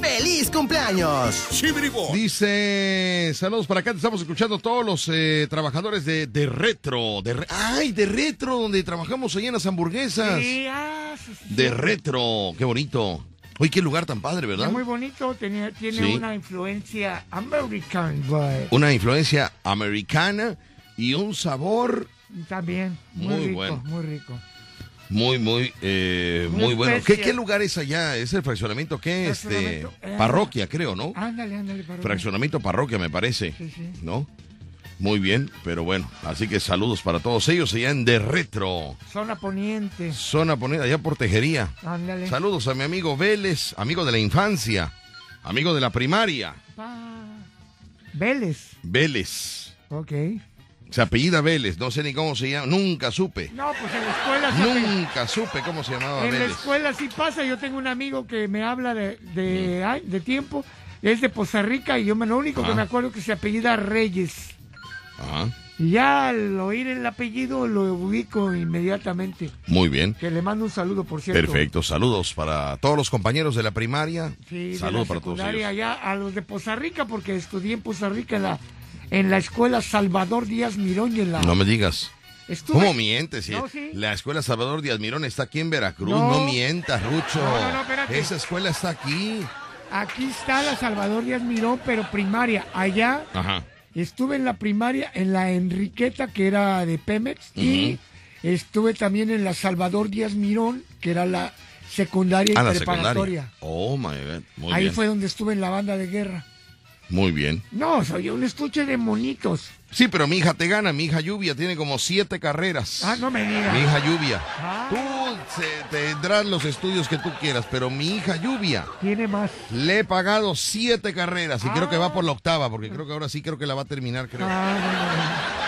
¡Feliz cumpleaños! Dice, saludos para acá, te estamos escuchando todos los eh, trabajadores de, de Retro. De, Re- ¡Ay, de Retro! Donde trabajamos ahí en las hamburguesas. Sí, ah, sí, sí, De. Retro, qué bonito. Oye, qué lugar tan padre, ¿verdad? Es muy bonito, tenía- tiene Sí. una influencia american, güey. Una influencia americana y un sabor También, muy, Muy rico, bueno. muy rico. Muy, muy, eh, muy bueno. ¿Qué. ¿Qué lugar es allá? ¿Es el fraccionamiento qué? Este, eh, parroquia, creo, ¿no? Ándale, ándale, perdón. Fraccionamiento parroquia, me parece. Sí, sí. ¿No? Muy bien, pero bueno, así que saludos para todos ellos allá en De Retro. Zona poniente. Zona ponida allá por Tejería. Ándale. Saludos a mi amigo Vélez, amigo de la infancia, amigo de la primaria, Pa- Vélez. Vélez. Ok. Se apellida Vélez, no sé ni cómo se llama, nunca supe. No, pues en la escuela sí. Nunca supe cómo se llamaba En la escuela sí pasa. Yo tengo un amigo que me habla de, de, ay, de tiempo. Es de Poza Rica y yo me, lo único que Ah. me acuerdo que se apellida Reyes. Ajá, Y ya al oír el apellido lo ubico inmediatamente. muy bien. Que le mando un saludo, por cierto. Perfecto, saludos para todos los compañeros de la primaria. Sí, de saludos la para todos secundaria ellos. allá a los de Poza Rica porque estudié en Poza Rica en la, en la escuela Salvador Díaz Mirón y en la... No me digas. Estuve- ¿Cómo mientes? Si No, sí. La escuela Salvador Díaz Mirón está aquí en Veracruz. No. No, mientas, Rucho. No, no, no, espérate. Esa escuela está aquí. Aquí está la Salvador Díaz Mirón, pero primaria. Allá Ajá. estuve en la primaria, en la Enriqueta, que era de Pemex, y estuve también en la Salvador Díaz Mirón, que era la secundaria y A la preparatoria. secundaria. Oh, my God. Muy Ahí bien. fue donde estuve en la banda de guerra. Muy bien. No, soy un estuche de monitos. Sí, pero mi hija te gana. Mi hija Lluvia tiene como siete carreras. Ah, no me digas. Mi hija Lluvia. Ah. Tú se- tendrás los estudios que tú quieras, pero mi hija Lluvia Tiene más. le he pagado siete carreras y Ah. creo que va por la octava, porque creo que ahora sí creo que la va a terminar, creo. Ah, no,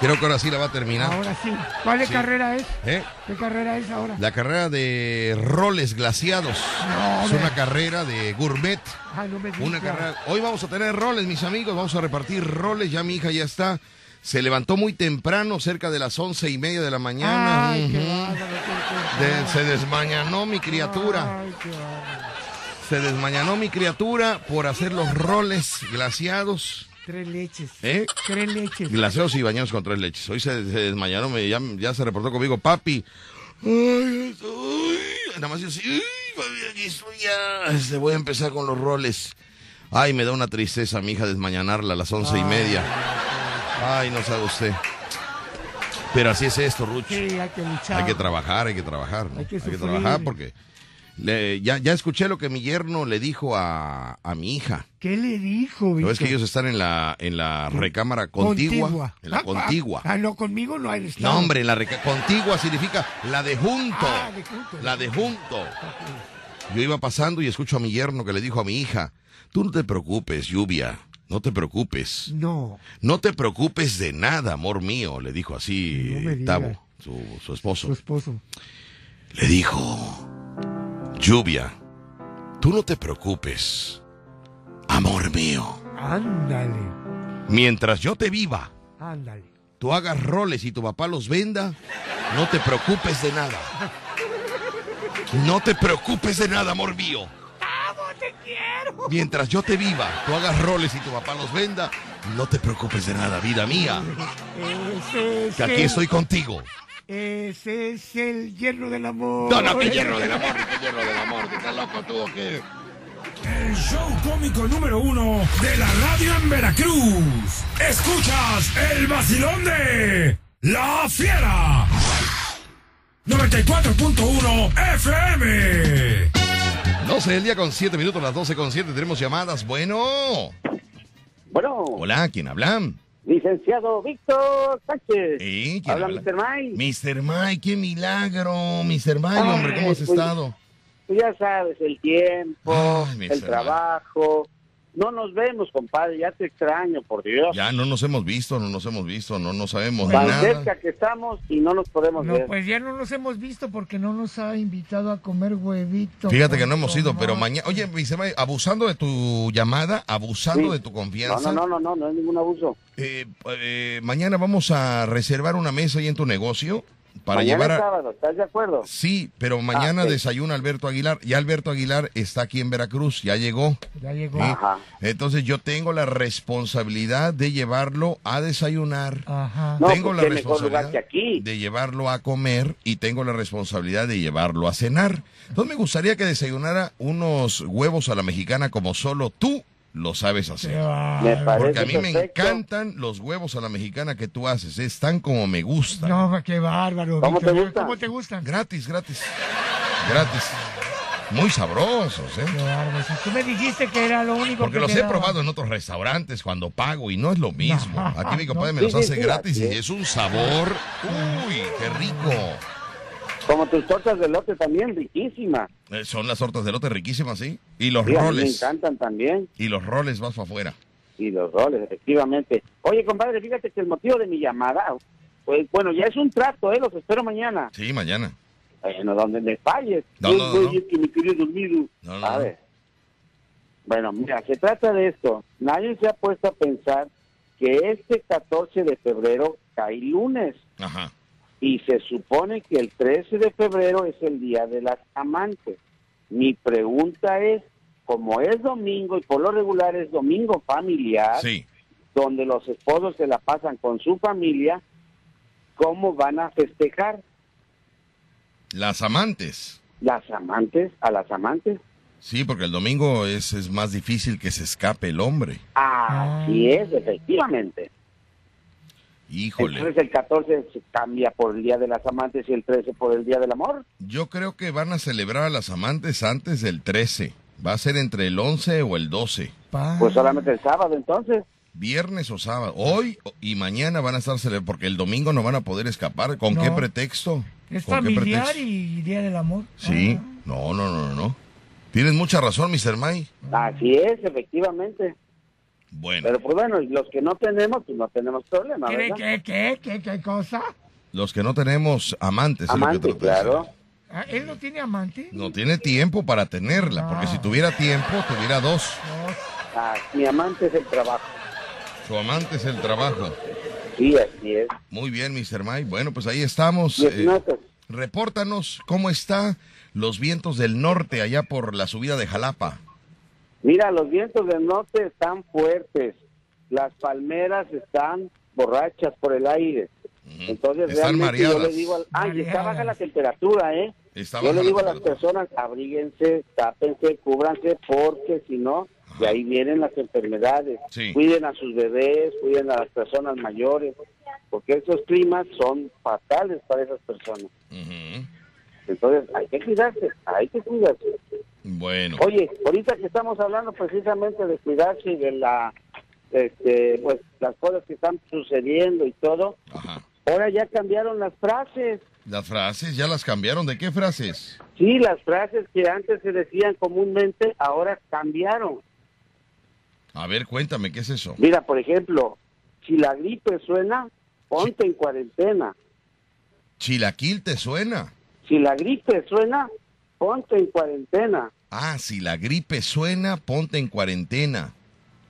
Creo que ahora sí la va a terminar. Ahora sí. ¿Cuál Sí. carrera es? ¿Eh? ¿Qué carrera es ahora? La carrera de roles glaciados. No, es una carrera de gourmet. Ah, no me Una carrera. Hoy vamos a tener roles, mis amigos. Vamos a repartir roles. Ya mi hija ya está se levantó muy temprano, cerca de las once y media de la mañana. Ay, qué Ujú. bárbaro, qué- qué- De- se desmañanó mi criatura. Ay, qué. Se desmañanó mi criatura por hacer los roles glaciados. Tres leches. ¿Eh? Tres leches. Glaseados y bañados con tres leches. Hoy se, se me, ya, ya se reportó conmigo, papi. Ay, uy, nada más yo así, papi, aquí estoy ya. Este, voy a empezar con los roles. Ay, me da una tristeza mi hija desmañanarla a las once y media. Ay, no sabe usted. Pero así es esto, Ruch. Sí, hay que luchar. Hay que trabajar, hay que trabajar, ¿no? Hay que sufrir. trabajar porque le- ya, ya escuché lo que mi yerno le dijo a, a mi hija. ¿Qué le dijo, No Víctor? es que ellos están en la, en la recámara contigua. En la Ah, contigua. Ah, no, conmigo no hay No, estado. hombre, la reca- contigua significa la de junto. Ah, de junto. La de junto. Yo iba pasando y escucho a mi yerno que le dijo a mi hija, tú no te preocupes, lluvia, no te preocupes. No. No te preocupes de nada, amor mío, le dijo así No. Tavo, su, su esposo. Su esposo. Le dijo, lluvia, tú no te preocupes, amor mío. Ándale. Mientras yo te viva, Ándale. tú hagas roles y tu papá los venda, no te preocupes de nada. No te preocupes de nada, amor mío. te quiero! Mientras yo te viva, tú hagas roles y tu papá los venda, no te preocupes de nada, vida mía. Que aquí estoy contigo. Ese es el hierro del amor. No, no, que hierro del amor, que hierro del amor. ¿Qué estás loco tú o qué? El show cómico número uno de la radio en Veracruz. Escuchas el vacilón de La Fiera. 94.1 FM. 12 del día con 7 minutos, las 12 con 7. Tenemos llamadas. Bueno. Bueno, Hola, ¿quién habla? Licenciado Víctor Sánchez. ¿Eh? ¿Quién Habla habla? Mr. Mike. Mr. Mike, qué milagro. Mr. Mike, Ay, hombre, ¿cómo has pues, estado? Pues ya sabes, el tiempo, Ay, el trabajo. No nos vemos, compadre, ya te extraño, por Dios. Ya no nos hemos visto, no nos hemos visto, no, no sabemos Tan nada. cerca que estamos y no nos podemos No, ver. pues ya no nos hemos visto porque no nos ha invitado a comer huevito. Fíjate que no hemos ido, pero mañana. Oye. Mike, abusando de tu llamada, abusando Sí. de tu no, confianza. no, no, no, no, no es ningún abuso. eh, eh, mañana vamos a reservar una mesa ahí en tu negocio para Mañana llevar a. sábado, ¿estás de acuerdo? Sí, pero mañana Ah, ok. desayuna Alberto Aguilar. Ya Alberto Aguilar está aquí en Veracruz, ya llegó. Ya llegó. ¿sí? Ajá. Entonces yo tengo la responsabilidad de llevarlo a desayunar. Ajá. No, tengo pues, la responsabilidad que aquí. de llevarlo a comer y tengo la responsabilidad de llevarlo a cenar. Entonces me gustaría que desayunara unos huevos a la mexicana como solo tú lo sabes hacer. Me parece Porque a mí me encantan los huevos a la mexicana que tú haces. Están como me gustan. No, qué bárbaro. ¿Cómo Víctor. te gustan? ¿Cómo te gustan? Gratis, gratis. Gratis. Muy sabrosos, ¿eh? Qué bárbaro. Si tú me dijiste que era lo único Porque que los he daba. probado en otros restaurantes cuando pago y no es lo mismo. No, Aquí mi [LAUGHS] compadre me los hace sí, gratis y es. es un sabor. Uy, qué rico. Como tus tortas de lote también, riquísimas. Eh, Son las tortas de lote riquísimas, ¿sí? Y los Sí, mí me roles. encantan también. Y los roles vas para afuera. Y los roles, efectivamente. Oye, compadre, fíjate que el motivo de mi llamada, pues, bueno, ya es un trato, ¿eh? Los espero mañana. Sí, mañana. Bueno, donde me falles. No, no, no. es que me quería dormir. No, no, a no. ver. Bueno, mira, se trata de esto. Nadie se ha puesto a pensar que este 14 de febrero cae lunes. Ajá. Y se supone que el 13 de febrero es el Día de las Amantes. Mi pregunta es, como es domingo y por lo regular es domingo familiar, Sí. donde los esposos se la pasan con su familia, ¿cómo van a festejar Las amantes. las amantes a las amantes? Sí, porque el domingo es, es más difícil que se escape el hombre. Así es, efectivamente. Híjole. Entonces el 14 se cambia por el Día de las Amantes y el 13 por el Día del Amor. Yo creo que van a celebrar a las amantes antes del 13. Va a ser entre el 11 o el 12. Pa- Pues solamente el sábado entonces. Viernes o sábado. Hoy y mañana van a estar celebrando, porque el domingo no van a poder escapar. ¿Con No. qué pretexto? Es ¿Con qué familiar pretexto? y Día del Amor. Sí. Ah. No, no, no, no, no. Tienes mucha razón, Mr. May. Así es, efectivamente. Bueno, Pero pues bueno, los que no tenemos, pues no tenemos problema, ¿Qué, ¿verdad? qué, qué, qué, qué cosa? los que no tenemos amantes. es lo que Amante, trato de decir. claro. Ah, ¿Él no tiene amante? No tiene tiempo para tenerla, porque No. si tuviera tiempo, tuviera dos. Ah, mi amante es el trabajo. Su amante es el trabajo. Sí, así es. Muy bien, Mr. Mike. Bueno, pues ahí estamos. Eh, repórtanos cómo está los vientos del norte allá por la subida de Jalapa. Mira, los vientos del norte están fuertes. Las palmeras están borrachas por el aire. Entonces, Están realmente yo mareadas. le digo, al... ay, está baja la temperatura, ¿eh? Está yo le la digo a las personas, abríguense, tápense, cúbranse, porque si no, de ahí vienen las enfermedades. Sí. Cuiden a sus bebés, cuiden a las personas mayores, porque esos climas son fatales para esas personas. Entonces, hay que cuidarse, hay que cuidarse. Bueno. Oye, ahorita que estamos hablando precisamente de cuidarse y de la, este, pues, las cosas que están sucediendo y todo, ahora ya cambiaron las frases. Las frases ya las cambiaron. ¿De qué frases? Sí, las frases que antes se decían comúnmente, ahora cambiaron. A ver, cuéntame, ¿qué es eso? Mira, por ejemplo, si la gripe suena, ponte en cuarentena. ¿Chilaquil te suena? Si la gripe suena, ponte en cuarentena. Ah, si la gripe suena, ponte en cuarentena.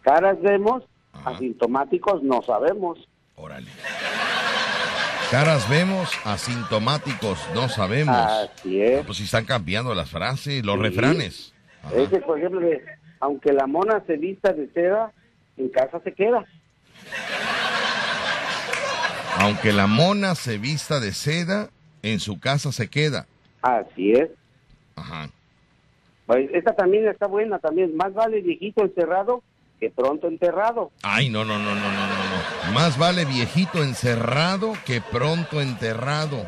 Caras vemos, asintomáticos no sabemos. Órale. Caras vemos, asintomáticos no sabemos. Así es. Ah, Pues si están cambiando las frases, los Sí. refranes. Ese, por ejemplo, aunque la mona se vista de seda, en casa se queda. Aunque la mona se vista de seda, en su casa se queda. Así es. Ajá. Pues esta también está buena también. Más vale viejito encerrado que pronto enterrado. Ay, no, no, no, no, no, no, no. Más vale viejito encerrado que pronto enterrado.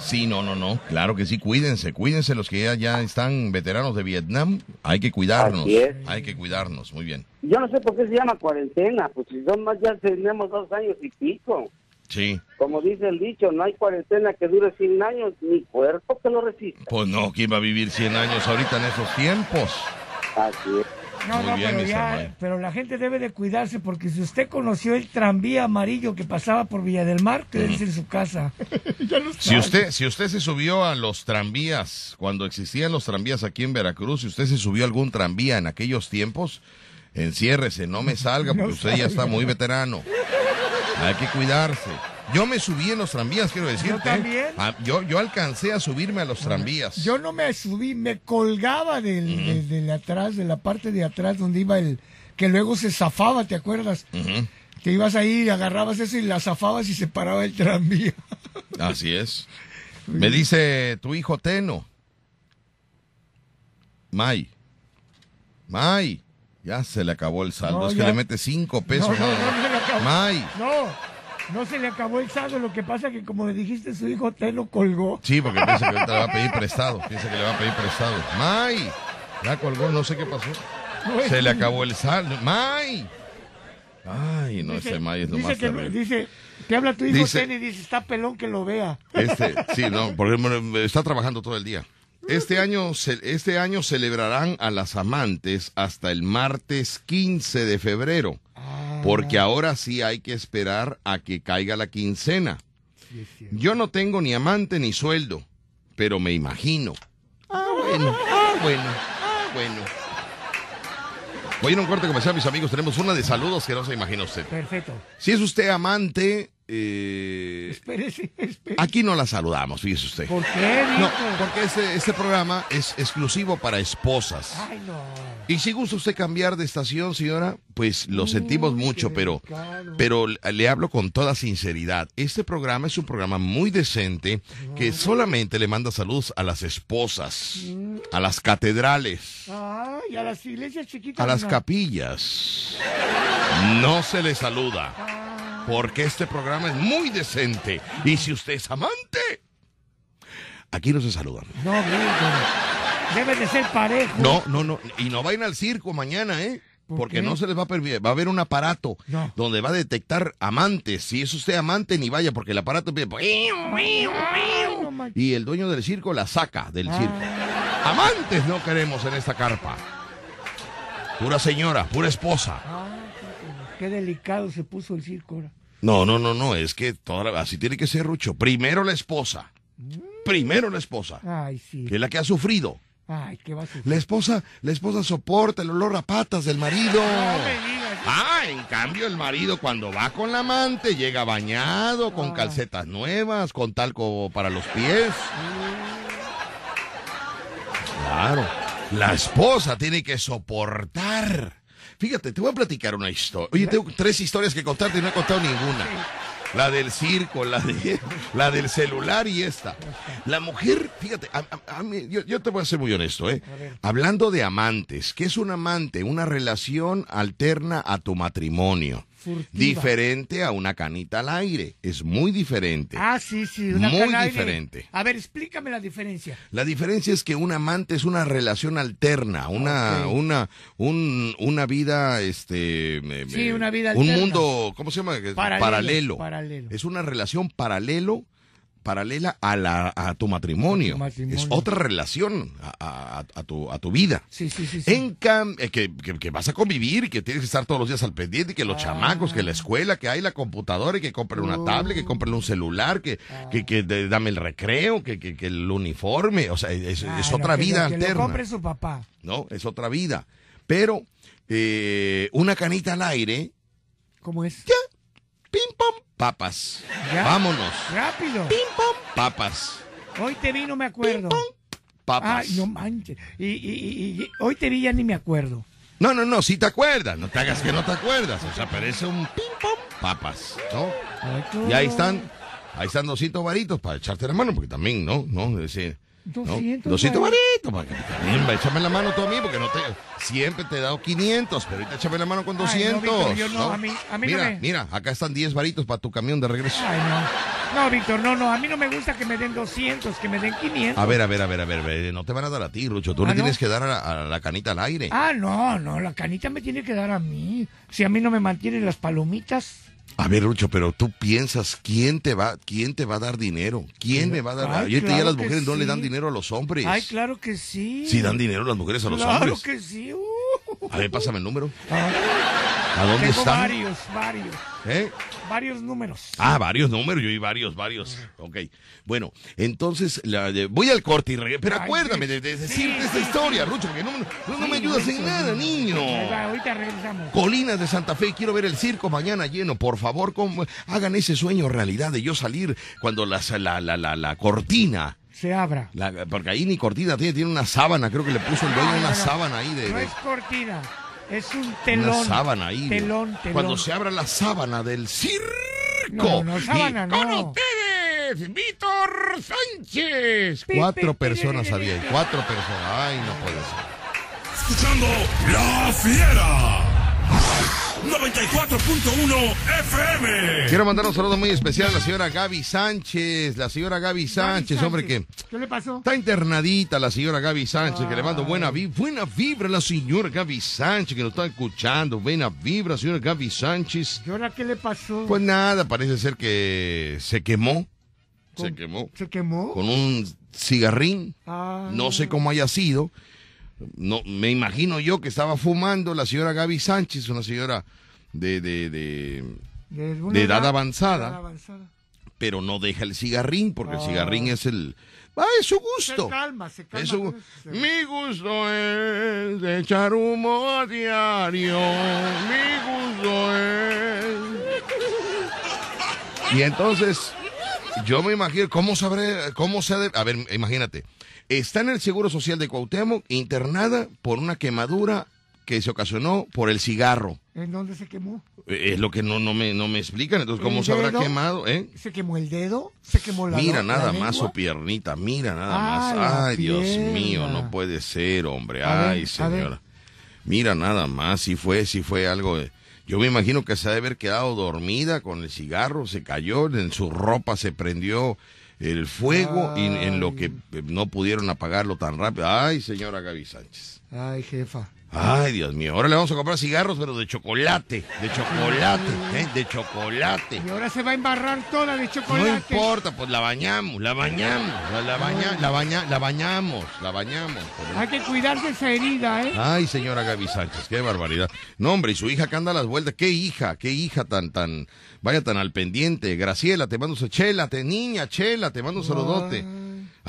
Sí, no, no, no. Claro que sí, cuídense, cuídense los que ya, ya están veteranos de Vietnam. Hay que cuidarnos. Así es. Hay que cuidarnos, muy bien. Yo no sé por qué se llama cuarentena, pues si son más ya tenemos dos años y pico. Sí. Como dice el dicho, no hay cuarentena que dure 100 años, ni cuerpo que lo resista. Pues no, ¿quién va a vivir 100 años ahorita en esos tiempos? Así es. No, Muy no, bien, pero, ya- pero la gente debe de cuidarse porque si usted conoció el tranvía amarillo que pasaba por Villa del Mar, quédese en su casa. [LAUGHS] Si usted, si usted se subió a los tranvías, cuando existían los tranvías aquí en Veracruz, si usted se subió a algún tranvía en aquellos tiempos, enciérrese, no me salga [LAUGHS] porque No usted ya está muy veterano. Hay que cuidarse. Yo me subí en los tranvías, quiero decirte. también. Ah, yo, yo alcancé a subirme a los tranvías. Yo no me subí, me colgaba del, del- del atrás, de la parte de atrás donde iba el, que luego se zafaba, ¿te acuerdas? Te ibas ahí, agarrabas eso y la zafabas y se paraba el tranvía. [LAUGHS] Así es. Me dice tu hijo Teno. May. May. Ya se le acabó el saldo. No, es que le mete cinco pesos. No, no, no, se le acabó. May. No, no se le acabó el saldo, lo que pasa que como le dijiste, su hijo te lo colgó. Sí, porque piensa que ahorita le va a pedir prestado. Piensa que le va a pedir prestado. May. Ya colgó, no sé qué pasó. Se le acabó el saldo. May. Ay, no, ese May es lo dice más que, terrible. dice, te habla tu hijo Dice- Ten y dice, está pelón que lo vea. Este, sí, no, porque está trabajando todo el día. Este año, este año celebrarán a las amantes hasta el martes 15 de febrero, porque ahora sí hay que esperar a que caiga la quincena. Yo no tengo ni amante ni sueldo, pero me imagino. Ah, bueno, ah, bueno, ah, bueno. Voy a ir a un corte comercial, mis amigos. Tenemos una de saludos que no se imagina usted. Perfecto. Si es usted amante, eh, Espérese, espérese. Aquí no la saludamos, fíjese usted. ¿Por qué, No, porque este, este programa es exclusivo para esposas. Ay, no. Y si gusta usted cambiar de estación, señora, pues lo sentimos mucho, pero, pero le hablo con toda sinceridad. Este programa es un programa muy decente que solamente le manda saludos a las esposas, a las catedrales, Ay, a las iglesias chiquitas. a las capillas. No se le saluda, porque este programa es muy decente. Y si usted es amante, aquí no se saludan. No, viejo. Debe de ser parejo. No, no, no. Y no vayan al circo mañana, ¿eh? Porque qué? no se les va a permitir. Va a haber un aparato donde va a detectar amantes. Si es usted amante, ni vaya, porque el aparato empieza. Y el dueño del circo la saca del circo. Amantes no queremos en esta carpa. Pura señora, pura esposa. Qué delicado se puso el circo ahora. No, no, no, no. Es que toda la- así tiene que ser, Rucho. Primero la esposa. Primero la esposa. Ay, sí. Que es la que ha sufrido. Ay, qué va a suceder? La esposa, la esposa soporta el olor a patas del marido. No me digas. Ah, en cambio el marido cuando va con la amante llega bañado, con calcetas nuevas, con talco para los pies. Claro, la esposa tiene que soportar. Fíjate, te voy a platicar una historia. Oye, tengo tres historias que contarte y no he contado ninguna. La del circo, la, de, [LAUGHS] la del celular y esta. La mujer, fíjate, a- a- a mí- yo, yo te voy a ser muy honesto, ¿eh? Hablando de amantes, ¿qué es un amante? Una relación alterna a tu matrimonio. Furtiva. Diferente a una canita al aire. Es muy diferente. Ah, sí, sí. Una Muy cana aire. diferente. A ver, explícame la diferencia. La diferencia es que un amante es una relación alterna, una, una, un, una vida, este, me- Sí, me- una vida un alterna. mundo, ¿cómo se llama? Paralelo, paralelo. paralelo. Es una relación paralelo, paralela a la, a tu matrimonio. A tu matrimonio. Es otra relación a, a- a tu, a tu vida. Sí, sí, sí. sí. En cambio, que, que- que vas a convivir y que tienes que estar todos los días al pendiente, que Ah. los chamacos, que la escuela, que hay la computadora, y que compren una tablet, que compren un celular, que, Ah. que, que de- dame el recreo, que, que, que el uniforme, o sea, es, Ah, es otra vida que lo alterna, compre su papá. ¿no? Es otra vida. Pero eh, una canita al aire, ¿Cómo es? Pim pom, papas. Ya. Vámonos, Rápido. papas, Hoy te vi, no me acuerdo. papas. Ay, no manches. Y, y- y- y- hoy te vi, ya ni me acuerdo. No, no, no, si te acuerdas, no te hagas que no te acuerdas. O sea, parece un pim pom, papas, ¿no? Ay, Y ahí están, ahí están 200 varitos para echarte la mano, porque también, ¿no? ¿No? Es decir. 200 200 varitos. también échame la mano tú a mí, porque no te, siempre te he dado 500, pero ahorita échame la mano con Ay, no, 200. Víctor, yo no, a mí- a mí mira, me- mira, acá están 10 varitos para tu camión de regreso. Ay, no. No, Víctor, no, no. A mí no me gusta que me den 200, que me den 500. A ver, a ver, a ver, a ver, a ver, no te van a dar a ti, Rucho, tú ¿Ah, le no? tienes que dar a la, a la canita al aire. Ah, no, no. La canita me tiene que dar a mí. Si a mí no me mantienen las palomitas. A ver, Rucho, pero tú piensas, ¿quién te va, quién te va a dar dinero? ¿Quién me va a dar? Ay, Ahorita ya claro las que mujeres no le dan dinero a los hombres. Ay, claro que sí. Sí dan dinero las mujeres a los claro hombres. que sí. Uh. A ver, pásame el número. Ah, ¿A dónde tengo están? varios, varios. ¿Eh? Varios números. Ah, varios números, yo y varios, varios. Ok. Bueno, entonces la de- voy al corte y regreso. Pero Ay, acuérdame de, Sí, decirte esta sí, historia, sí. Rucho, porque no, no, no me ayudas en nada, niño. Ahorita regresamos. Colinas de Santa Fe, quiero ver el circo mañana lleno. Por favor, hagan ese sueño realidad de yo salir cuando la, la, la, la, la cortina. Se abra. la- porque ahí ni cortina tiene, tiene una sábana, creo que le puso el dueño una sábana ahí de, No de- es cortina. Es un telón. una sábana ahí. Telón, telón. Cuando se abra la sábana del circo. No, no, sábana, Y- Con no. ustedes, Víctor Sánchez. Cuatro personas había ahí, cuatro personas. Ay, no puede ser. Escuchando La Fiera. 94.1 FM. Quiero mandar un saludo muy especial a la señora Gaby Sánchez, la señora Gaby Sánchez, hombre que ¿Qué le pasó? está internadita la señora Gaby Sánchez, que le mando buena, vi- buena vibra a la señora Gaby Sánchez, que nos está escuchando, buena vibra, señora Gaby Sánchez. ¿Y ahora qué le pasó? Pues nada, parece ser que se quemó, se ¿Con- quemó ¿Se quemó? con un cigarrín, Ah. no sé cómo haya sido. No, me imagino yo que estaba fumando la señora Gaby Sánchez, una señora de, de, edad avanzada. edad avanzada. pero no deja el cigarrín, porque el Ah. cigarrín es el... Ah, es su Se gusto. calma, se calma. Es su- con eso. Mi gusto es echar humo a diario. Mi gusto es... Y entonces, yo me imagino, ¿cómo sabré, cómo se ha de- A ver, imagínate. Está en el Seguro Social de Cuauhtémoc, internada por una quemadura que se ocasionó por el cigarro. ¿En dónde se quemó? Eh, Es lo que no, no, me, no me explican. Entonces, ¿cómo ¿El se habrá quemado? ¿Eh? ¿Se quemó el dedo? ¿Se quemó la Mira la nada más su piernita, mira nada Ah, más. Ay, Dios mío, no puede ser, hombre. A Ay, ver. señora. Mira nada más, si fue, si fue algo. de- Yo me imagino que se ha de haber quedado dormida con el cigarro, se cayó, en su ropa se prendió el fuego y en lo que eh, no pudieron apagarlo tan rápido. Ay, señora Gaby Sánchez. Ay, jefa. Ay, Dios mío. Ahora le vamos a comprar cigarros, pero de chocolate. De chocolate, ¿eh? De chocolate. Y ahora se va a embarrar toda de No chocolate. importa, pues la bañamos, la bañamos, la, la baña- la, baña- la bañamos, la bañamos. Hay que cuidar de esa herida, ¿eh? Ay, señora Gaby Sánchez, qué barbaridad. No, hombre, y su hija que anda a las vueltas, qué hija, qué hija tan, tan, vaya tan al pendiente. Graciela, te mando un chela, te, niña, chela, te mando un saludote.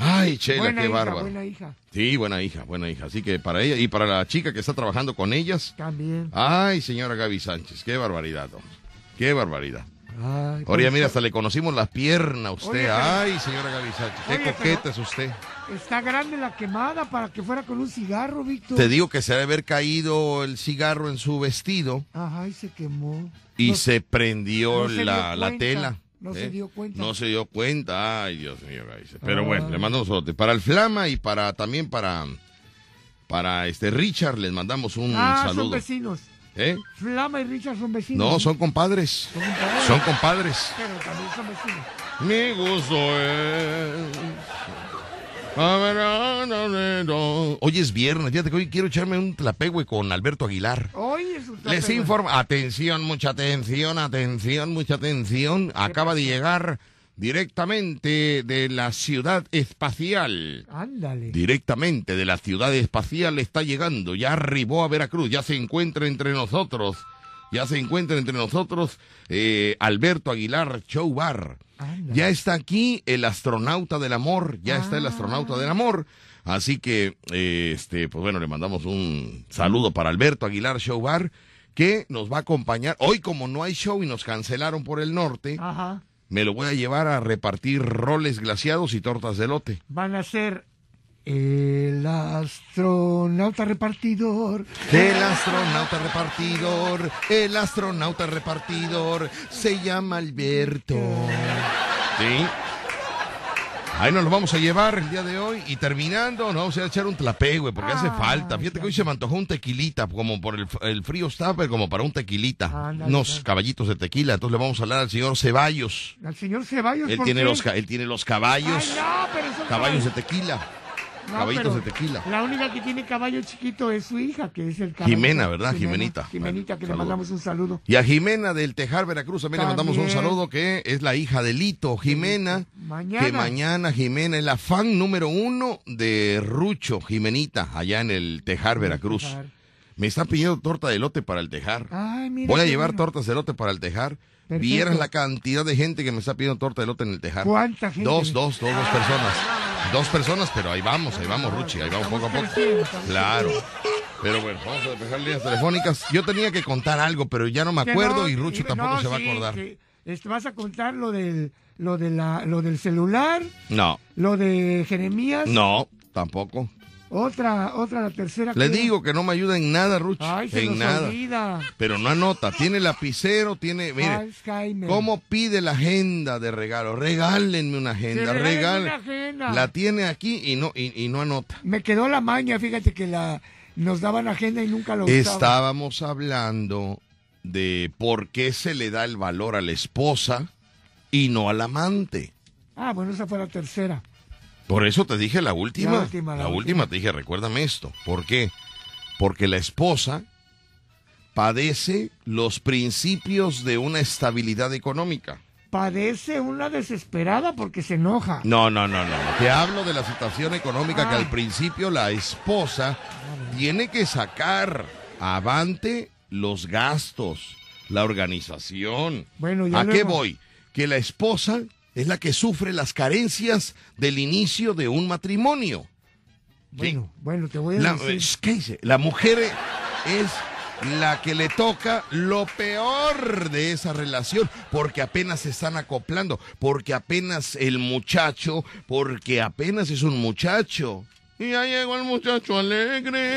Ay, Chela, buena qué hija, bárbaro. Buena hija. Sí, buena hija, buena hija. Así que para ella y para la chica que está trabajando con ellas. También. Ay, señora Gaby Sánchez, qué barbaridad, hombre. Qué barbaridad. Ay, Ahora ya pues, mira, hasta le conocimos la pierna a usted. Oye, Ay, señora Gaby Sánchez, qué Oye, coqueta es usted. Está grande la quemada para que fuera con un cigarro, Víctor. Te digo que se debe haber caído el cigarro en su vestido Ajá, y se quemó. y No- se prendió no se la, tela. no ¿eh? se dio cuenta. No se dio cuenta. Ay, Dios mío, Gaby. Pero bueno, le mandamos otro. Para el Flama y para también para para este Richard les mandamos un ah, son saludo. vecinos. ¿Eh? Flama y Richard son vecinos. No, son compadres. Son compadres. Son compadres. Pero también son vecinos. Mi gusto es. Hoy es viernes, fíjate que hoy quiero echarme un tlapegüe con Alberto Aguilar. Hoy es un Les informo, atención, mucha atención, atención, mucha atención. Acaba de llegar directamente de la ciudad espacial. Ándale. Directamente de la ciudad espacial está llegando, ya arribó a Veracruz, ya se encuentra entre nosotros, ya se encuentra entre nosotros eh, Alberto Aguilar Show Bar. Ándale. Ya está aquí el astronauta del amor, ya está el astronauta del amor. Así que, eh, este, pues bueno, le mandamos un saludo para Alberto Aguilar Show Bar, que nos va a acompañar. Hoy, como no hay show y nos cancelaron por el norte, Ajá. Me lo voy a llevar a repartir roles glaciados y tortas de lote. Van a ser el astronauta repartidor. El astronauta repartidor, el astronauta repartidor, se llama Alberto. ¿Sí? Ahí nos lo vamos a llevar el día de hoy y terminando nos vamos a echar un tlapé, güey, porque hace Ah, falta. Fíjate que hoy se me antojó un tequilita, como por el, el frío está, pero como para un tequilita. Ándale, Unos caballitos de tequila. Entonces le vamos a hablar al señor Ceballos. Al señor Ceballos. Él ¿por tiene, qué? los, él tiene los caballos, Ay, no, pero caballos de tequila. No, caballitos de tequila. La única que tiene caballo chiquito es su hija, que es el caballo. Jimena, ¿verdad? Jimenita. Jimenita, Bueno, que le mandamos un saludo. Y a Jimena del Tejar Veracruz también, le mandamos un saludo que es la hija de Lito, Jimena. Mañana. Que mañana Jimena es la fan número uno de Rucho, Jimenita, allá en el Tejar Veracruz. Tejar. Me están pidiendo torta de elote para el Tejar. Ay, mira. Voy a llevar bueno. tortas de elote para el Tejar. Perfecto. Vieras la cantidad de gente que me está pidiendo torta de elote en el Tejar. ¿Cuánta gente? Dos, dos, dos, dos personas. Dos personas, pero ahí vamos, ahí vamos, Ruchi, ahí vamos poco a poco. Claro. Pero bueno, vamos a despejar líneas telefónicas. Yo tenía que contar algo, pero ya no me acuerdo no, y Rucho y- tampoco no, se va a sí, acordar. que, este, vas a contar lo del, lo, de la, lo del celular, No, lo de Jeremías. no, tampoco. Otra, otra, la tercera. Le digo que no me ayuda en nada, Rucho. Ay, se en nada. olvida. Pero no anota. Tiene lapicero, tiene. Mire, Alzheimer. ¿cómo pide la agenda de regalo? Regálenme una agenda, regálenme regalen. una agenda. La tiene aquí y no, y, y no anota. Me quedó la maña, fíjate que la nos daban agenda y nunca lo usaban. Estábamos hablando de por qué se le da el valor a la esposa y no al amante. Ah, bueno, esa fue la tercera. Por eso te dije la última. La última, la última última. te dije, recuérdame esto. ¿Por qué? Porque la esposa padece los principios de una estabilidad económica. Padece una desesperada porque se enoja. No, no, no, no. Te hablo de la situación económica que Ah. al principio la esposa tiene que sacar avante los gastos, la organización. Bueno, ya ¿A qué voy? Que la esposa es la que sufre las carencias del inicio de un matrimonio. Bueno, bueno, te voy a La, decir. ¿qué dice? La mujer es la que le toca lo peor de esa relación, porque apenas se están acoplando, porque apenas el muchacho, porque apenas es un muchacho. Y ya llegó el muchacho alegre,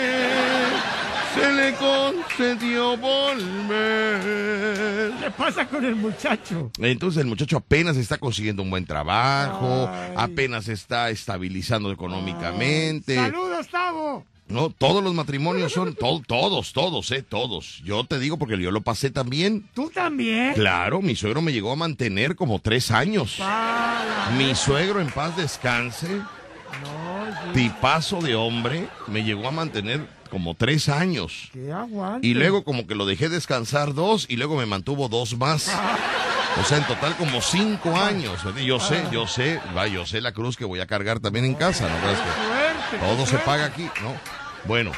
se le concedió volver. ¿Qué pasa con el muchacho? Entonces el muchacho apenas está consiguiendo un buen trabajo, Ay. apenas está estabilizando económicamente. ¡Saludos, Tavo! No, todos los matrimonios son, to- todos, todos, eh, todos. Yo te digo porque yo lo pasé también. ¿Tú también? Claro, mi suegro me llegó a mantener como tres años. Para. Mi suegro en paz descanse, No, sí, tipazo de hombre, me llegó a mantener como tres años. que aguante. Y luego como que lo dejé descansar dos y luego me mantuvo dos más. O sea, en total como cinco años. Yo sé, yo sé, va, yo sé la cruz que voy a cargar también en casa, ¿no crees que todo se paga aquí? No. Bueno,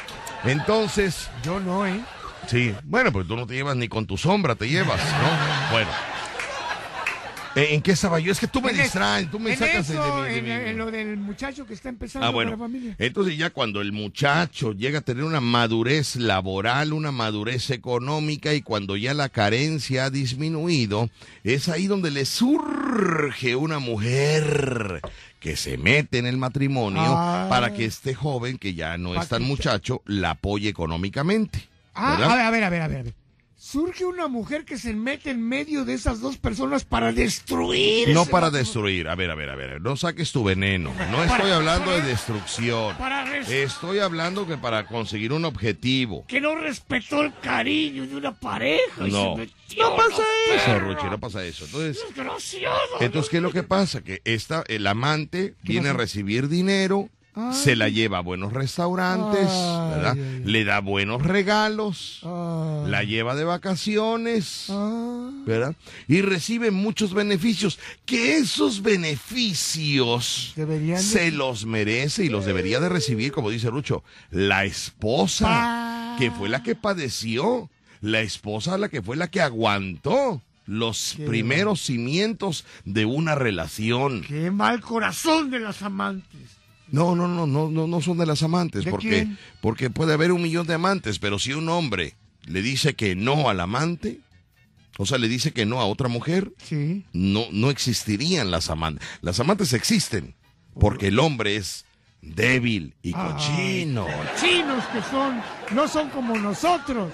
entonces, Yo no, ¿eh? sí, bueno, pues tú no te llevas ni con tu sombra, te llevas, ¿no? Bueno. ¿En en qué estaba yo? Es que tú me distraes, tú me en sacas de- eso, de, de- en, de- en lo del muchacho que está empezando Ah, con la bueno. familia. Entonces ya cuando el muchacho llega a tener una madurez laboral, una madurez económica y cuando ya la carencia ha disminuido, es ahí donde le surge una mujer que se mete en el matrimonio Ah. para que este joven, que ya no es tan muchacho, la apoye económicamente. Ah, a ver, a ver, a ver, a ver. Surge una mujer que se mete en medio de esas dos personas para destruir. No para destruir. A ver, a ver, a ver. No saques tu veneno. No Para- estoy hablando de destrucción. Para Estoy hablando que para conseguir un objetivo. que no respetó el cariño de una pareja. No. metió No pasa eso. Ruchi, no pasa eso. Entonces, Desgraciado. entonces ¿qué es lo que pasa? Que esta, el amante viene a recibir dinero, Ay. se la lleva a buenos restaurantes, Ay, ¿verdad? ay. Le da buenos regalos, la lleva de vacaciones. ¿verdad? Y recibe muchos beneficios, que esos beneficios Deberían de- se los merece y los debería de recibir, como dice Rucho, la esposa, que fue la que padeció, la esposa la que fue la que aguantó los Qué primeros cimientos de una relación. Qué mal corazón de las amantes. No, no, no, no, no, no son de las amantes, ¿De porque, quién? porque puede haber un millón de amantes, pero si un hombre le dice que no al amante, o sea, le dice que no a otra mujer, Sí. no, no existirían las amantes. Las amantes existen porque el hombre es débil y cochino. Chinos que son, no son como nosotros.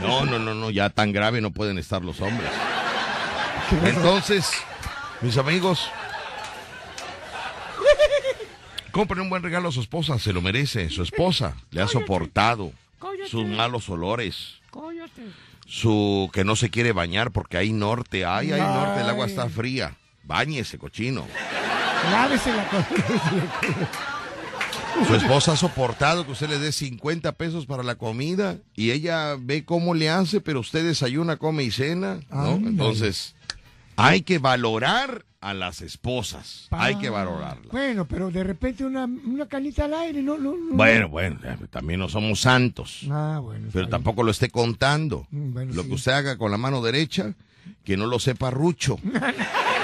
No, no, no, no, ya tan grave no pueden estar los hombres. Entonces, mis amigos, compren un buen regalo a su esposa, se lo merece. Su esposa [LAUGHS] le ha soportado Cállate. sus malos olores, Cállate. su que no se quiere bañar porque hay norte, ay, hay norte, el agua está fría. Báñese, cochino. Lávese la. Su esposa ha soportado que usted le dé 50 pesos para la comida y ella ve cómo le hace, pero usted desayuna, come y cena. Entonces, hay que valorar a las esposas. Hay que valorarlas. Bueno, pero de repente una, una canita al aire, no, no, no. Bueno, bueno, eh, también no somos santos, Ah, bueno. pero tampoco lo esté contando. Mm, bueno, Lo sí. que usted haga con la mano derecha, que no lo sepa Rucho. [LAUGHS]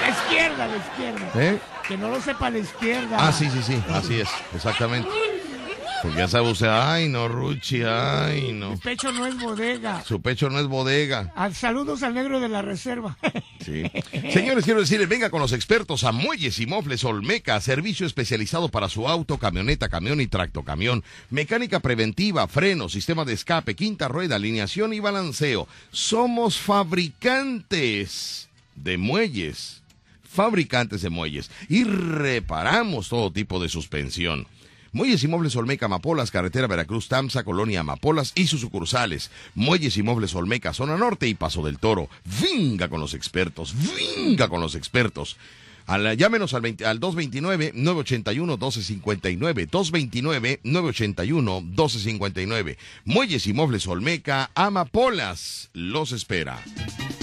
La izquierda, la izquierda. ¿eh? Que no lo sepa la izquierda. Ah, sí, sí, sí, así es, exactamente. Porque ya sabe usted, ay, no, Ruchi, ay, no. El pecho no es bodega. Su pecho no es bodega. Al- saludos al negro de la reserva. Sí. [LAUGHS] Señores, quiero decirles, venga con los expertos a Muelles y Mofles Olmeca, servicio especializado para su auto, camioneta, camión y tractocamión, mecánica preventiva, freno, sistema de escape, quinta rueda, alineación y balanceo. Somos fabricantes de muelles, fabricantes de muelles y reparamos todo tipo de suspensión. Muelles y Muebles Olmeca Amapolas, carretera Veracruz Tamsa, Colonia Amapolas y sus sucursales. Muelles y Muebles Olmeca, zona norte y Paso del Toro. Venga con los expertos, venga con los expertos. Llámenos al, 20 al 229-981-1259. 229-981-1259. Muelles y Muebles Olmeca, Amapolas, los espera.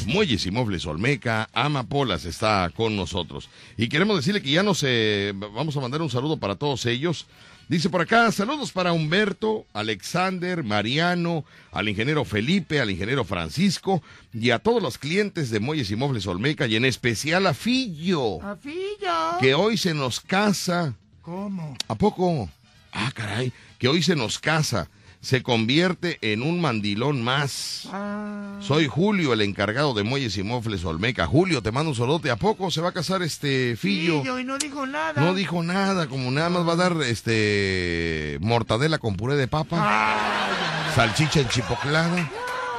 Muelles y Muebles Olmeca, Amapolas está con nosotros. Y queremos decirle que ya nos eh, vamos a mandar un saludo para todos ellos. Dice por acá, saludos para Humberto, Alexander, Mariano, al ingeniero Felipe, al ingeniero Francisco y a todos los clientes de Muelles y Muebles Olmeca y en especial a Fillo, ¡Afillo! que hoy se nos casa. ¿Cómo? ¿A poco? Ah, caray, que hoy se nos casa. Se convierte en un mandilón más. Ah, Soy Julio, el encargado de Muelles y Mofles Olmeca. Julio, te mando un saludote. ¿A poco se va a casar este Fillo? Fillo, y no dijo nada. No dijo nada, como nada más va a dar este mortadela con puré de papa, Ay, salchicha enchipoclada.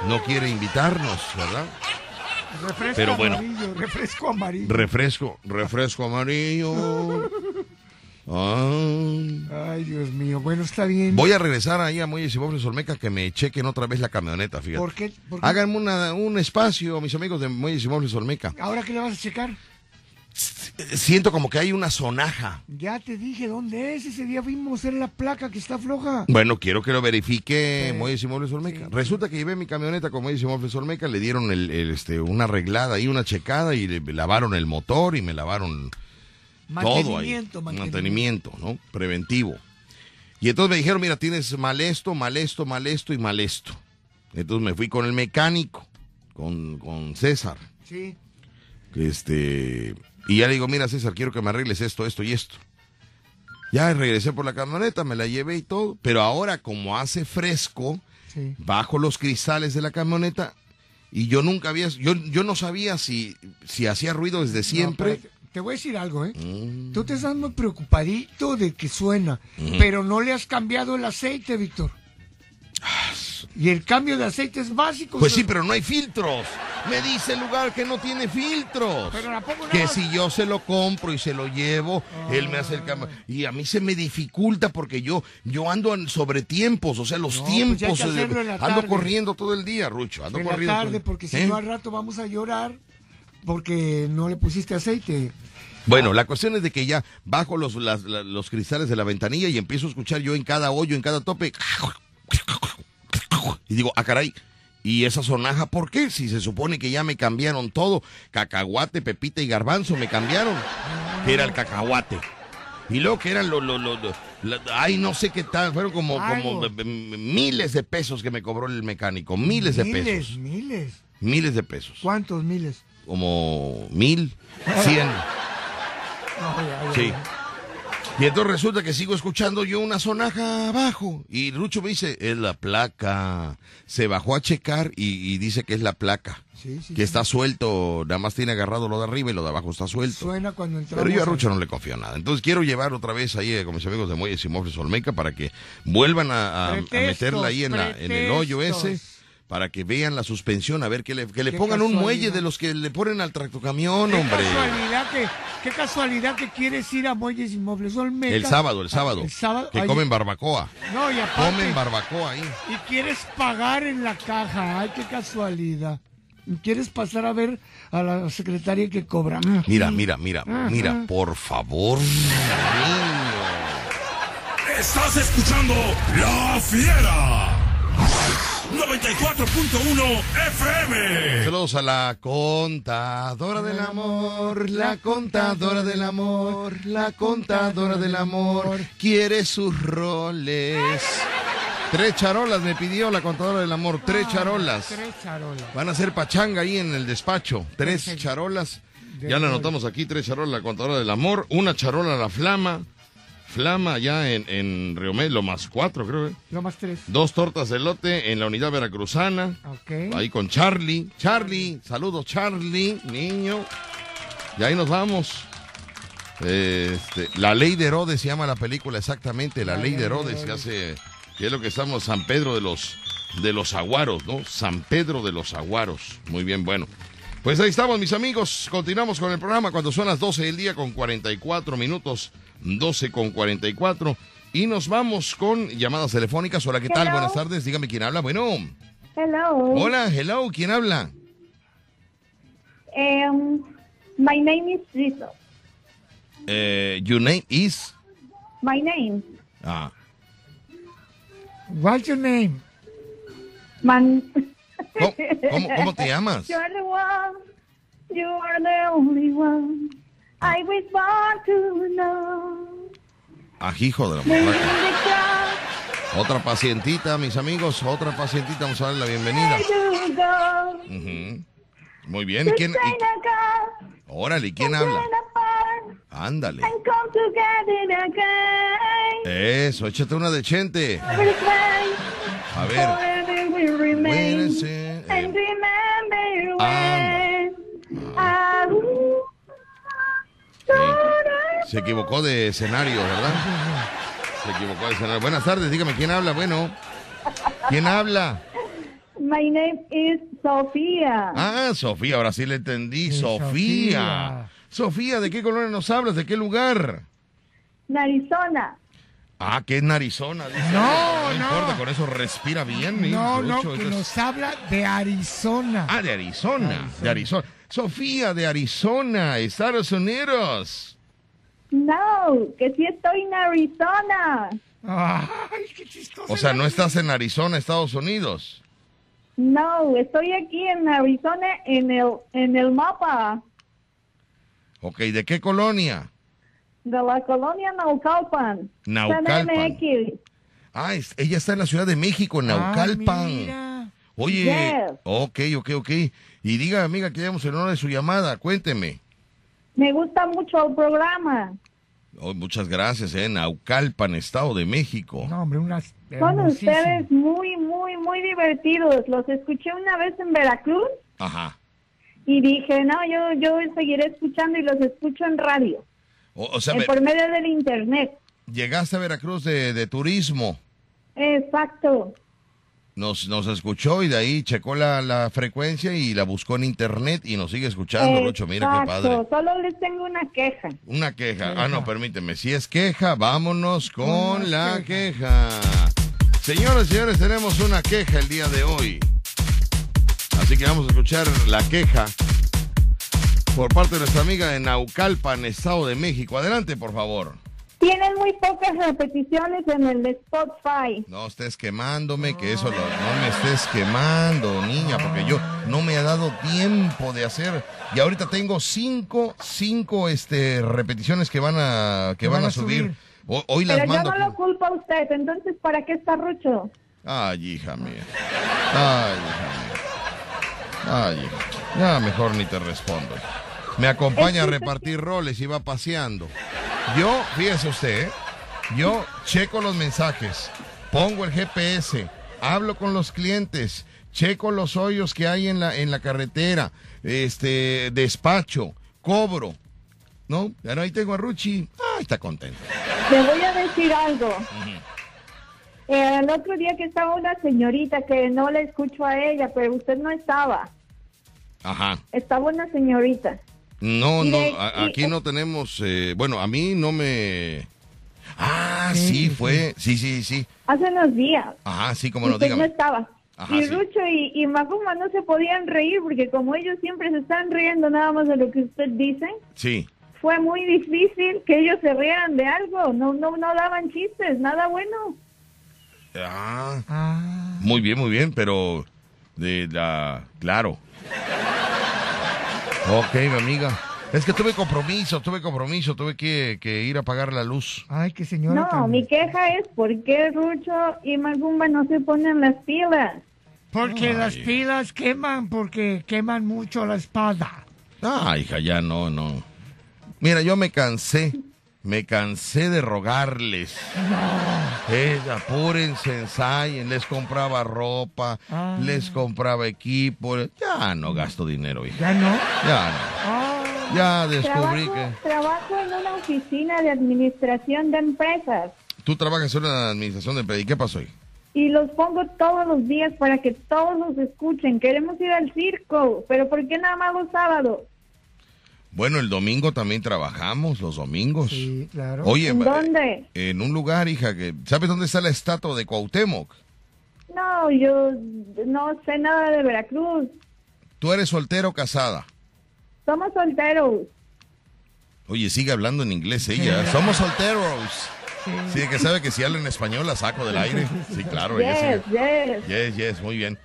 No quiere invitarnos, ¿verdad? refresco Pero bueno. amarillo, refresco amarillo. Refresco, refresco amarillo. Ay. Ay, Dios mío. Bueno, está bien. Voy a regresar ahí a Muelles y Mofles Olmeca que me chequen otra vez la camioneta, fíjate. ¿Por qué? ¿Por qué? Háganme una- un espacio, mis amigos de Muelles y Mofles Olmeca. ¿Ahora qué le vas a checar? Siento como que hay una sonaja. Ya te dije dónde es. Ese día fuimos a ver la placa que está floja. Bueno, quiero que lo verifique Sí. Muelles y Muebles Olmeca. Sí. Resulta que llevé mi camioneta con Muelles y Muebles Olmeca, le dieron el, el, este, una arreglada y una checada y le lavaron el motor y me lavaron todo ahí. Mantenimiento, Mantenimiento, ¿no? Preventivo. Y entonces me dijeron, mira, tienes mal esto, mal esto, mal esto y mal esto. Entonces me fui con el mecánico, con, con César. Sí. Este, y ya le digo, mira César, quiero que me arregles esto, esto y esto. Ya regresé por la camioneta, me la llevé y todo, pero ahora como hace fresco, Sí. bajo los cristales de la camioneta y yo nunca había, yo, yo no sabía si, si hacía ruido desde siempre. No. Te voy a decir algo, ¿eh? Mm. Tú te estás muy preocupadito de que suena, Ujú. pero no le has cambiado el aceite, Víctor. Y el cambio de aceite es básico. Pues sí, pero no hay filtros. Me dice el lugar que no tiene filtros. Pero ¿a poco no? Que si yo se lo compro y se lo llevo, él me hace el cambio. Y a mí se me dificulta porque yo, yo ando sobre tiempos, o sea, los No, pues tiempos. eh, la ando corriendo todo el día, Rucho. Ando en corriendo. tarde, porque si ¿Eh? no al rato vamos a llorar porque no le pusiste aceite. Bueno, la cuestión es de que ya bajo los, las- los cristales de la ventanilla y empiezo a escuchar yo en cada hoyo, en cada tope. Y digo, ah, caray. ¿Y esa sonaja por qué? Si se supone que ya me cambiaron todo. Cacahuate, pepita y garbanzo me cambiaron. Que era el cacahuate. Y luego que eran los... Lo, lo- lo- ay, no sé qué tal. Fueron como, como miles de pesos que me cobró el mecánico. Miles de miles, pesos. miles. Miles de pesos. ¿Cuántos miles? Como mil, cien. Sí. Y entonces resulta que sigo escuchando yo una sonaja abajo. Y Rucho me dice, es la placa. Se bajó a checar y, y dice que es la placa. Sí, sí, que sí. está suelto, nada más tiene agarrado lo de arriba y lo de abajo está suelto. Suena cuando. Pero yo a Rucho no le confío nada. Entonces quiero llevar otra vez ahí con mis amigos de Muelles y Mofres Olmeca para que vuelvan a, a- a meterla ahí en, la- en el hoyo ese. Para que vean la suspensión, a ver que le, que le pongan un muelle de los que le ponen al tractocamión, Qué hombre. casualidad que, qué casualidad que quieres ir a Muelles Inmuebles Olmeca. El sábado, el sábado. El sábado. Que ay, comen barbacoa. No, y aparte, Comen barbacoa ahí. y quieres pagar en la caja. Ay, qué casualidad. Quieres pasar a ver a la secretaria que cobra. Mira, mira, mira, Ajá. mira, por favor. Estás escuchando La Fiera. 94.1 FM. Saludos a la contadora del amor, la contadora del amor, la contadora del amor, quiere sus roles. Tres charolas me pidió la contadora del amor, tres charolas. Tres charolas. Van a hacer pachanga ahí en el despacho. Tres charolas. Ya la anotamos aquí, tres charolas la contadora del amor, una charola la flama. Flama ya en, en Río Medio, más cuatro creo. ¿eh? Lo más tres. Dos tortas de elote en la unidad veracruzana. Ok. Ahí con Charlie. Charlie, saludos Charlie, niño. Y ahí nos vamos. Este, la ley de Herodes se llama la película exactamente, la, ley de Herodes, que hace, que es lo que estamos, San Pedro de los, de los Aguaros, ¿no? San Pedro de los Aguaros. Muy bien, bueno. Pues ahí estamos, mis amigos. Continuamos con el programa cuando son las 12 del día con 44 minutos. 12 con 44. Y nos vamos con llamadas telefónicas. Hola, ¿qué tal? Hello. Buenas tardes. Dígame quién habla. Bueno. Hello. Hola, hello. ¿Quién habla? Um, my name is Jesus. Eh, your name is. My name. Ah, What's your name? Man. ¿Cómo, cómo, cómo te llamas? You're the one. You are the only one. I was born to know. De la matraca. Otra pacientita, mis amigos. Otra pacientita. Vamos a darle la bienvenida. Muy bien. ¿Y To quién? y- órale, ¿y quién habla? Ándale. And come together again. Eso, échate una de Chente. A ver. Se equivocó de escenario, ¿verdad? Se equivocó de escenario. Buenas tardes, dígame quién habla. Bueno, ¿quién habla? My name is Sofía. Ah, Sofía, ahora sí le entendí. Sofía. Sofía, ¿de qué color nos hablas? ¿De qué lugar? Arizona. Ah, que es Arizona. dice. No, no. importa, con eso respira bien. No, no, que es- nos habla de Arizona. Ah, de Arizona, de Arizona. Sofía, de Arizona, Estados Unidos. No, que sí estoy en Arizona. Ay, qué chistoso. O sea, no estás en Arizona, Estados Unidos. No, estoy aquí en Arizona en el en el mapa Ok, ¿de qué colonia? de la colonia Naucalpan. Naucalpan. CDMX. Ah, es- ella está en la Ciudad de México, en Ah, Naucalpan. mira. Oye, Yes. ok, ok, ok. Y diga, amiga, que damos el honor de su llamada. Cuénteme. Me gusta mucho el programa. Oh, muchas gracias, ¿eh? Naucalpan, Estado de México. No, hombre, unas Son ustedes muy, muy, muy divertidos. Los escuché una vez en Veracruz Ajá. y dije, no, yo, yo seguiré escuchando y los escucho en radio, O, o sea, eh, me- por medio del internet. llegaste a Veracruz de, de turismo. Exacto. Nos, nos escuchó y de ahí checó la, la frecuencia y la buscó en internet y nos sigue escuchando, Lucho. Mira qué Exacto. padre. Solo les tengo una queja. Una queja. Ah, no, permíteme. Si es queja, vámonos con la queja. Señoras y señores, tenemos una queja el día de hoy. Así que vamos a escuchar la queja por parte de nuestra amiga de Naucalpan, Estado de México. Adelante, por favor. Tienen muy pocas repeticiones en el de Spotify. No estés quemándome, que eso lo- no me estés quemando, niña, porque yo no me ha dado tiempo de hacer. Y ahorita tengo cinco, cinco este, repeticiones que van a, que van, a subir. Ho- Hoy las Pero yo mando. no lo culpo a usted, entonces ¿para qué está Rucho? Ay, hija mía. Ay, hija mía. Ay, hija. Ya mejor ni te respondo. Me acompaña a [LAUGHS] repartir roles y va paseando. Yo, fíjese usted, ¿eh? yo checo los mensajes, pongo el GPS, hablo con los clientes, checo los hoyos que hay en la, en la carretera, este, despacho, cobro. ¿No? Pero ahí tengo a Ruchi. Ay, está contento. Le voy a decir algo. El otro día que estaba una señorita que no le escucho a ella, pero usted no estaba. Ajá. Estaba una señorita. No, no, a- aquí no tenemos, eh, bueno, a mí no me... Ah, sí, fue, sí, sí, sí. Hace unos días. Ajá, sí, como no, usted no estaba. Ajá, y sí. Rucho y, y Macumba no se podían reír porque como ellos siempre se están riendo nada más de lo que usted dice, Sí. fue muy difícil que ellos se rieran de algo. No, no, no daban chistes, nada bueno. Ah, muy bien, muy bien, pero de la... Claro. Ok, mi amiga. Es que tuve compromiso, tuve compromiso, tuve que, que ir a pagar la luz. Ay, qué señora. No, tan- mi queja es por qué Rucho y Macumba no se ponen las pilas. Porque las pilas queman, porque queman mucho la espada. Ah, hija, ya no, no. Mira, yo me cansé, me cansé de rogarles. Eh, apúrense, ensayen, les compraba ropa, Ah. les compraba equipo. Ya no gasto dinero, hija. ¿Ya no? Ya no. Ya descubrí Trabajo, que... trabajo en una oficina de administración de empresas Tú trabajas en una administración de empresa. ¿Y qué pasó ahí? y los pongo todos los días para que todos los escuchen. Queremos ir al circo, pero ¿por qué nada más los sábados? Bueno, el domingo también trabajamos, los domingos. Sí, claro. Oye, ¿En eh, dónde? en un lugar, hija, que ¿sabes dónde está la estatua de Cuauhtémoc? No, yo no sé nada de Veracruz. ¿Tú eres soltero o casada? Somos solteros. Oye, sigue hablando en inglés ella. Somos solteros. Sí, que sabe que si habla en español la saco del aire. Sí, claro, ella Yes, sigue. yes. Yes, yes, muy bien.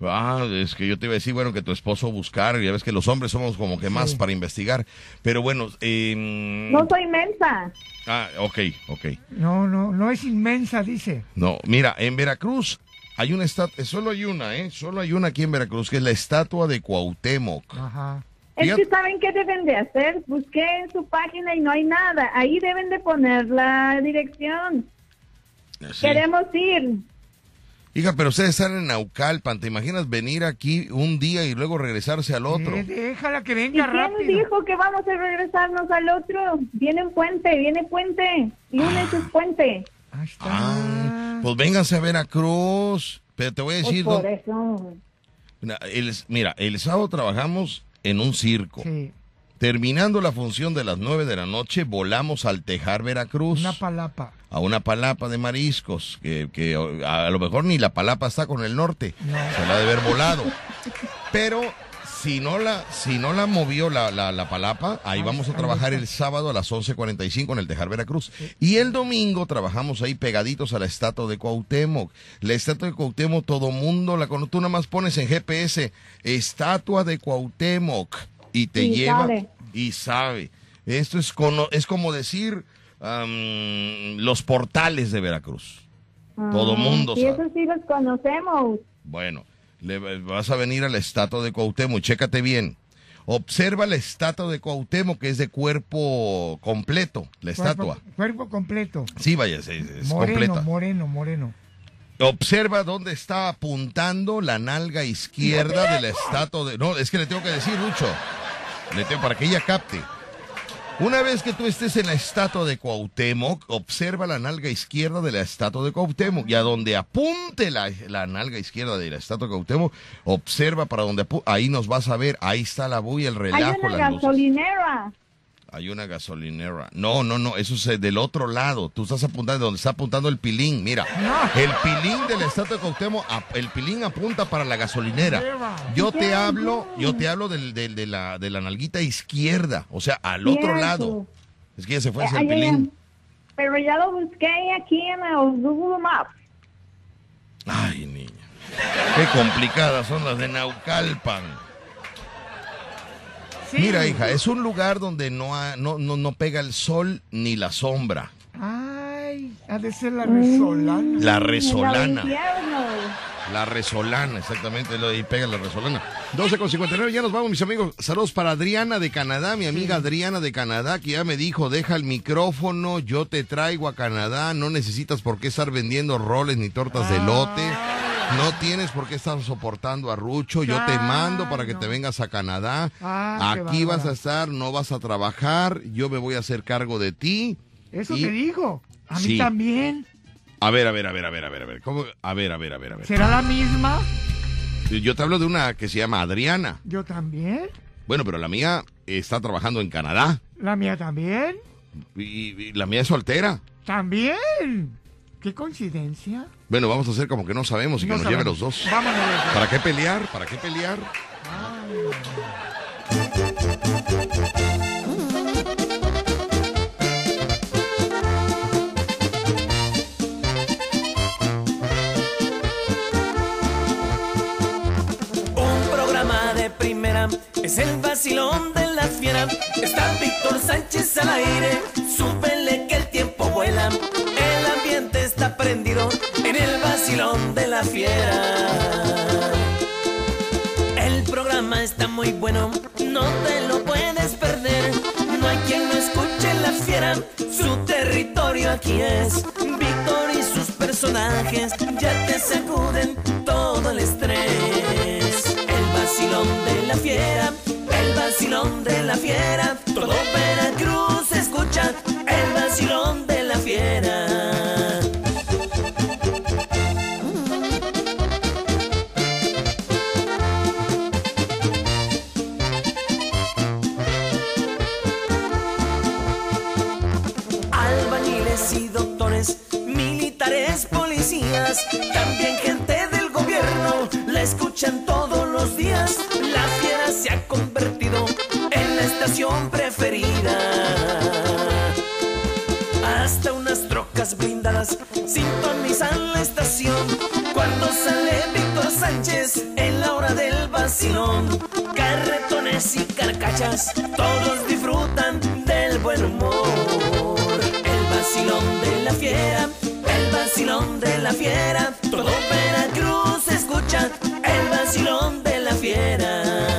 Ah, es que yo te iba a decir, bueno, que tu esposo buscar, ya ves que los hombres somos como que más para investigar. Pero bueno, eh, No soy mensa. ah, ok, ok. No, no, no es inmensa, dice. No, mira, en Veracruz hay una estatua, solo hay una, ¿eh? Solo hay una aquí en Veracruz, que es la estatua de Cuauhtémoc. Ajá. Es que saben qué deben de hacer. Busqué en su página y no hay nada. Ahí deben de poner la dirección. Sí. Queremos ir. Hija, pero ustedes están en Naucalpan, ¿te imaginas venir aquí un día y luego regresarse al otro? Eh, déjala que ¿Y venga quién rápido. dijo que vamos a regresarnos al otro? Viene un puente, viene puente. Lunes es puente. Ah, pues vénganse a Veracruz. Pero te voy a Pues decir, por ¿no? eso. Mira, el, mira, el sábado trabajamos en un circo. Sí, Terminando la función de las 9 de la noche, volamos al Tejar, Veracruz. una palapa. A una palapa de mariscos, que, que a lo mejor ni la palapa está con el norte, se la ha de haber volado. [LAUGHS] Pero si no la, si no la movió la, la, la palapa, ahí vamos a trabajar el sábado a las 11.45 en el Tejar Veracruz. Y el domingo trabajamos ahí pegaditos a la estatua de Cuauhtémoc. La estatua de Cuauhtémoc, todo mundo la conoce. Tú nada más pones en GPS, estatua de Cuauhtémoc, y te Y lleva y sabe. Esto es, cono- es como decir los portales de Veracruz. Todo Ah, mundo Sí, sabe. eso sí los conocemos. Bueno, le vas a venir a la estatua de Cuauhtémoc, chécate bien. Observa la estatua de Cuauhtémoc, que es de cuerpo completo, la estatua. Cuerpo, cuerpo completo. Sí, vaya, es, es moreno, completa. moreno, moreno. Observa dónde está apuntando la nalga izquierda de la estatua de... No, es que le tengo que decir, Lucho. Le tengo para que ella capte. Una vez que tú estés en la estatua de Cuauhtémoc, observa la nalga izquierda de la estatua de Cuauhtémoc y a donde apunte la, la nalga izquierda de la estatua de Cuauhtémoc, observa para donde apu- ahí nos vas a ver, ahí está la bulla, el Hay relajo, una las luces. Hay una gasolinera. No, no, no, eso es eh, del otro lado. Tú estás apuntando donde está apuntando el pilín. Mira, el pilín de la estatua de Cuauhtémoc, el pilín apunta para la gasolinera. Yo te hablo, yo te hablo del, del- de, la, de la nalguita izquierda, o sea, al otro Cierto. lado. Es que ya se fue hacia Eh, el ay, ay, pilín. Pero ya lo busqué aquí en el Google Maps. Ay, niña. Qué complicadas son las de Naucalpan. Mira, hija, es un lugar donde no, ha- no, no, no pega el sol ni la sombra. Ay, ha de ser la resolana. La resolana. La resolana, exactamente, lo de ahí pega la resolana. 12 con 59, ya nos vamos, mis amigos. Saludos para Adriana de Canadá, mi amiga Adriana de Canadá, que ya me dijo, deja el micrófono, yo te traigo a Canadá, no necesitas por qué estar vendiendo roles ni tortas de lote. No tienes por qué estar soportando a Rucho, yo te mando para que te vengas a Canadá. Ah, Aquí vas a estar, no vas a trabajar, yo me voy a hacer cargo de ti. Eso Y- te dijo. A mí Sí. también. A ver, a ver, a ver, a ver, a ver, a ver. ¿Cómo? A ver, a ver, a ver, a ver. ¿Será la misma? Yo te hablo de una que se llama Adriana. Yo también. Bueno, pero la mía está trabajando en Canadá. La mía también. Y, y la mía es soltera. También. Qué coincidencia. Bueno, vamos a hacer como que no sabemos y que No nos lleve sabemos. los dos. Vámonos. ¿Para qué pelear? ¿Para qué pelear? Un programa de primera es el vacilón de la fiera. Está Víctor Sánchez al aire, súbele que el en el vacilón de la fiera. El programa está muy bueno, no te lo puedes perder. No hay quien no escuche la fiera, su territorio aquí es. Víctor y sus personajes ya te sacuden todo el estrés. El vacilón de la fiera, el vacilón de la fiera. Todo Veracruz escucha el vacilón de la fiera. Militares, policías, también gente del gobierno, la escuchan todos los días. La fiera se ha convertido en la estación preferida. Hasta unas trocas blindadas sintonizan la estación. Cuando sale Víctor Sánchez en la hora del vacilón, carretones y carcachas, todos disfrutan del buen humor. El vacilón de el vacilón de la fiera. Todo Veracruz escucha el vacilón de la fiera.